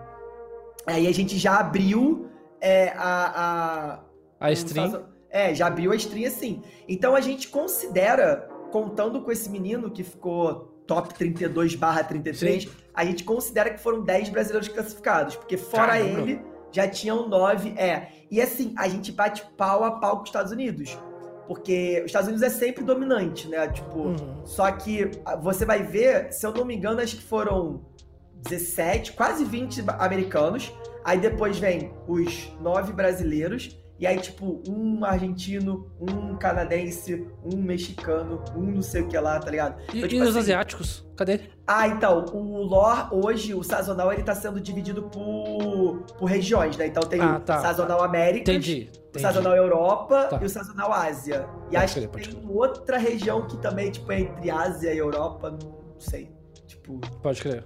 Aí a gente já abriu é, a. A, a stream. É, já abriu a stream assim. Então a gente considera, contando com esse menino que ficou top 32 barra 33, Sim. a gente considera que foram 10 brasileiros classificados. Porque fora Caramba. ele, já tinham 9. É. E assim, a gente bate pau a pau com os Estados Unidos. Porque os Estados Unidos é sempre dominante, né? Tipo, uhum. só que você vai ver, se eu não me engano, acho que foram 17, quase 20 americanos. Aí depois vem os nove brasileiros. E aí, tipo, um argentino, um canadense, um mexicano, um não sei o que lá, tá ligado? E, então, tipo, e os assim, asiáticos? Cadê? Ah, então, o lore hoje, o sazonal, ele tá sendo dividido por, por regiões, né? Então tem ah, tá. o sazonal América, entendi, entendi. o sazonal Europa tá. e o sazonal Ásia. E pode acho que tem outra região que também, tipo, é entre Ásia e Europa, não sei. Tipo. Pode crer.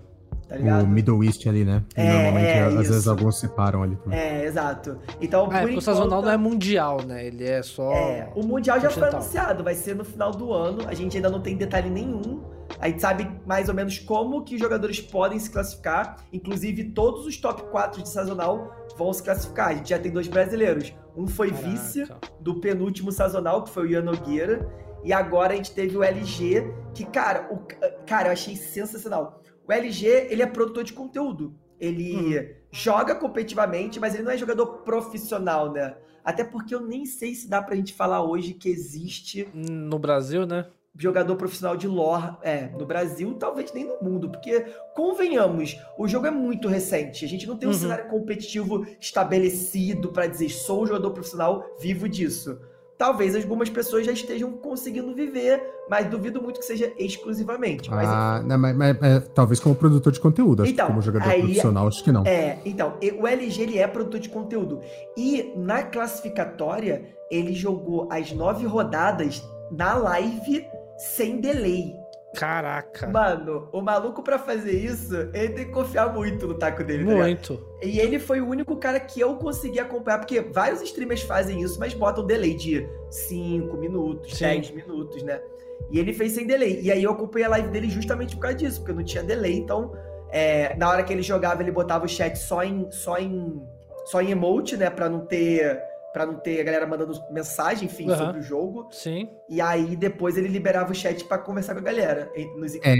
Tá o Middle East ali, né? É, Normalmente, é, às isso. vezes, alguns separam ali também. É, exato. Então, ah, é, por enquanto... o sazonal não é mundial, né? Ele é só. É, o mundial já foi anunciado, vai ser no final do ano. A gente ainda não tem detalhe nenhum. A gente sabe mais ou menos como que os jogadores podem se classificar. Inclusive, todos os top 4 de sazonal vão se classificar. A gente já tem dois brasileiros. Um foi Caraca. vice do penúltimo sazonal, que foi o Ian Nogueira. E agora a gente teve o LG, que, cara, o, cara, eu achei sensacional o LG, ele é produtor de conteúdo. Ele uhum. joga competitivamente, mas ele não é jogador profissional, né? Até porque eu nem sei se dá pra gente falar hoje que existe. No Brasil, né? Jogador profissional de lore. É, no Brasil, talvez nem no mundo. Porque, convenhamos, o jogo é muito recente. A gente não tem um uhum. cenário competitivo estabelecido para dizer sou um jogador profissional, vivo disso talvez algumas pessoas já estejam conseguindo viver, mas duvido muito que seja exclusivamente. Mas, ah, não, mas, mas, mas, talvez como produtor de conteúdo, acho então, que como jogador aí, profissional, acho que não. É, então, o LG ele é produtor de conteúdo. E na classificatória, ele jogou as nove rodadas na live sem delay. Caraca. Mano, o maluco para fazer isso, ele tem que confiar muito no taco dele. Tá muito. Tá e ele foi o único cara que eu consegui acompanhar, porque vários streamers fazem isso, mas botam delay de 5 minutos, 10 minutos, né? E ele fez sem delay. E aí eu acompanhei a live dele justamente por causa disso, porque não tinha delay. Então, é, na hora que ele jogava, ele botava o chat só em, só em, só em emote, né? Pra não ter para não ter a galera mandando mensagem, enfim, uhum. sobre o jogo. Sim. E aí depois ele liberava o chat para conversar com a galera nos é,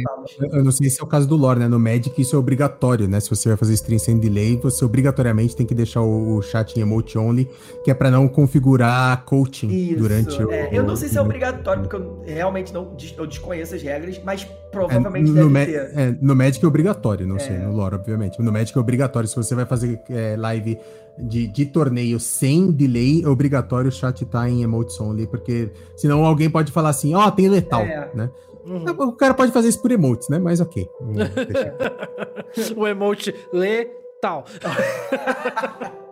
Eu não sei se é o caso do lore, né? No Magic isso é obrigatório, né? Se você vai fazer stream sem delay, você obrigatoriamente tem que deixar o, o chat em emote only, que é para não configurar coaching isso, durante é. o, Eu não sei se é obrigatório, porque eu realmente não eu desconheço as regras, mas provavelmente é, no, deve ter. É, no Magic é obrigatório, não sei, é. no lore, obviamente. No Magic é obrigatório. Se você vai fazer é, live de, de torneio sem delay, é obrigatório o chat estar tá em emotes only, porque senão alguém pode falar assim, ó, oh, tem letal, é. né? Uhum. O cara pode fazer isso por emotes, né? Mas ok. [LAUGHS] o emote letal. [LAUGHS]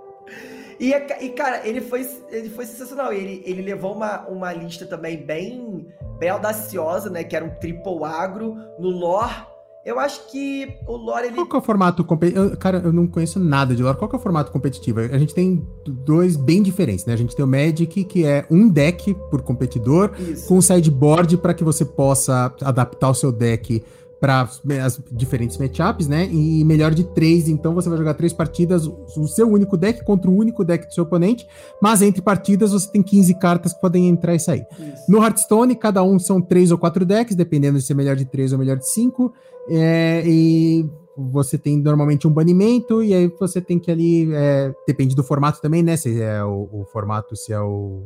e, e, cara, ele foi, ele foi sensacional. Ele, ele levou uma, uma lista também bem, bem audaciosa, né? Que era um triple agro no lore eu acho que o lore ele... Qual que é o formato competitivo? Cara, eu não conheço nada de lore. Qual que é o formato competitivo? A gente tem dois bem diferentes, né? A gente tem o Magic, que é um deck por competidor, Isso. com um sideboard para que você possa adaptar o seu deck para as diferentes matchups, né? E melhor de três, então você vai jogar três partidas, o seu único deck contra o único deck do seu oponente, mas entre partidas você tem 15 cartas que podem entrar e sair. Isso. No Hearthstone, cada um são três ou quatro decks, dependendo de ser melhor de três ou melhor de cinco. É, e você tem normalmente um banimento, e aí você tem que ali. É, depende do formato também, né? Se é o, o formato, se é o,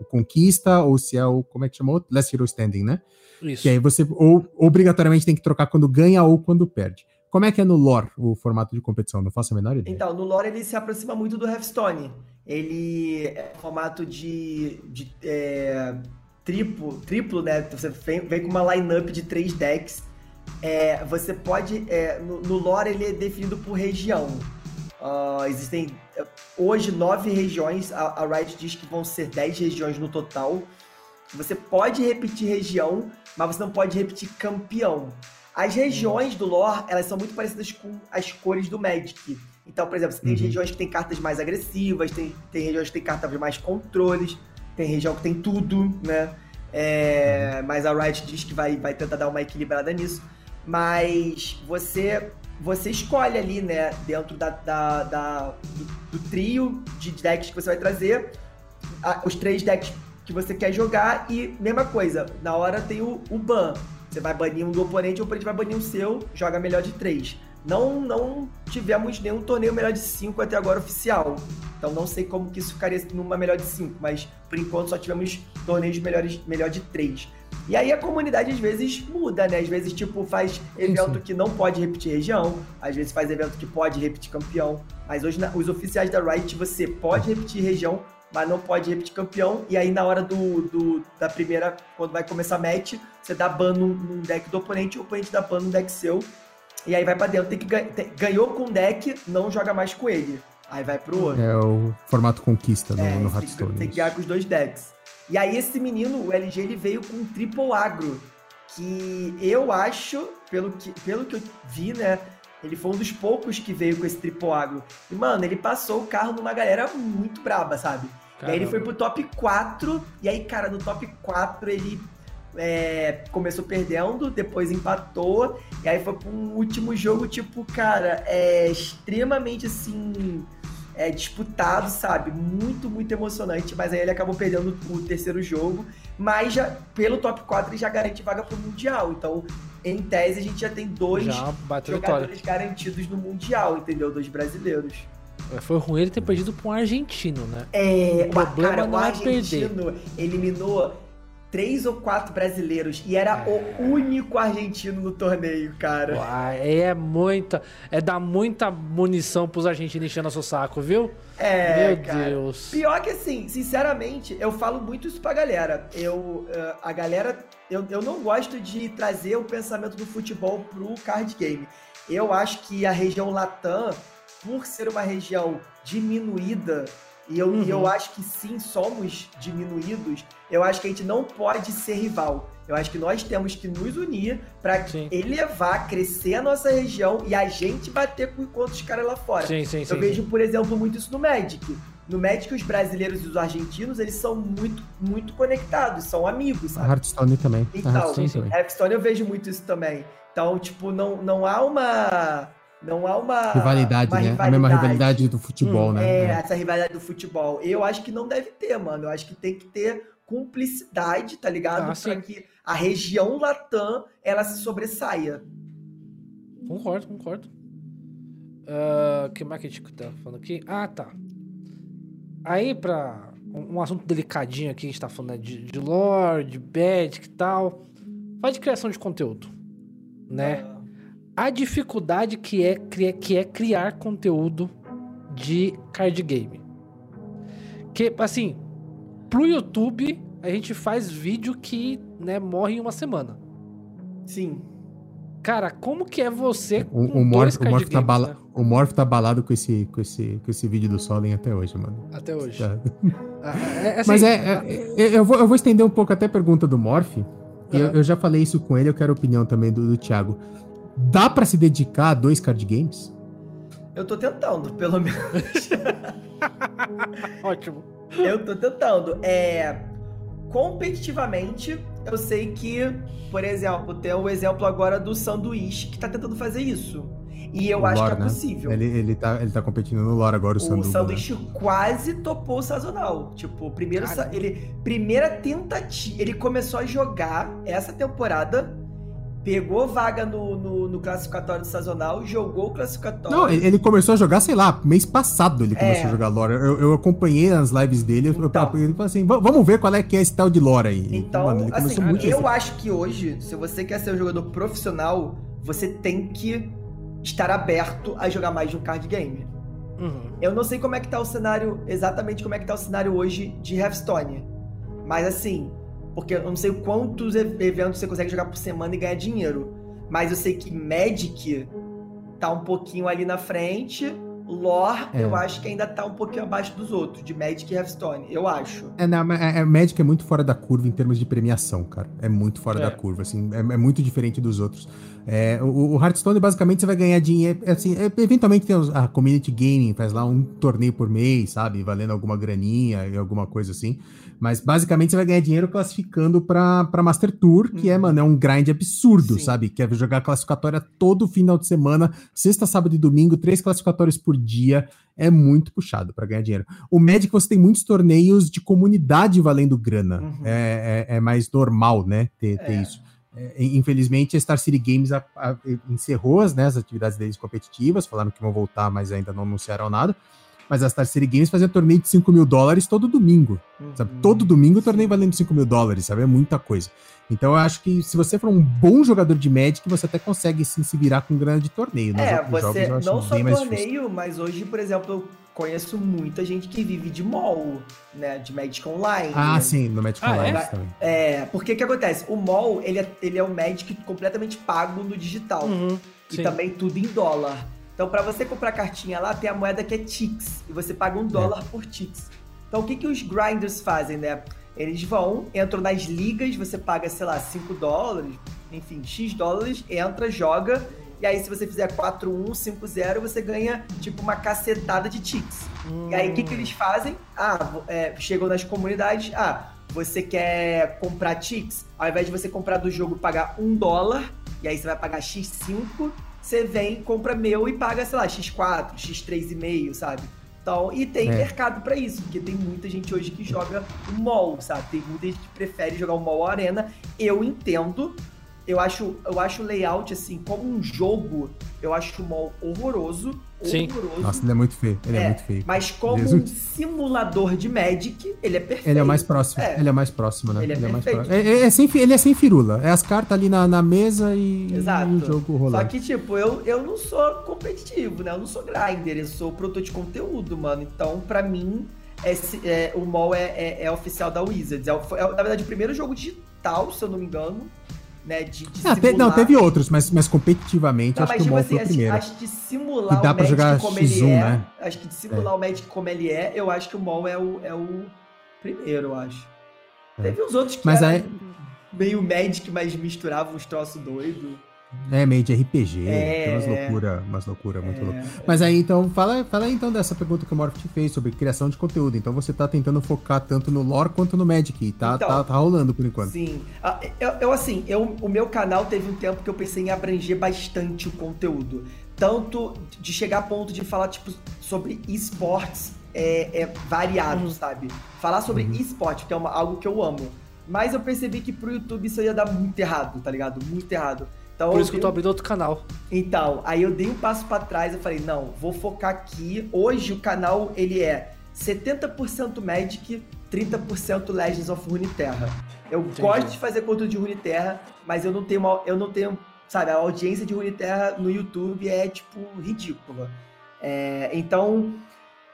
o, Conquista, ou se é o. Como é que chamou? Last Hero Standing, né? Isso. Que aí você ou, obrigatoriamente tem que trocar quando ganha ou quando perde. Como é que é no lore o formato de competição? Não faço a menor ideia. Então, no lore ele se aproxima muito do Hearthstone. Ele é formato de, de é, triplo, triplo, né? Você vem, vem com uma lineup de três decks. É, você pode. É, no, no, lore ele é definido por região. Uh, existem é, hoje nove regiões. A, a Riot diz que vão ser dez regiões no total. Você pode repetir região, mas você não pode repetir campeão. As regiões do lore, elas são muito parecidas com as cores do Magic. Então, por exemplo, você tem uhum. regiões que tem cartas mais agressivas, tem, tem regiões que tem cartas mais controles, tem região que tem tudo, né? É, uhum. Mas a Riot diz que vai, vai tentar dar uma equilibrada nisso. Mas você você escolhe ali, né, dentro da, da, da do, do, trio de decks que você vai trazer, a, os três decks que você quer jogar e mesma coisa, na hora tem o, o ban. Você vai banir um do oponente, o oponente vai banir o seu, joga melhor de 3. Não, não tivemos nenhum torneio melhor de 5 até agora oficial. Então não sei como que isso ficaria numa melhor de 5, mas por enquanto só tivemos torneios melhores, melhor de 3. E aí a comunidade às vezes muda, né? Às vezes, tipo, faz evento Sim. que não pode repetir região, às vezes faz evento que pode repetir campeão. Mas hoje, os oficiais da Riot, você pode repetir região, mas não pode repetir campeão. E aí, na hora do, do da primeira, quando vai começar match, você dá ban num, num deck do oponente, o oponente dá ban num deck seu. E aí vai pra dentro. Tem que tem, ganhou com o deck, não joga mais com ele. Aí vai pro outro. É o formato conquista no, é, no Hearthstone. Tem, tem que ganhar com os dois decks. E aí esse menino, o LG, ele veio com um triple agro. Que eu acho, pelo que, pelo que eu vi, né? Ele foi um dos poucos que veio com esse triple agro. E, mano, ele passou o carro numa galera muito braba, sabe? Caramba. E aí ele foi pro top 4. E aí, cara, no top 4 ele é, começou perdendo, depois empatou. E aí foi pro um último jogo, tipo, cara, é extremamente assim. É, disputado, sabe? Muito, muito emocionante. Mas aí ele acabou perdendo o terceiro jogo. Mas já, pelo top 4 ele já garante vaga pro Mundial. Então, em tese, a gente já tem dois já jogadores garantidos no Mundial, entendeu? Dois brasileiros. É, foi ruim ele ter perdido para um argentino, né? É, o problema cara, não o é argentino perder. eliminou três ou quatro brasileiros e era é. o único argentino no torneio, cara. Uai, é muita. É dar muita munição pros argentinos enchendo nosso saco, viu? É. Meu cara. Deus. Pior que assim, sinceramente, eu falo muito isso pra galera. Eu. Uh, a galera. Eu, eu não gosto de trazer o pensamento do futebol pro card game. Eu acho que a região Latam, por ser uma região diminuída e eu, uhum. eu acho que sim, somos diminuídos. Eu acho que a gente não pode ser rival. Eu acho que nós temos que nos unir para elevar, crescer a nossa região e a gente bater com outros caras lá fora. Sim, sim, eu sim, vejo, por exemplo, muito isso no Magic. No Magic, os brasileiros e os argentinos, eles são muito, muito conectados, são amigos, sabe? A Hearthstone também. Então, Hearthstone, Hearthstone eu vejo muito isso também. Então, tipo, não, não há uma não há uma rivalidade, uma né? Rivalidade. A mesma rivalidade do futebol, hum, né? É, é, essa rivalidade do futebol. Eu acho que não deve ter, mano. Eu acho que tem que ter cumplicidade, tá ligado? Ah, para que a região Latam ela se sobressaia. Concordo, concordo. Uh, que mais que a gente tá falando aqui? Ah, tá. Aí, pra um, um assunto delicadinho aqui, a gente tá falando né, de, de lore, de bad e tal. Faz de criação de conteúdo, né? Uh a dificuldade que é, que é criar conteúdo de card game. Que, assim, pro YouTube, a gente faz vídeo que, né, morre em uma semana. Sim. Cara, como que é você com o, o Morph, o Morph, tá bala, né? o Morph tá balado com esse, com, esse, com esse vídeo do Solen até hoje, mano. Até hoje. Tá. Ah, é, é, assim, Mas é, é, é, eu, vou, eu vou estender um pouco até a pergunta do Morph. Uhum. Eu, eu, já falei isso com ele, eu quero a opinião também do, do Thiago. Dá para se dedicar a dois card games? Eu tô tentando, pelo menos. [LAUGHS] Ótimo. Eu tô tentando. É. Competitivamente, eu sei que, por exemplo, tem o exemplo agora do Sanduíche que tá tentando fazer isso. E eu o acho lore, que é né? possível. Ele, ele, tá, ele tá competindo no lore agora, o, o Sanduíche. O Sanduíche né? quase topou o sazonal. Tipo, primeiro, ele, primeira tentativa. Ele começou a jogar essa temporada pegou vaga no, no, no, classificatório sazonal, jogou o classificatório. Não, ele começou a jogar, sei lá, mês passado ele começou é. a jogar Lore. Eu, eu, acompanhei as lives dele, então, eu, ele falou assim, vamos ver qual é que é esse tal de Lore aí. Então, Mano, assim, eu assim. acho que hoje, se você quer ser um jogador profissional, você tem que estar aberto a jogar mais de um card game. Uhum. Eu não sei como é que tá o cenário, exatamente como é que tá o cenário hoje de Hearthstone. Mas assim, porque eu não sei quantos eventos você consegue jogar por semana e ganhar dinheiro. Mas eu sei que Magic tá um pouquinho ali na frente. Lore, é. eu acho que ainda tá um pouquinho abaixo dos outros, de Magic e Hearthstone, eu acho. É, não, é, é, Magic é muito fora da curva em termos de premiação, cara. É muito fora é. da curva, assim, é, é, muito diferente dos outros. É, o, o, Hearthstone, basicamente, você vai ganhar dinheiro, é, assim, eventualmente tem a Community Gaming, faz lá um torneio por mês, sabe, valendo alguma graninha e alguma coisa assim. Mas basicamente você vai ganhar dinheiro classificando pra, pra Master Tour, que é, uhum. mano, é um grind absurdo, Sim. sabe? Que é jogar classificatória todo final de semana, sexta, sábado e domingo, três classificatórios por dia. É muito puxado para ganhar dinheiro. O Magic você tem muitos torneios de comunidade valendo grana. Uhum. É, é, é, mais normal, né? Ter, ter é. isso. É, infelizmente, a Star City Games a, a, encerrou as, né, as atividades deles competitivas, falaram que vão voltar, mas ainda não anunciaram nada. Mas a Star City Games fazia torneio de 5 mil dólares todo domingo. Uhum. Sabe? Todo domingo o torneio valendo 5 mil dólares, sabe? É muita coisa. Então eu acho que se você for um bom jogador de Magic, você até consegue sim, se virar com grana de torneio. É, você jogos, não só torneio, mas hoje, por exemplo, eu conheço muita gente que vive de mall, né? De Magic Online. Ah, né? sim, no Magic ah, Online é? também. É, porque o que acontece? O mall, ele é, ele é o Magic completamente pago no digital. Uhum, e sim. também tudo em dólar. Então, para você comprar cartinha lá, tem a moeda que é Tix. E você paga um é. dólar por Tix. Então, o que, que os grinders fazem, né? Eles vão, entram nas ligas, você paga, sei lá, 5 dólares, enfim, X dólares, entra, joga. E aí, se você fizer 4-1, 5-0, você ganha, tipo, uma cacetada de Tix. Hum. E aí, o que, que eles fazem? Ah, é, chegam nas comunidades. Ah, você quer comprar Tix? Ao invés de você comprar do jogo pagar um dólar, e aí você vai pagar X5, você vem, compra meu e paga, sei lá, X4, X3,5, sabe? Então, e tem é. mercado para isso, porque tem muita gente hoje que joga o mall, sabe? Tem muita gente que prefere jogar o mall arena. Eu entendo, eu acho, eu acho o layout, assim, como um jogo, eu acho o mall horroroso. Sim. Horroroso. Nossa, ele é muito feio. Ele é, é muito feio. Mas como Jesus. um simulador de Magic, ele é perfeito. Ele é o mais próximo. É. Ele é mais próximo, né? Ele é, ele é mais próximo. É, é, é, sem, ele é sem firula. É as cartas ali na, na mesa e, Exato. e o jogo rolando. Só que, tipo, eu, eu não sou competitivo, né? Eu não sou grinder, eu sou produtor de conteúdo, mano. Então, pra mim, esse, é, o mall é, é, é, oficial da Wizards. É, é, na verdade, o primeiro jogo digital, se eu não me engano, né? De, de ah, não, teve outros, mas, mas competitivamente não, acho mas, que o tipo assim, foi o primeiro. Acho que de simular dá o jogar como X1, ele é, né? acho que de simular é. o Magic como ele é, eu acho que o MOL é o, é o primeiro, eu acho. É. Teve os outros que mas aí... meio Magic, mas misturavam uns troços doidos. É, meio de RPG, é, tem umas loucuras, umas loucura muito é, loucas. Mas aí então, fala, fala aí, então dessa pergunta que o Morph te fez sobre criação de conteúdo. Então você tá tentando focar tanto no lore quanto no Magic, tá, então, tá, tá rolando por enquanto. Sim. Ah, eu, eu, assim, eu, o meu canal teve um tempo que eu pensei em abranger bastante o conteúdo. Tanto de chegar a ponto de falar, tipo, sobre esportes é, é variado, uhum. sabe? Falar sobre uhum. esporte, que é uma, algo que eu amo. Mas eu percebi que pro YouTube isso ia dar muito errado, tá ligado? Muito errado. Então, Por isso que eu tô abrindo outro canal. Então, aí eu dei um passo para trás, eu falei, não, vou focar aqui. Hoje o canal, ele é 70% Magic, 30% Legends of Runeterra. Eu Entendi. gosto de fazer conteúdo de Runeterra, mas eu não tenho uma, eu não tenho, sabe, a audiência de Runeterra no YouTube é tipo ridícula. É, então,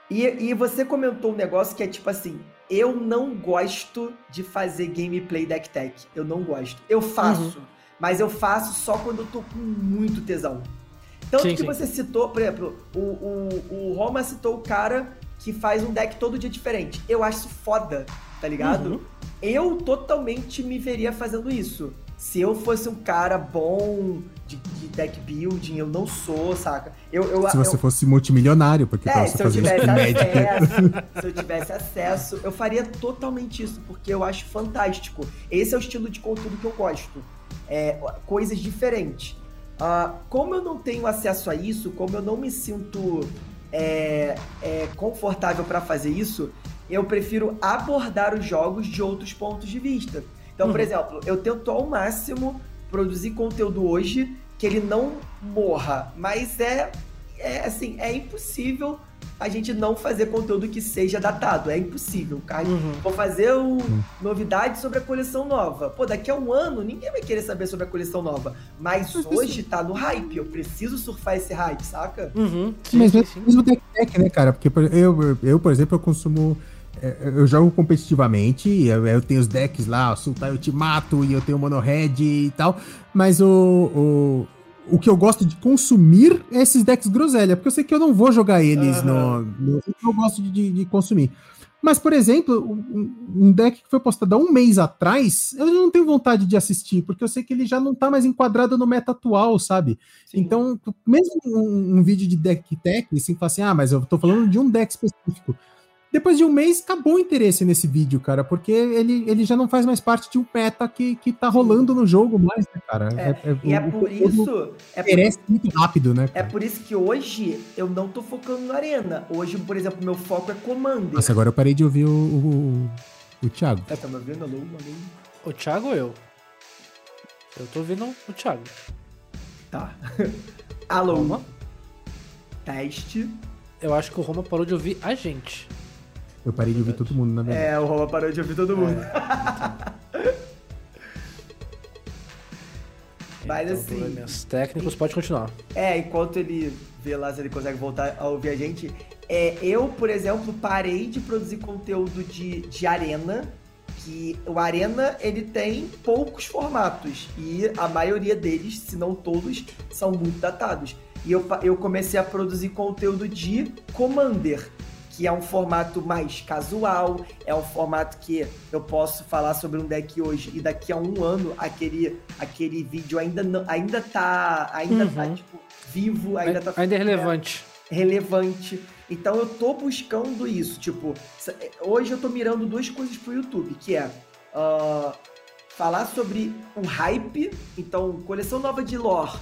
e, e você comentou um negócio que é tipo assim, eu não gosto de fazer gameplay deck tech. Eu não gosto. Eu faço. Uhum mas eu faço só quando eu tô com muito tesão. Tanto sim, que sim. você citou, por exemplo, o, o, o Roma citou o cara que faz um deck todo dia diferente. Eu acho isso foda, tá ligado? Uhum. Eu totalmente me veria fazendo isso. Se eu fosse um cara bom de, de deck building, eu não sou, saca? Eu, eu se você eu... fosse multimilionário, porque é, se eu tivesse acesso, [LAUGHS] se eu tivesse acesso, eu faria totalmente isso, porque eu acho fantástico. Esse é o estilo de conteúdo que eu gosto é, coisas diferentes. Uh, como eu não tenho acesso a isso, como eu não me sinto é, é, confortável para fazer isso, eu prefiro abordar os jogos de outros pontos de vista. Então, uhum. por exemplo, eu tento ao máximo produzir conteúdo hoje que ele não morra. Mas é, é assim, é impossível a gente não fazer conteúdo que seja datado. É impossível, cara. Uhum. Vou fazer o novidade sobre a coleção nova. Pô, daqui a um ano ninguém vai querer saber sobre a coleção nova. Mas hoje tá no hype. Eu preciso surfar esse hype, saca? Uhum. Sim, Mas sim, mesmo deck tech, né, cara? Porque eu, eu, por exemplo, eu consumo. É, eu jogo competitivamente, eu, eu tenho os decks lá, Sultai Ultimato e eu tenho o Mono Red e tal, mas o, o, o que eu gosto de consumir é esses decks groselha, porque eu sei que eu não vou jogar eles uhum. no, no, que eu gosto de, de, consumir. Mas, por exemplo, um, um, deck que foi postado há um mês atrás, eu não tenho vontade de assistir, porque eu sei que ele já não tá mais enquadrado no meta atual, sabe? Sim. Então, mesmo um, um, vídeo de deck tech, assim, fala assim, ah, mas eu tô falando de um deck específico depois de um mês, acabou o interesse nesse vídeo, cara, porque ele, ele já não faz mais parte de um meta que, que tá rolando no jogo mais, né, cara? É, é, é, e é por isso. É interesse por, muito rápido, né? Cara? É por isso que hoje eu não tô focando na arena. Hoje, por exemplo, meu foco é comando. Nossa, agora eu parei de ouvir o, o, o Thiago. É, tá me ouvindo? Alô, alô? O Thiago ou eu? Eu tô ouvindo o Thiago. Tá. [LAUGHS] alô? Roma? Teste. Eu acho que o Roma parou de ouvir a gente. Eu parei de ouvir todo mundo, na verdade. É, o Roma parou de ouvir todo mundo. É. Mas então, assim. Problemas técnicos, e, pode continuar. É, enquanto ele vê lá se ele consegue voltar a ouvir a gente. É, eu, por exemplo, parei de produzir conteúdo de, de arena. Que o Arena ele tem poucos formatos e a maioria deles, se não todos, são muito datados. E eu, eu comecei a produzir conteúdo de Commander que é um formato mais casual, é um formato que eu posso falar sobre um deck hoje e daqui a um ano aquele, aquele vídeo ainda não, ainda tá, ainda tá, uhum. tá tipo vivo, ainda tá ainda é relevante. É, relevante. Então eu tô buscando isso, tipo, hoje eu tô mirando duas coisas pro YouTube, que é uh, falar sobre um hype, então coleção nova de lore,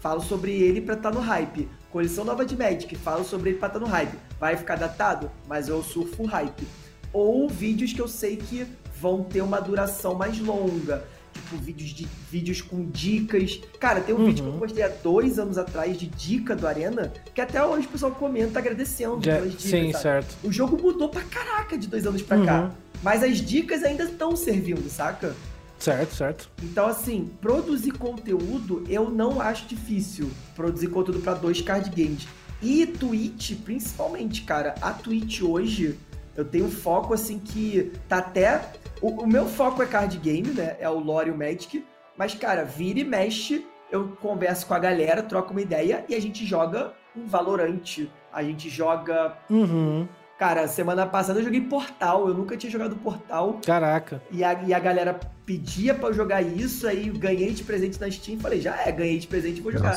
falo sobre ele para estar tá no hype Coleção nova de Magic, falo sobre ele pra estar no hype. Vai ficar datado, mas eu surfo hype. Ou vídeos que eu sei que vão ter uma duração mais longa. Tipo, vídeos, de, vídeos com dicas. Cara, tem um uhum. vídeo que eu postei há dois anos atrás de dica do Arena, que até hoje o pessoal comenta agradecendo pelas dicas. Sim, sabe? certo. O jogo mudou pra caraca de dois anos pra uhum. cá. Mas as dicas ainda estão servindo, saca? Certo, certo. Então, assim, produzir conteúdo eu não acho difícil. Produzir conteúdo para dois card games. E Twitch, principalmente, cara. A Twitch hoje, eu tenho um foco, assim, que tá até. O, o meu foco é card game, né? É o lore e o Magic. Mas, cara, vira e mexe, eu converso com a galera, troco uma ideia e a gente joga um Valorante. A gente joga. Uhum. Cara, semana passada eu joguei Portal, eu nunca tinha jogado Portal. Caraca. E a, e a galera pedia pra eu jogar isso, aí ganhei de presente na Steam falei, já é, ganhei de presente vou jogar.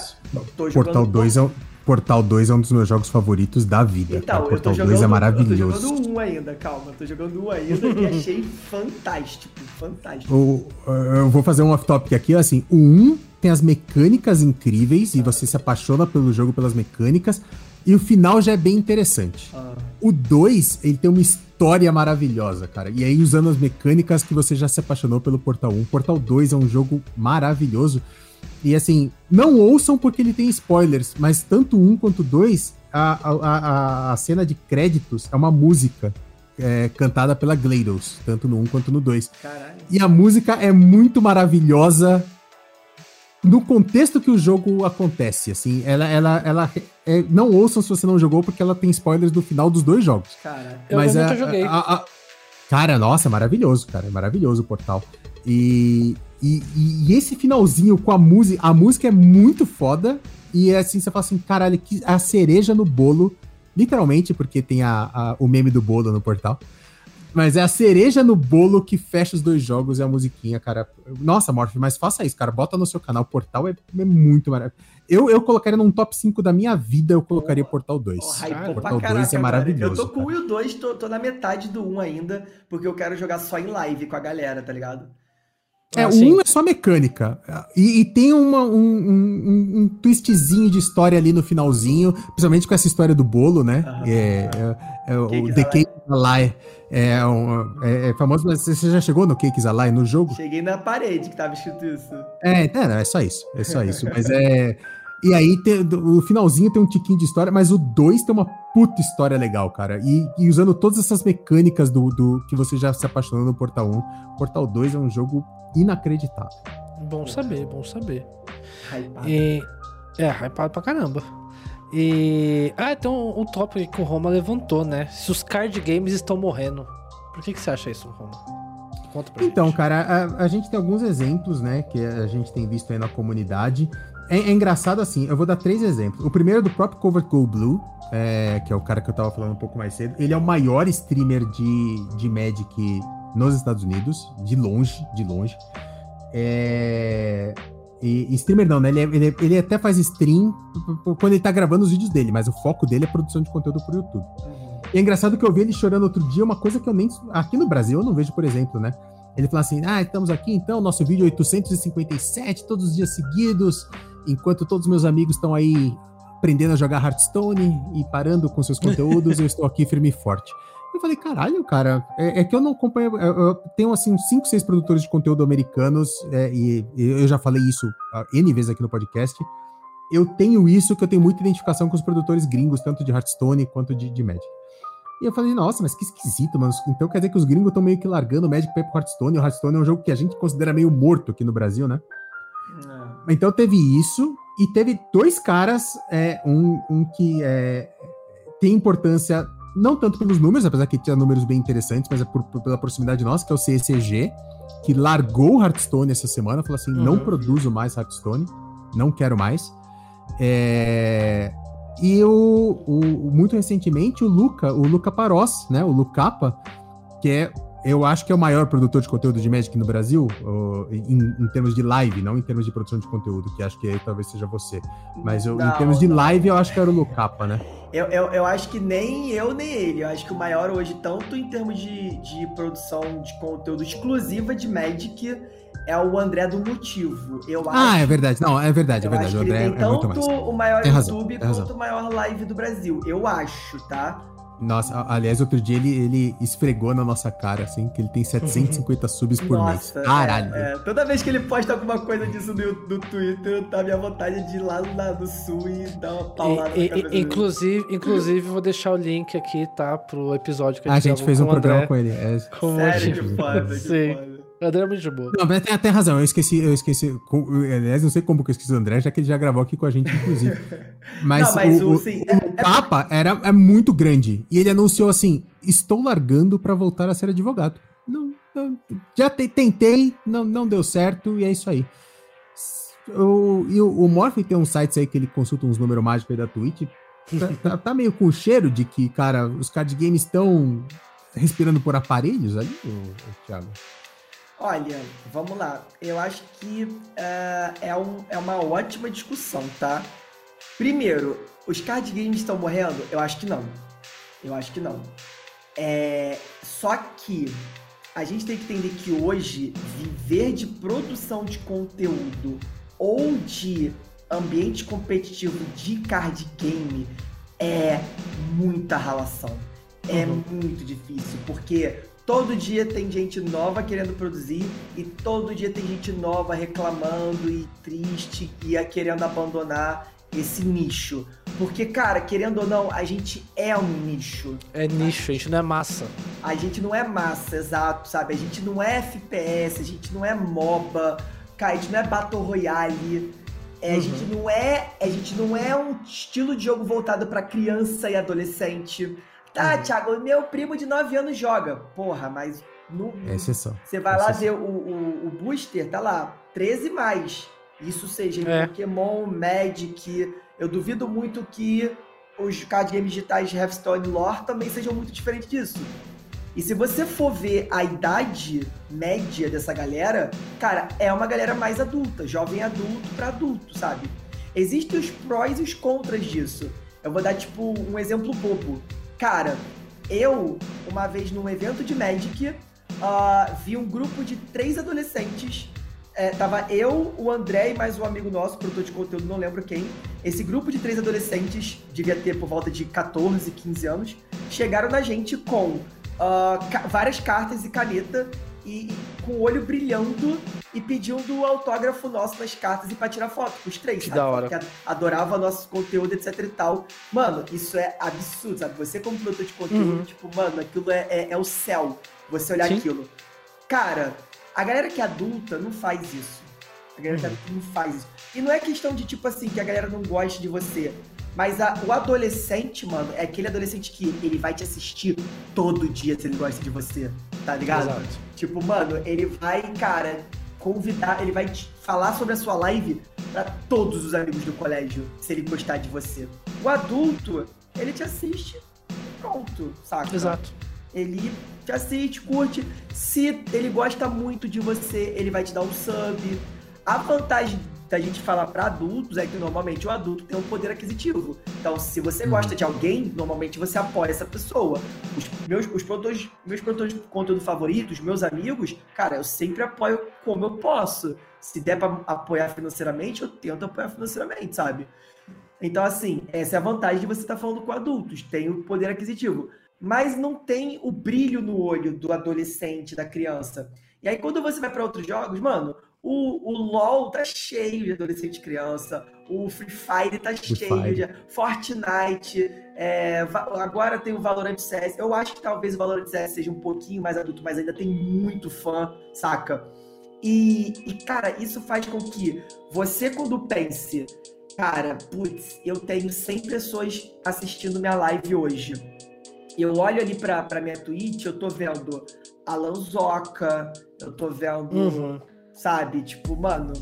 Tô Portal 2 é, Portal 2 é um dos meus jogos favoritos da vida. Então, cara. Portal jogando, 2 é maravilhoso. Eu tô jogando um ainda, calma. Tô jogando um ainda e achei fantástico, fantástico. O, eu vou fazer um off-topic aqui, assim, o 1 tem as mecânicas incríveis ah. e você se apaixona pelo jogo pelas mecânicas. E o final já é bem interessante. Ah. O 2, ele tem uma história maravilhosa, cara. E aí, usando as mecânicas que você já se apaixonou pelo Portal 1. Portal 2 é um jogo maravilhoso. E assim, não ouçam porque ele tem spoilers, mas tanto um quanto dois, a, a, a, a cena de créditos é uma música é, cantada pela GLaDOS, tanto no 1 quanto no 2. E a música é muito maravilhosa no contexto que o jogo acontece, assim, ela, ela, ela é, não ouçam se você não jogou, porque ela tem spoilers do final dos dois jogos. Cara, eu Mas nunca a, joguei. A, a, cara, nossa, é maravilhoso, cara, é maravilhoso o portal. E, e, e, esse finalzinho com a música, a música é muito foda, e é assim, você fala assim, caralho, que a cereja no bolo, literalmente, porque tem a, a, o meme do bolo no portal. Mas é a cereja no bolo que fecha os dois jogos e a musiquinha, cara. Nossa, Morph, mas faça isso, cara. Bota no seu canal. O Portal é, é muito maravilhoso. Eu, eu colocaria num top 5 da minha vida, eu colocaria oh, Portal 2. Oh, Portal 2 é maravilhoso. Eu tô com o 1 e o 2, tô, tô, na metade do 1 ainda, porque eu quero jogar só em live com a galera, tá ligado? É, ah, o 1 um é só mecânica. E, e tem uma, um, um, um, twistzinho de história ali no finalzinho, principalmente com essa história do bolo, né? Uhum. É, é, é o The Cake Alive. É, um, é, é, famoso, mas você já chegou no Cakes Alive no jogo? Cheguei na parede que tava escrito isso. É, é, não, é só isso. É só isso. mas é. E aí, tem, o finalzinho tem um tiquinho de história, mas o 2 tem uma puta história legal, cara. E, e, usando todas essas mecânicas do, do que você já se apaixonou no Portal 1. Portal 2 é um jogo inacreditável. Bom saber, bom saber. Hypado. E, é, hypado pra caramba. E. Ah, então um tópico que o Roma levantou, né? Se os card games estão morrendo. Por que, que você acha isso, Roma? Conta pra então, gente. cara, a, a, gente tem alguns exemplos, né? Que a gente tem visto aí na comunidade. É, é engraçado assim, eu vou dar três exemplos. O primeiro é do próprio Covert Go Blue, é, que é o cara que eu tava falando um pouco mais cedo. Ele é o maior streamer de, de Magic nos Estados Unidos, de longe, de longe. É... E, streamer não, né? Ele, é, ele, ele, até faz stream quando ele tá gravando os vídeos dele, mas o foco dele é produção de conteúdo pro YouTube. Uhum. E é engraçado que eu vi ele chorando outro dia, uma coisa que eu nem. Aqui no Brasil eu não vejo, por exemplo, né? Ele fala assim: ah, estamos aqui então, nosso vídeo 857, todos os dias seguidos, enquanto todos os meus amigos estão aí aprendendo a jogar Hearthstone e parando com seus conteúdos, eu [LAUGHS] estou aqui firme e forte. Eu falei, caralho, cara, é, é que eu não acompanho. Eu, eu tenho, assim, uns 5, 6 produtores de conteúdo americanos, é, e, e, eu já falei isso N vezes aqui no podcast. Eu tenho isso, que eu tenho muita identificação com os produtores gringos, tanto de Hearthstone quanto de, de Magic. E eu falei, nossa, mas que esquisito, mano. Então quer dizer que os gringos estão meio que largando o Magic para Hearthstone. O Hearthstone é um jogo que a gente considera meio morto aqui no Brasil, né? Então teve isso, e teve dois caras, é, um, um que é, tem importância não tanto pelos números, apesar que tinha números bem interessantes, mas é por, por, pela proximidade nossa, que é o CECG, que largou o Hearthstone essa semana, falou assim: uhum. não produzo mais Hearthstone, não quero mais. É... E o, o, muito recentemente, o Luca, o Luca Paros, né? O Lucapa, que é eu acho que é o maior produtor de conteúdo de Magic no Brasil, em, em, termos de live, não em termos de produção de conteúdo, que acho que aí talvez seja você. Mas eu, não, em termos de live, eu acho que era o Lucapa, né? Eu, eu, eu, acho que nem eu nem ele. Eu acho que o maior hoje, tanto em termos de, de produção de conteúdo exclusiva de Magic, é o André do Motivo. Eu ah, acho, é verdade. Não, é verdade, é verdade. o André ele tem é tanto o maior YouTube quanto o maior live do Brasil. Eu acho, tá? Nossa, aliás, outro dia ele, ele esfregou na nossa cara, assim, que ele tem 750 [LAUGHS] subs por nossa, mês. Caralho. É, é. Toda vez que ele posta alguma coisa disso no, no Twitter, tá minha vontade de ir lá no sul e dar uma paulada e, na e, Inclusive, inclusive, vou deixar o link aqui, tá? Pro episódio que a gente, a gente fez um programa André, com ele. É. Com Sério, que foda, que Sim. foda. O André é muito de boa. Não, mas tem até razão. Eu esqueci, eu esqueci. Aliás, não sei como que eu esqueci o André, já que ele já gravou aqui com a gente, inclusive. [LAUGHS] Mas, não, mas o, o, sim, o, é, o capa é... era, é muito grande. E ele anunciou assim: estou largando para voltar a ser advogado. Não, não já te, tentei, não, não deu certo, e é isso aí. O, e o, o Morphe tem uns sites aí que ele consulta uns números mágicos aí da Twitch. Tá, tá, tá, meio com cheiro de que, cara, os card games estão respirando por aparelhos ali, Thiago? Olha, vamos lá. Eu acho que uh, é, um, é uma ótima discussão, tá? Primeiro, os card games estão morrendo? Eu acho que não. Eu acho que não. É, só que a gente tem que entender que hoje viver de produção de conteúdo ou de ambiente competitivo de card game é muita relação. É uhum. muito difícil, porque Todo dia tem gente nova querendo produzir e todo dia tem gente nova reclamando e triste e querendo abandonar esse nicho. Porque, cara, querendo ou não, a gente é um nicho. É nicho, a gente não é massa. A gente não é massa, exato, sabe? A gente não é FPS, a gente não é MOBA, cara, a gente não é Battle Royale. É, uhum. A gente não é, a gente não é um estilo de jogo voltado para criança e adolescente. Tá, uhum. Thiago, meu primo de 9 anos joga. Porra, mas no, é exceção. Você vai lá ver o, o, o, booster, tá lá, 13 mais. Isso seja em é. Pokémon, Magic. Eu duvido muito que os card games digitais de Hearthstone Lore também sejam muito diferentes disso. E se você for ver a idade média dessa galera, cara, é uma galera mais adulta, jovem adulto para adulto, sabe? Existem os prós e os contras disso. Eu vou dar, tipo, um exemplo bobo. Cara, eu, uma vez num evento de Magic, uh, vi um grupo de três adolescentes é, tava eu, o André e mais um amigo nosso, produtor de conteúdo, não lembro quem. Esse grupo de três adolescentes, devia ter por volta de 14, 15 anos, chegaram na gente com uh, ca várias cartas e caneta e, e, com o olho brilhando e pedindo autógrafo nosso nas cartas e pra tirar foto, os três, que sabe? Da hora. Que adorava nosso conteúdo, etc e tal. Mano, isso é absurdo, sabe? Você como produtor de conteúdo, uhum. tipo, mano, aquilo é, é, é, o céu, você olhar Sim. aquilo. Cara, a galera que é adulta não faz isso. A galera que é adulta não faz isso. E não é questão de, tipo assim, que a galera não gosta de você. Mas a, o adolescente, mano, é aquele adolescente que ele vai te assistir todo dia se ele gosta de você. Tá ligado? Exato. Tipo, mano, ele vai, cara, convidar, ele vai te falar sobre a sua live para todos os amigos do colégio, se ele gostar de você. O adulto, ele te assiste pronto, saca? Exato. Ele te assiste, curte. Se ele gosta muito de você, ele vai te dar um sub. A vantagem da gente falar para adultos é que normalmente o adulto tem um poder aquisitivo. Então, se você uhum. gosta de alguém, normalmente você apoia essa pessoa. Os meus, os produtores, meus produtores de conteúdo favoritos, meus amigos, cara, eu sempre apoio como eu posso. Se der para apoiar financeiramente, eu tento apoiar financeiramente, sabe? Então, assim, essa é a vantagem de você estar tá falando com adultos, tem o poder aquisitivo mas não tem o brilho no olho do adolescente, da criança. E aí, quando você vai para outros jogos, mano, o, o LoL tá cheio de adolescente criança, o Free Fire tá Free cheio Fire. de Fortnite, é, agora tem o Valorant CS. Eu acho que talvez o Valorant CS seja um pouquinho mais adulto, mas ainda tem muito fã, saca? E, e cara, isso faz com que você, quando pense, cara, putz, eu tenho 100 pessoas assistindo minha live hoje eu olho ali pra, pra minha Twitch, eu tô vendo Alan Zoca, eu tô vendo, uhum. Sabe, tipo, mano,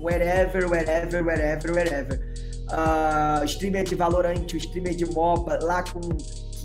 wherever, wherever, wherever, wherever. Uh, streamer de Valorant, o streamer de MOBA, lá com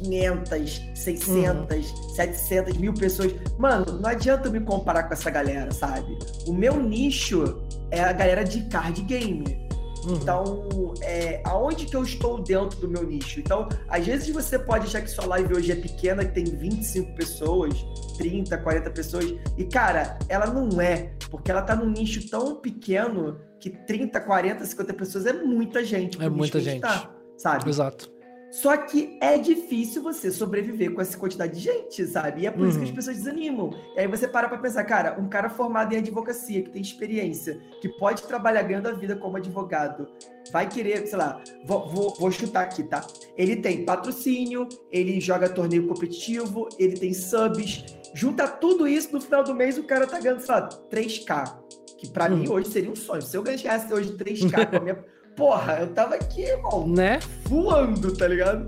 500, 600, uhum. 700 mil pessoas. Mano, não adianta me comparar com essa galera, sabe? O meu nicho é a galera de card game. Uhum. Então, é, aonde que eu estou dentro do meu nicho? Então, às vezes você pode achar que sua live hoje é pequena, que tem 25 pessoas, 30, 40 pessoas, e cara, ela não é, porque ela tá num nicho tão pequeno que 30, 40, 50 pessoas é muita gente. É muita gente. Tá, sabe? Exato. Só que é difícil você sobreviver com essa quantidade de gente, sabe? E é por uhum. isso que as uhum. pessoas desanimam. E aí você para pra pensar, cara, um cara formado em advocacia, que tem experiência, que pode trabalhar ganhando a vida como advogado, vai querer, sei lá, vou, vou, vou chutar aqui, tá? Ele tem patrocínio, ele joga torneio competitivo, ele tem subs, junta tudo isso, no final do mês o cara tá ganhando, sei lá, 3K. Que pra uhum. mim hoje seria um sonho. Se eu ganhasse hoje 3K com a minha [LAUGHS] porra, eu tava aqui, irmão. Né? Voando, tá ligado?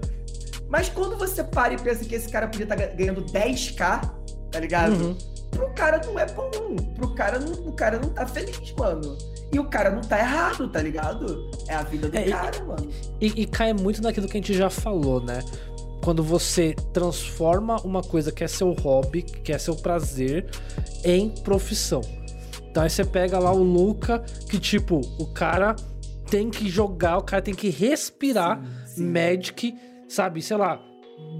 Mas quando você para e pensa que esse cara podia estar tá ganhando 10k, tá ligado? Uhum. Pro cara não é bom. Pro cara não, o cara não tá feliz, mano. E o cara não tá errado, tá ligado? É a vida do é, cara, e, mano. E, e cai muito naquilo que a gente já falou, né? Quando você transforma uma coisa que é seu hobby, que é seu prazer, em profissão. Então aí você pega lá o Luca, que tipo, o cara tem que jogar, o cara tem que respirar sim, sim. Magic, sabe, sei lá,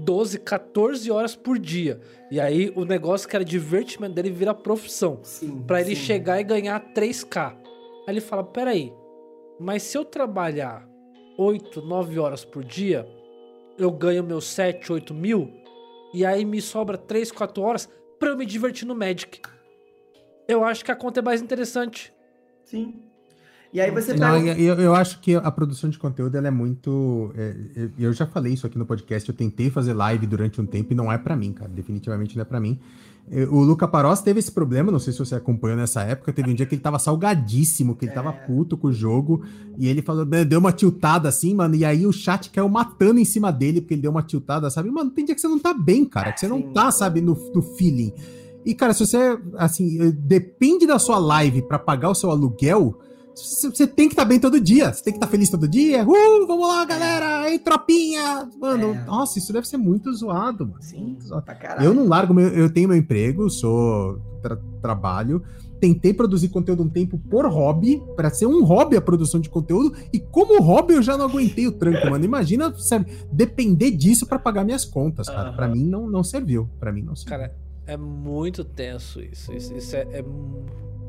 12, 14 horas por dia. E aí o negócio que era divertimento dele vira profissão. para ele chegar e ganhar 3k. Aí ele fala: peraí, mas se eu trabalhar 8, 9 horas por dia, eu ganho meus 7, 8 mil, e aí me sobra 3, 4 horas pra eu me divertir no Magic. Eu acho que a conta é mais interessante. Sim. E aí você Não, eu, eu, acho que a produção de conteúdo ela é muito. É, é, eu já falei isso aqui no podcast. Eu tentei fazer live durante um tempo e não é para mim, cara. Definitivamente não é para mim. É, o Luca Paros teve esse problema, não sei se você acompanhou nessa época. Teve um dia que ele tava salgadíssimo, que ele tava é. puto com o jogo. E ele falou, deu uma tiltada assim, mano. E aí o chat caiu matando em cima dele, porque ele deu uma tiltada, sabe? Mano, tem dia que você não tá bem, cara. Que você não tá, sabe, no, no feeling. E, cara, se você, assim, depende da sua live para pagar o seu aluguel você tem que estar tá bem todo dia. Você tem que estar tá feliz todo dia. Uh, vamos lá, galera! Aí, tropinha! Mano, é. nossa, isso deve ser muito zoado, mano. Sim, zoado. Eu não largo, meu, eu tenho meu emprego, sou tra trabalho. Tentei produzir conteúdo um tempo por hobby, para ser um hobby a produção de conteúdo, e como hobby eu já não aguentei o tranco, mano. Imagina, sabe, depender disso para pagar minhas contas, cara. Uhum. Para mim não, não serviu. Para mim não serviu. Cara, é muito tenso isso. Isso, isso é, é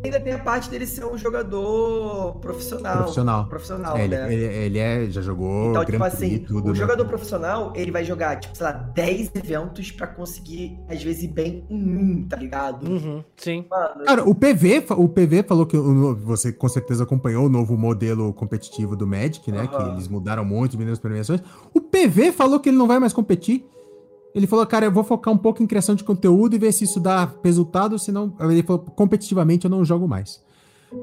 ainda tem a parte dele ser um jogador profissional. Profissional. Profissional, é, né? Ele, ele, é, já jogou. Então, tipo assim, tudo, o né? jogador profissional, ele vai jogar, tipo, sei lá, 10 eventos pra conseguir, às vezes, ir bem em um, tá ligado? Uhum, sim. Mano, Cara, o PV, o PV falou que o- você com certeza acompanhou o novo modelo competitivo do Magic, né? Que Aham. eles mudaram muito, diminuíram as premiações. O PV falou que ele não vai mais competir. Ele falou, cara, eu vou focar um pouco em criação de conteúdo e ver se isso dá resultado, senão. Ele falou, competitivamente eu não jogo mais.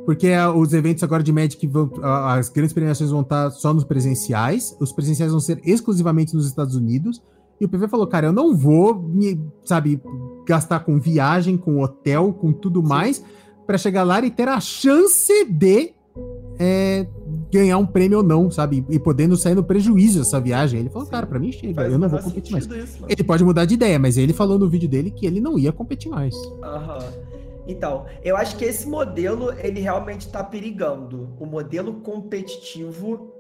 Porque ah, os eventos agora de Magic, vão, as grandes premiações vão estar só nos presenciais, os presenciais vão ser exclusivamente nos Estados Unidos. E o PV falou, cara, eu não vou me, sabe, gastar com viagem, com hotel, com tudo mais, pra chegar lá e ter a chance de é, ganhar um prêmio ou não, sabe? E podendo sair no prejuízo essa viagem. Ele falou, Sim. cara, pra mim chega, eu não vou competir mais. isso, mano. Ele pode mudar de ideia, mas ele falou no vídeo dele que ele não ia competir mais. Aham. Então, eu acho que esse modelo, ele realmente tá perigando. O modelo competitivo,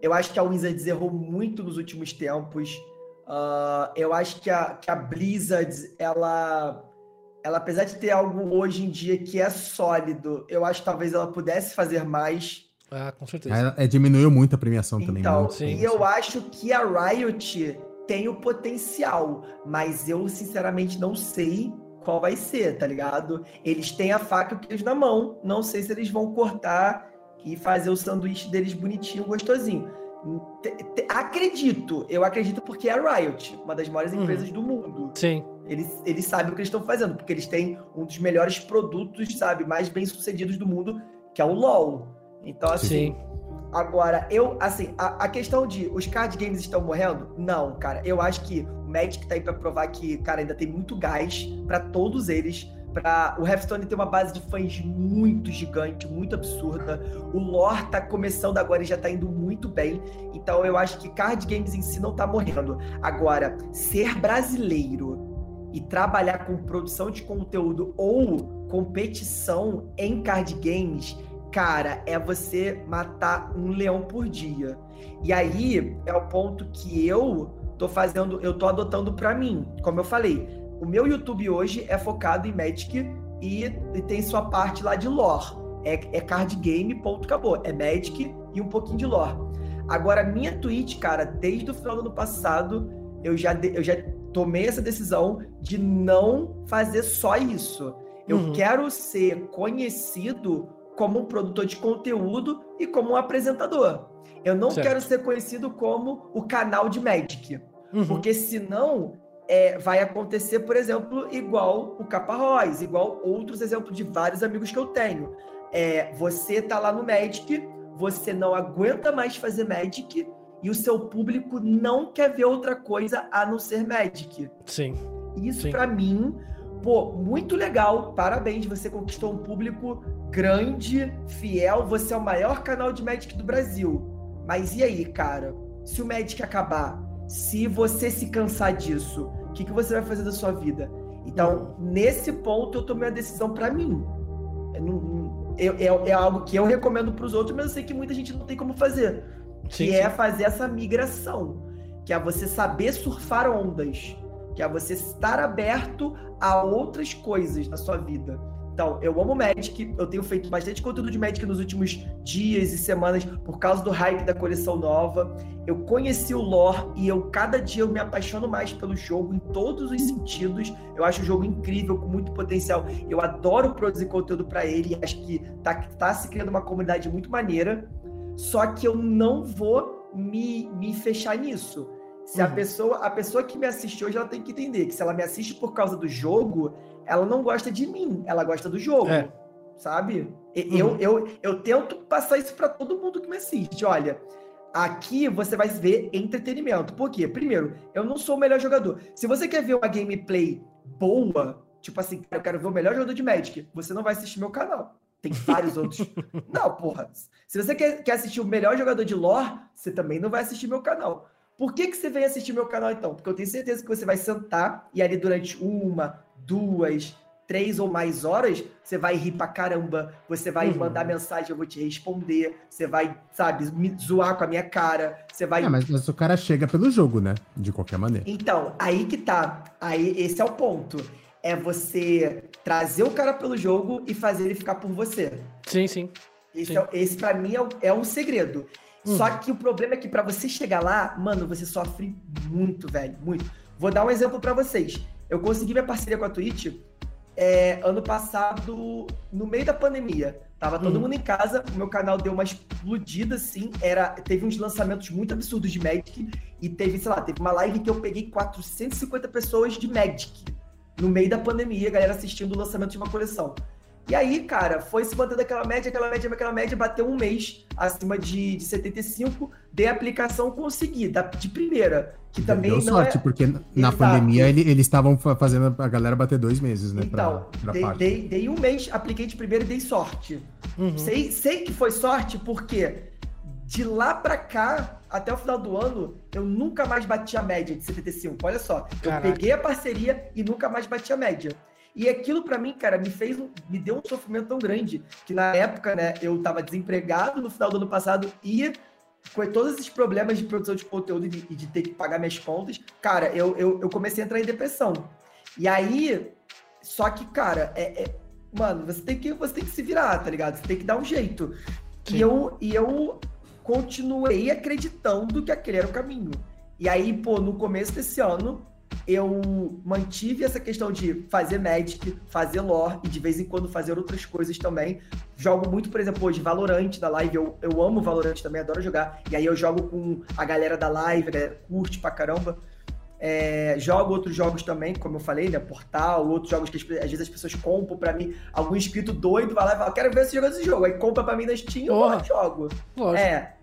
eu acho que a Wizards errou muito nos últimos tempos. Ah, eu acho que a, que a Blizzard, ela, ela, apesar de ter algo hoje em dia que é sólido, eu acho que talvez ela pudesse fazer mais. Ah, com certeza. Ela- é, diminuiu muito a premiação também. Então, muito. sim, e eu acho que a Riot tem o potencial, mas eu sinceramente não sei qual vai ser, tá ligado? Eles têm a faca e o queijo na mão, não sei se eles vão cortar e fazer o sanduíche deles bonitinho, gostosinho. Te- te- Acredito, eu acredito porque é a Riot, uma das maiores Uhum. empresas do mundo. Sim. Eles, eles sabem o que eles estão fazendo, porque eles têm um dos melhores produtos, sabe, mais bem sucedidos do mundo, que é o LoL. Então, assim, Sim. Agora, eu, assim, a, a questão de os card games estão morrendo? Não, cara. Eu acho que o Magic tá aí pra provar que, cara, ainda tem muito gás pra todos eles. Pra... O Hearthstone tem uma base de fãs muito gigante, muito absurda. O lore tá começando agora e já tá indo muito bem. Então eu acho que card games em si não tá morrendo. Agora, ser brasileiro e trabalhar com produção de conteúdo ou competição em card games cara, é você matar um leão por dia. E aí é o ponto que eu tô fazendo, eu tô adotando pra mim. Como eu falei, o meu YouTube hoje é focado em Magic e, e tem sua parte lá de lore. É, é card game, ponto, acabou. É Magic e um pouquinho de lore. Agora, minha Twitch, cara, desde o final do ano passado, eu já, eu já tomei essa decisão de não fazer só isso. Eu Uhum. quero ser conhecido como um produtor de conteúdo e como um apresentador. Eu não Certo. quero ser conhecido como o canal de Magic. Uhum. Porque senão é, vai acontecer, por exemplo, igual o Capa Royce, igual outros exemplos de vários amigos que eu tenho. É, você tá lá no Magic, você não aguenta mais fazer Magic e o seu público não quer ver outra coisa a não ser Magic. Sim. Isso pra mim, pô, muito legal. Parabéns, você conquistou um público grande, fiel. Você é o maior canal de Magic do Brasil. Mas e aí, cara? Se o Magic acabar, se você se cansar disso, o que, que você vai fazer da sua vida? Então, nesse ponto, eu tomei a decisão pra mim. Eu- é, é algo que eu recomendo pros outros, mas eu sei que muita gente não tem como fazer Sim, que sim. é fazer essa migração, que é você saber surfar ondas, que é você estar aberto a outras coisas na sua vida. Então, eu amo Magic, eu tenho feito bastante conteúdo de Magic nos últimos dias e semanas por causa do hype da coleção nova. Eu conheci o lore e eu cada dia eu me apaixono mais pelo jogo em todos os sentidos. Eu acho o jogo incrível, com muito potencial. Eu adoro produzir conteúdo para ele e acho que tá, tá se criando uma comunidade muito maneira. Só que eu não vou me, me fechar nisso. Se a Uhum. pessoa, a pessoa que me assiste hoje, ela tem que entender que se ela me assiste por causa do jogo, ela não gosta de mim, ela gosta do jogo. É. Sabe? E- Uhum. Eu, eu, eu tento passar isso para todo mundo que me assiste. Olha, aqui você vai ver entretenimento. Por quê? Primeiro, eu não sou o melhor jogador. Se você quer ver uma gameplay boa, tipo assim, eu quero ver o melhor jogador de Magic, você não vai assistir meu canal. Tem vários outros. Não, porra. Se você quer, quer assistir o melhor jogador de lore, você também não vai assistir meu canal. Por que, que você vem assistir meu canal então? Porque eu tenho certeza que você vai sentar e ali durante uma, duas, três ou mais horas, você vai rir pra caramba, você vai Uhum. mandar mensagem, eu vou te responder, você vai, sabe, me zoar com a minha cara, você vai É, mas, mas o cara chega pelo jogo, né? De qualquer maneira. então, aí que tá. Aí esse é o ponto. É você trazer o cara pelo jogo e fazer ele ficar por você. Sim, sim. Esse, sim. é, esse para mim é, o, é um segredo. Uhum. Só que o problema é que para você chegar lá, mano, você sofre muito, velho, muito. Vou dar um exemplo para vocês. Eu consegui minha parceria com a Twitch é, ano passado, no meio da pandemia. Tava todo uhum. mundo em casa, o meu canal deu uma explodida, assim. Era, teve uns lançamentos muito absurdos de Magic. E teve, sei lá, teve uma live que eu peguei 450 pessoas de Magic. No meio da pandemia, a galera assistindo o lançamento de uma coleção. E aí, cara, foi se mantendo aquela média, aquela média, aquela média, bateu um mês acima de, de 75, dei a aplicação, consegui, da, de primeira. Que também Deu não sorte, é... porque na Exato. pandemia ele, eles estavam fazendo a galera bater dois meses, né? Então, pra, pra dei, dei, dei, um mês, apliquei de primeira e dei sorte. Uhum. Sei, sei que foi sorte, porque de lá pra cá, até o final do ano, eu nunca mais bati a média de 75. Olha só, Caraca. eu peguei a parceria e nunca mais bati a média. E aquilo para mim, cara, me fez, me deu um sofrimento tão grande que na época, né, eu tava desempregado no final do ano passado e com todos esses problemas de produção de conteúdo e de, de ter que pagar minhas contas, cara, eu, eu, eu, comecei a entrar em depressão. E aí, só que, cara, é, é, mano, você tem que você tem que se virar, tá ligado? Você tem que dar um jeito. E eu, e eu continuei acreditando que aquele era o caminho. E aí, pô, no começo desse ano, eu mantive essa questão de fazer Magic, fazer lore e de vez em quando fazer outras coisas também. Jogo muito, por exemplo, hoje Valorant da live. Eu, eu amo Valorant também, adoro jogar. E aí eu jogo com a galera da live, a galera curte pra caramba. É, jogo outros jogos também, como eu falei, né? Portal, outros jogos que às vezes as pessoas compram pra mim. Algum inscrito doido vai lá e fala: Quero ver você jogando esse jogo. Aí compra pra mim na Steam e eu jogo. Lógico. É.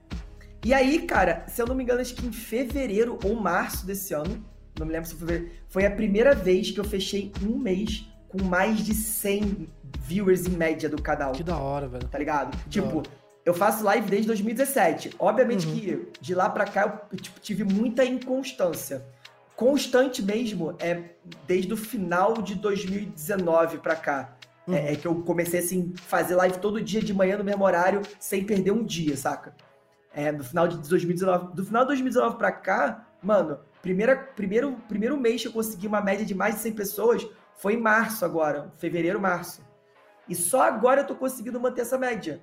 E aí, cara, se eu não me engano, acho que em fevereiro ou março desse ano, não me lembro se foi. Foi a primeira vez que eu fechei um mês com mais de 100 viewers em média do canal. Que da hora, velho. Tá ligado? Que tipo, eu faço live desde 2017. Obviamente uhum. que de lá pra cá eu tipo, tive muita inconstância. Constante mesmo é desde o final de 2019 pra cá. É, uhum. É, é, que eu comecei assim, fazer live todo dia de manhã no mesmo horário, sem perder um dia, saca? É, no final de 2019. Do final de 2019 pra cá, mano, Primeira, primeiro, primeiro mês que eu consegui uma média de mais de 100 pessoas foi em março agora, fevereiro, março. E só agora eu tô conseguindo manter essa média.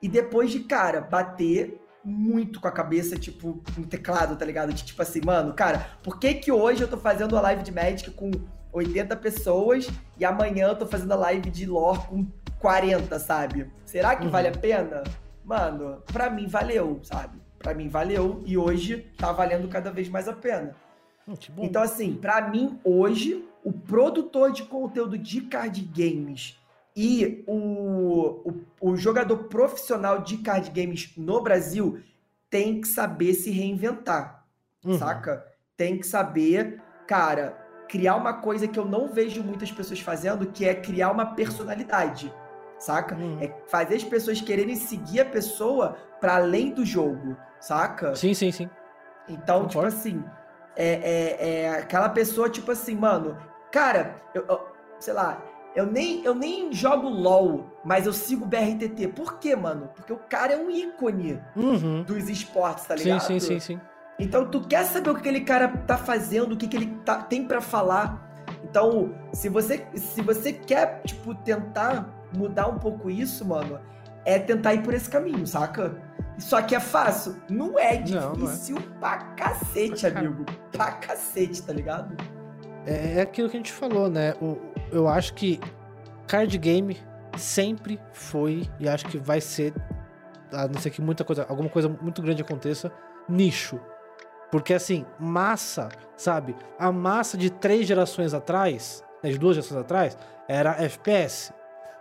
E depois de, cara, bater muito com a cabeça, tipo, no teclado, tá ligado? De tipo assim, mano, cara, por que que hoje eu tô fazendo a live de Magic com 80 pessoas e amanhã eu tô fazendo a live de lore com 40, sabe? Será que uhum. vale a pena? Mano, pra mim valeu, sabe? para mim valeu e hoje tá valendo cada vez mais a pena. Hum, então, assim, para mim, hoje, o produtor de conteúdo de card games e o, o, o, jogador profissional de card games no Brasil tem que saber se reinventar, uhum. saca? Tem que saber, cara, criar uma coisa que eu não vejo muitas pessoas fazendo, que é criar uma personalidade saca? Hum. É fazer as pessoas quererem seguir a pessoa para além do jogo, saca? Sim, sim, sim. Então, tipo assim, é, é, é, aquela pessoa, tipo assim, mano, cara, eu, eu, sei lá, eu nem, eu nem jogo LOL, mas eu sigo BRTT. Por quê, mano? Porque o cara é um ícone uhum. dos esportes, tá ligado? Sim, sim, sim, sim. Então, tu quer saber o que aquele cara tá fazendo, o que, que ele tá, tem para falar. Então, se você, se você quer, tipo, tentar mudar um pouco isso, mano, é tentar ir por esse caminho, saca? Só que é fácil. Não é difícil não, não é. pra cacete, amigo. Pra cacete, tá ligado? É, é aquilo que a gente falou, né? O, eu acho que card game sempre foi e acho que vai ser, a não ser que muita coisa, alguma coisa muito grande aconteça, nicho. Porque assim, massa, sabe? A massa de três gerações atrás, né, de duas gerações atrás, era FPS.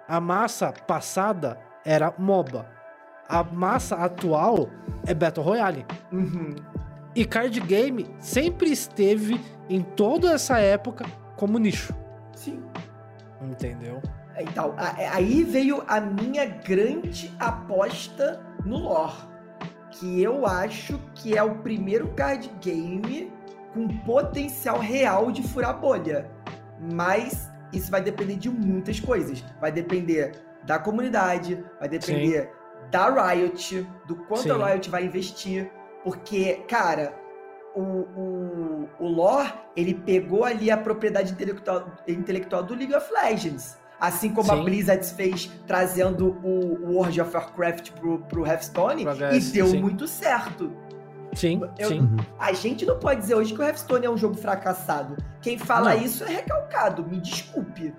A massa passada era MOBA. A massa atual é Battle Royale. Uhum. E card game sempre esteve em toda essa época como nicho. Entendeu? Então, aí veio a minha grande aposta no lore. Que eu acho que é o primeiro card game com potencial real de furar bolha. Mas isso vai depender de muitas coisas. Vai depender da comunidade, vai depender Sim. da Riot, do quanto Sim. a Riot vai investir. Porque, cara, o, o, o lore, ele pegou ali a propriedade intelectual, intelectual do League of Legends. Assim como Sim. a Blizzard fez trazendo o World of Warcraft pro, pro Hearthstone e deu sim. muito certo. Sim, eu, sim. Uhum. A gente não pode dizer hoje que o Hearthstone é um jogo fracassado. Quem fala não. isso é recalcado, me desculpe.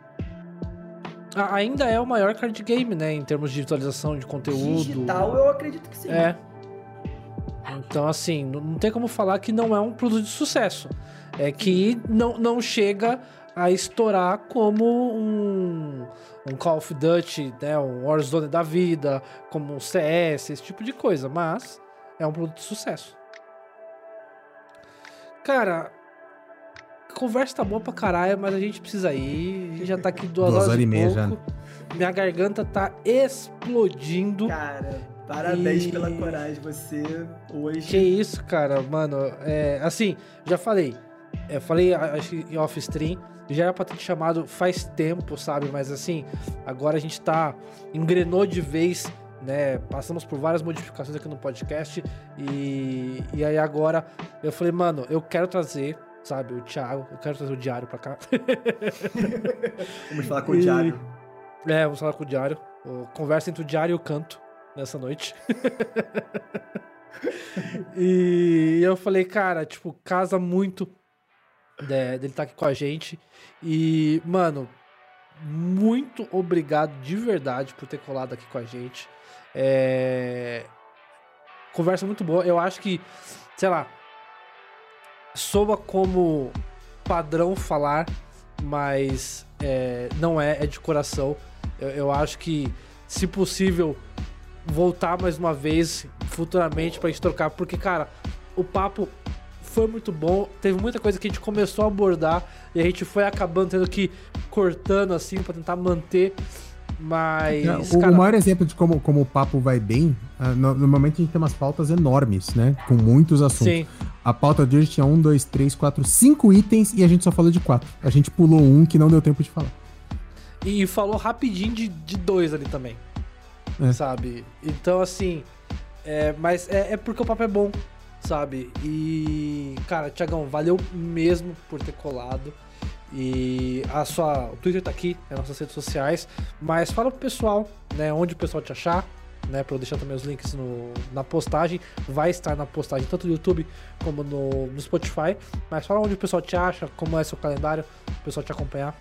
Ainda é o maior card game, né? Em termos de visualização de conteúdo. Digital, eu acredito que sim. É. Então, assim, não tem como falar que não é um produto de sucesso. É que não, não chega a estourar como um, um Call of Duty, né, um Warzone da vida, como um CS, esse tipo de coisa, mas é um produto de sucesso. Cara, a conversa tá boa pra caralho, mas a gente precisa ir. A gente já tá aqui duas, duas horas, e meia já. Minha garganta tá explodindo. Cara, parabéns e... pela coragem, você hoje. Que isso, cara, mano. É, assim, já falei. Eu falei acho em off-stream já era pra ter te chamado faz tempo, sabe? Mas assim, agora a gente tá. engrenou de vez, né? Passamos por várias modificações aqui no podcast. E, e aí agora eu falei, mano, eu quero trazer, sabe, o Thiago, eu quero trazer o Diário pra cá. [LAUGHS] vamos falar com o Diário. É, vamos falar com o Diário. Conversa entre o Diário e o Canto nessa noite. [LAUGHS] e eu falei, cara, tipo, casa muito de, dele estar tá aqui com a gente. E, mano, muito obrigado de verdade por ter colado aqui com a gente. É... Conversa muito boa. Eu acho que, sei lá, soa como padrão falar, mas é, não é, é de coração. Eu, eu, acho que, se possível, voltar mais uma vez futuramente pra gente trocar, porque, cara, o papo foi muito bom. Teve muita coisa que a gente começou a abordar e a gente foi acabando tendo que cortando assim para tentar manter. Mas. O, cara... o, maior exemplo de como, como o papo vai bem, uh, normalmente a gente tem umas pautas enormes, né? Com muitos assuntos. Sim. A pauta de hoje tinha um, dois, três, quatro, cinco itens e a gente só falou de quatro. A gente pulou um que não deu tempo de falar. E falou rapidinho de, de dois ali também. É. Sabe? Então, assim. É, mas é, é porque o papo é bom sabe? E, cara, Tiagão, valeu mesmo por ter colado. E a sua. O Twitter tá aqui, as nossas redes sociais. Mas fala pro pessoal, né? Onde o pessoal te achar, né? Pra eu deixar também os links no, na postagem. Vai estar na postagem tanto no YouTube como no, no Spotify. Mas fala onde o pessoal te acha, como é seu calendário, o pessoal te acompanhar.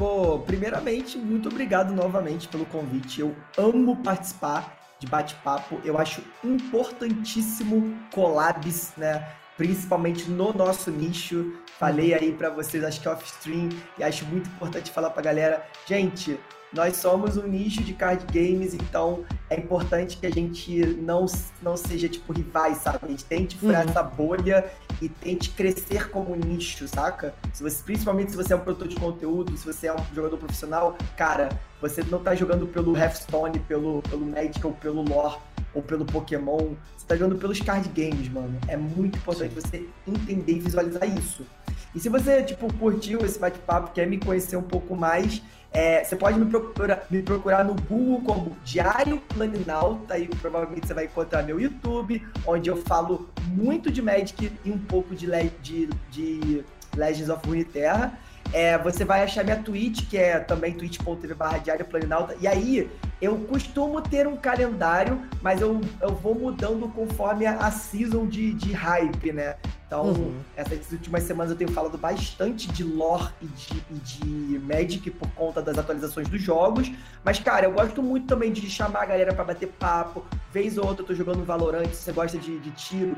Pô, primeiramente, muito obrigado novamente pelo convite. Eu amo participar de bate-papo. Eu acho importantíssimo collabs, né? Principalmente no nosso nicho. Falei aí para vocês, acho que é off-stream, e acho muito importante falar pra galera, gente, nós somos um nicho de card games, então é importante que a gente não, não seja tipo rivais, sabe? A gente tente furar uhum. essa bolha e tente crescer como nicho, saca? Se você, principalmente se você é um produtor de conteúdo, se você é um jogador profissional, cara, você não tá jogando pelo Hearthstone, pelo, pelo Magic ou pelo Lore ou pelo Pokémon, você tá jogando pelos card games, mano. É muito importante Sim. você entender e visualizar isso. E se você, tipo, curtiu esse bate-papo, quer me conhecer um pouco mais, é, você pode me procurar, me procurar no Google como Diário Planinalta e provavelmente você vai encontrar meu YouTube, onde eu falo muito de Magic e um pouco de, de, de Legends of Runeterra. É, você vai achar minha Twitch, que é também twitch.tv barra Diário Planinalta. E aí, eu costumo ter um calendário, mas eu, eu vou mudando conforme a, season de, de hype, né? Então, uhum. essas últimas semanas eu tenho falado bastante de lore e de, e de Magic por conta das atualizações dos jogos. Mas, cara, eu gosto muito também de chamar a galera para bater papo. Vez ou outra eu tô jogando Valorant, se você gosta de, de tiro.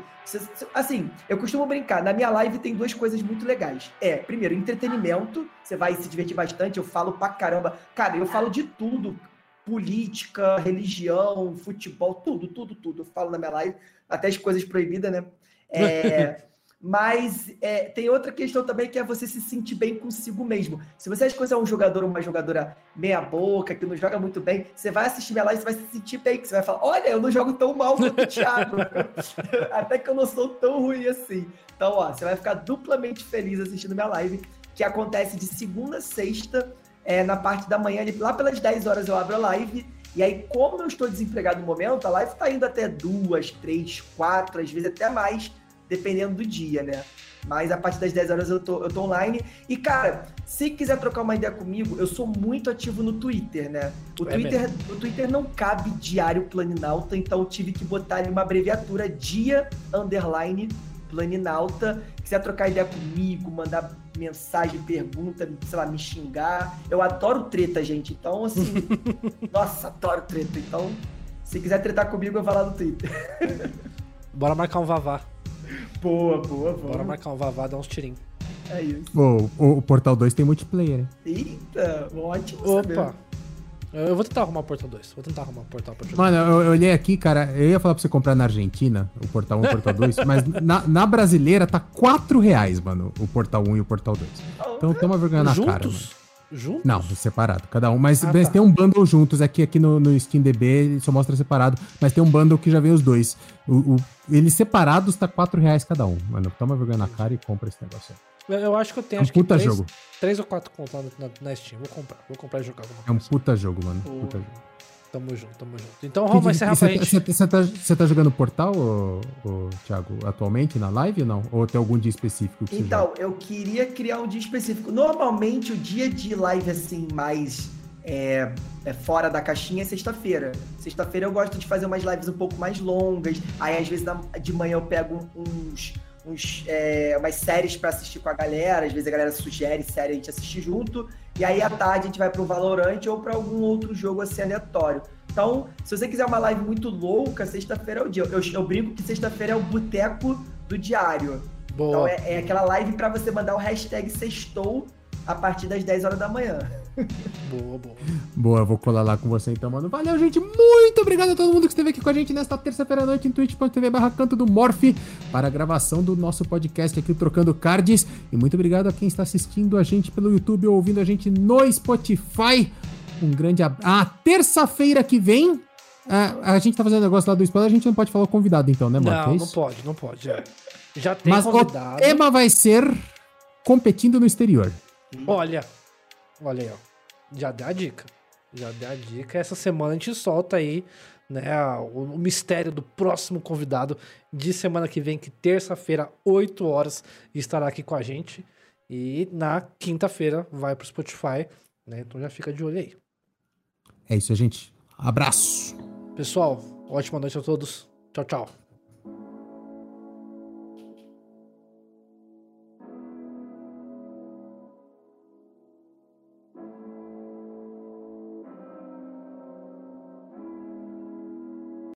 assim, eu costumo brincar. Na minha live tem duas coisas muito legais. É, primeiro, entretenimento. Você vai se divertir bastante. Eu falo pra caramba. Cara, eu falo de tudo política, religião, futebol, tudo, tudo, tudo. Eu falo na minha live, até as coisas proibidas, né? É, [LAUGHS] Mas é, tem outra questão também que é você se sentir bem consigo mesmo. Se você acha que você é um jogador ou uma jogadora meia-boca, que não joga muito bem, você vai assistir minha live e você vai se sentir bem, que você vai falar: olha, eu não jogo tão mal quanto o Thiago. [LAUGHS] Até que eu não sou tão ruim assim. Então, ó, você vai ficar duplamente feliz assistindo minha live, que acontece de segunda a sexta, é, na parte da manhã, lá pelas 10 horas eu abro a live. E aí, como eu estou desempregado no momento, a live está indo até duas, três, quatro, às vezes até mais dependendo do dia, né? Mas a partir das 10 horas eu tô, eu tô online. E, cara, se quiser trocar uma ideia comigo, eu sou muito ativo no Twitter, né? O, é Twitter, o Twitter não cabe diário planinalta, então eu tive que botar ali uma abreviatura dia underline planinalta. Quiser trocar ideia comigo, mandar mensagem, pergunta, sei lá, me xingar. Eu adoro treta, gente. Então, assim, [LAUGHS] nossa, adoro treta. Então, se quiser tretar comigo, eu vou lá no Twitter. Bora marcar um vavá. Boa, boa, boa. Bora marcar um vavá, dar uns tirinhos. É isso. O, o, o Portal 2 tem multiplayer, hein? Eita, ótimo Opa. Saber. Eu vou tentar arrumar o Portal 2. Vou tentar arrumar o Portal pra jogar. Mano, eu, eu, olhei aqui, cara. Eu ia falar pra você comprar na Argentina, o Portal 1 e o Portal 2, [LAUGHS] mas na, na, brasileira tá 4 reais, mano, o Portal 1 e o Portal 2. Então toma vergonha na Juntos? cara, mano. Juntos? Não, separado, cada um. Mas, ah, mas tá. tem um bundle juntos. Aqui, aqui no, no SteamDB só mostra separado. Mas tem um bundle que já vem os dois. O, o, eles separados tá 4 reais cada um. Mano, toma vergonha na cara e compra esse negócio aí. Eu acho que eu tenho é um acho puta três, jogo. três ou quatro contas na, na, Steam. Vou comprar. Vou comprar e jogar alguma É um puta jogo, mano. O... Puta jogo. Tamo junto, tamo junto. Então vamos encerrar pra gente. Você tá, tá jogando Portal, ô, ô, Thiago, atualmente na live ou não? Ou tem algum dia específico que Então, eu queria criar um dia específico. Normalmente o dia de live assim mais é, é, fora da caixinha é sexta-feira. Sexta-feira eu gosto de fazer umas lives um pouco mais longas. Aí às vezes de manhã eu pego uns uns, é, umas séries para assistir com a galera. Às vezes a galera sugere série, a gente assiste junto. E aí à tarde a gente vai para o Valorant ou para algum outro jogo assim aleatório. Então, se você quiser uma live muito louca, sexta-feira é o dia. Eu, eu brinco que sexta-feira é o boteco do diário. Boa. Então é, é aquela live para você mandar o hashtag sextou a partir das 10 horas da manhã. Boa, boa. Boa, vou colar lá com você então, mano. Valeu, gente. Muito obrigado a todo mundo que esteve aqui com a gente nesta terça-feira à noite em twitch.tv barra canto do Morph para a gravação do nosso podcast aqui, Trocando Cards. E muito obrigado a quem está assistindo a gente pelo YouTube ou ouvindo a gente no Spotify. Um grande abraço. Ah, terça-feira que vem, a, a, gente tá fazendo negócio lá do spoiler, a gente não pode falar o convidado então, né, Marcos? Não, é não pode, não pode. Já, já tem Mas convidado. o tema vai ser competindo no exterior. Olha, olha aí, ó. Já deu a dica. Já deu a dica. Essa semana a gente solta aí, né, o, o mistério do próximo convidado de semana que vem, que terça-feira, 8 horas, estará aqui com a gente. E na quinta-feira vai pro Spotify, né? Então já fica de olho aí. É isso, gente. Abraço. Pessoal, ótima noite a todos. Tchau, tchau.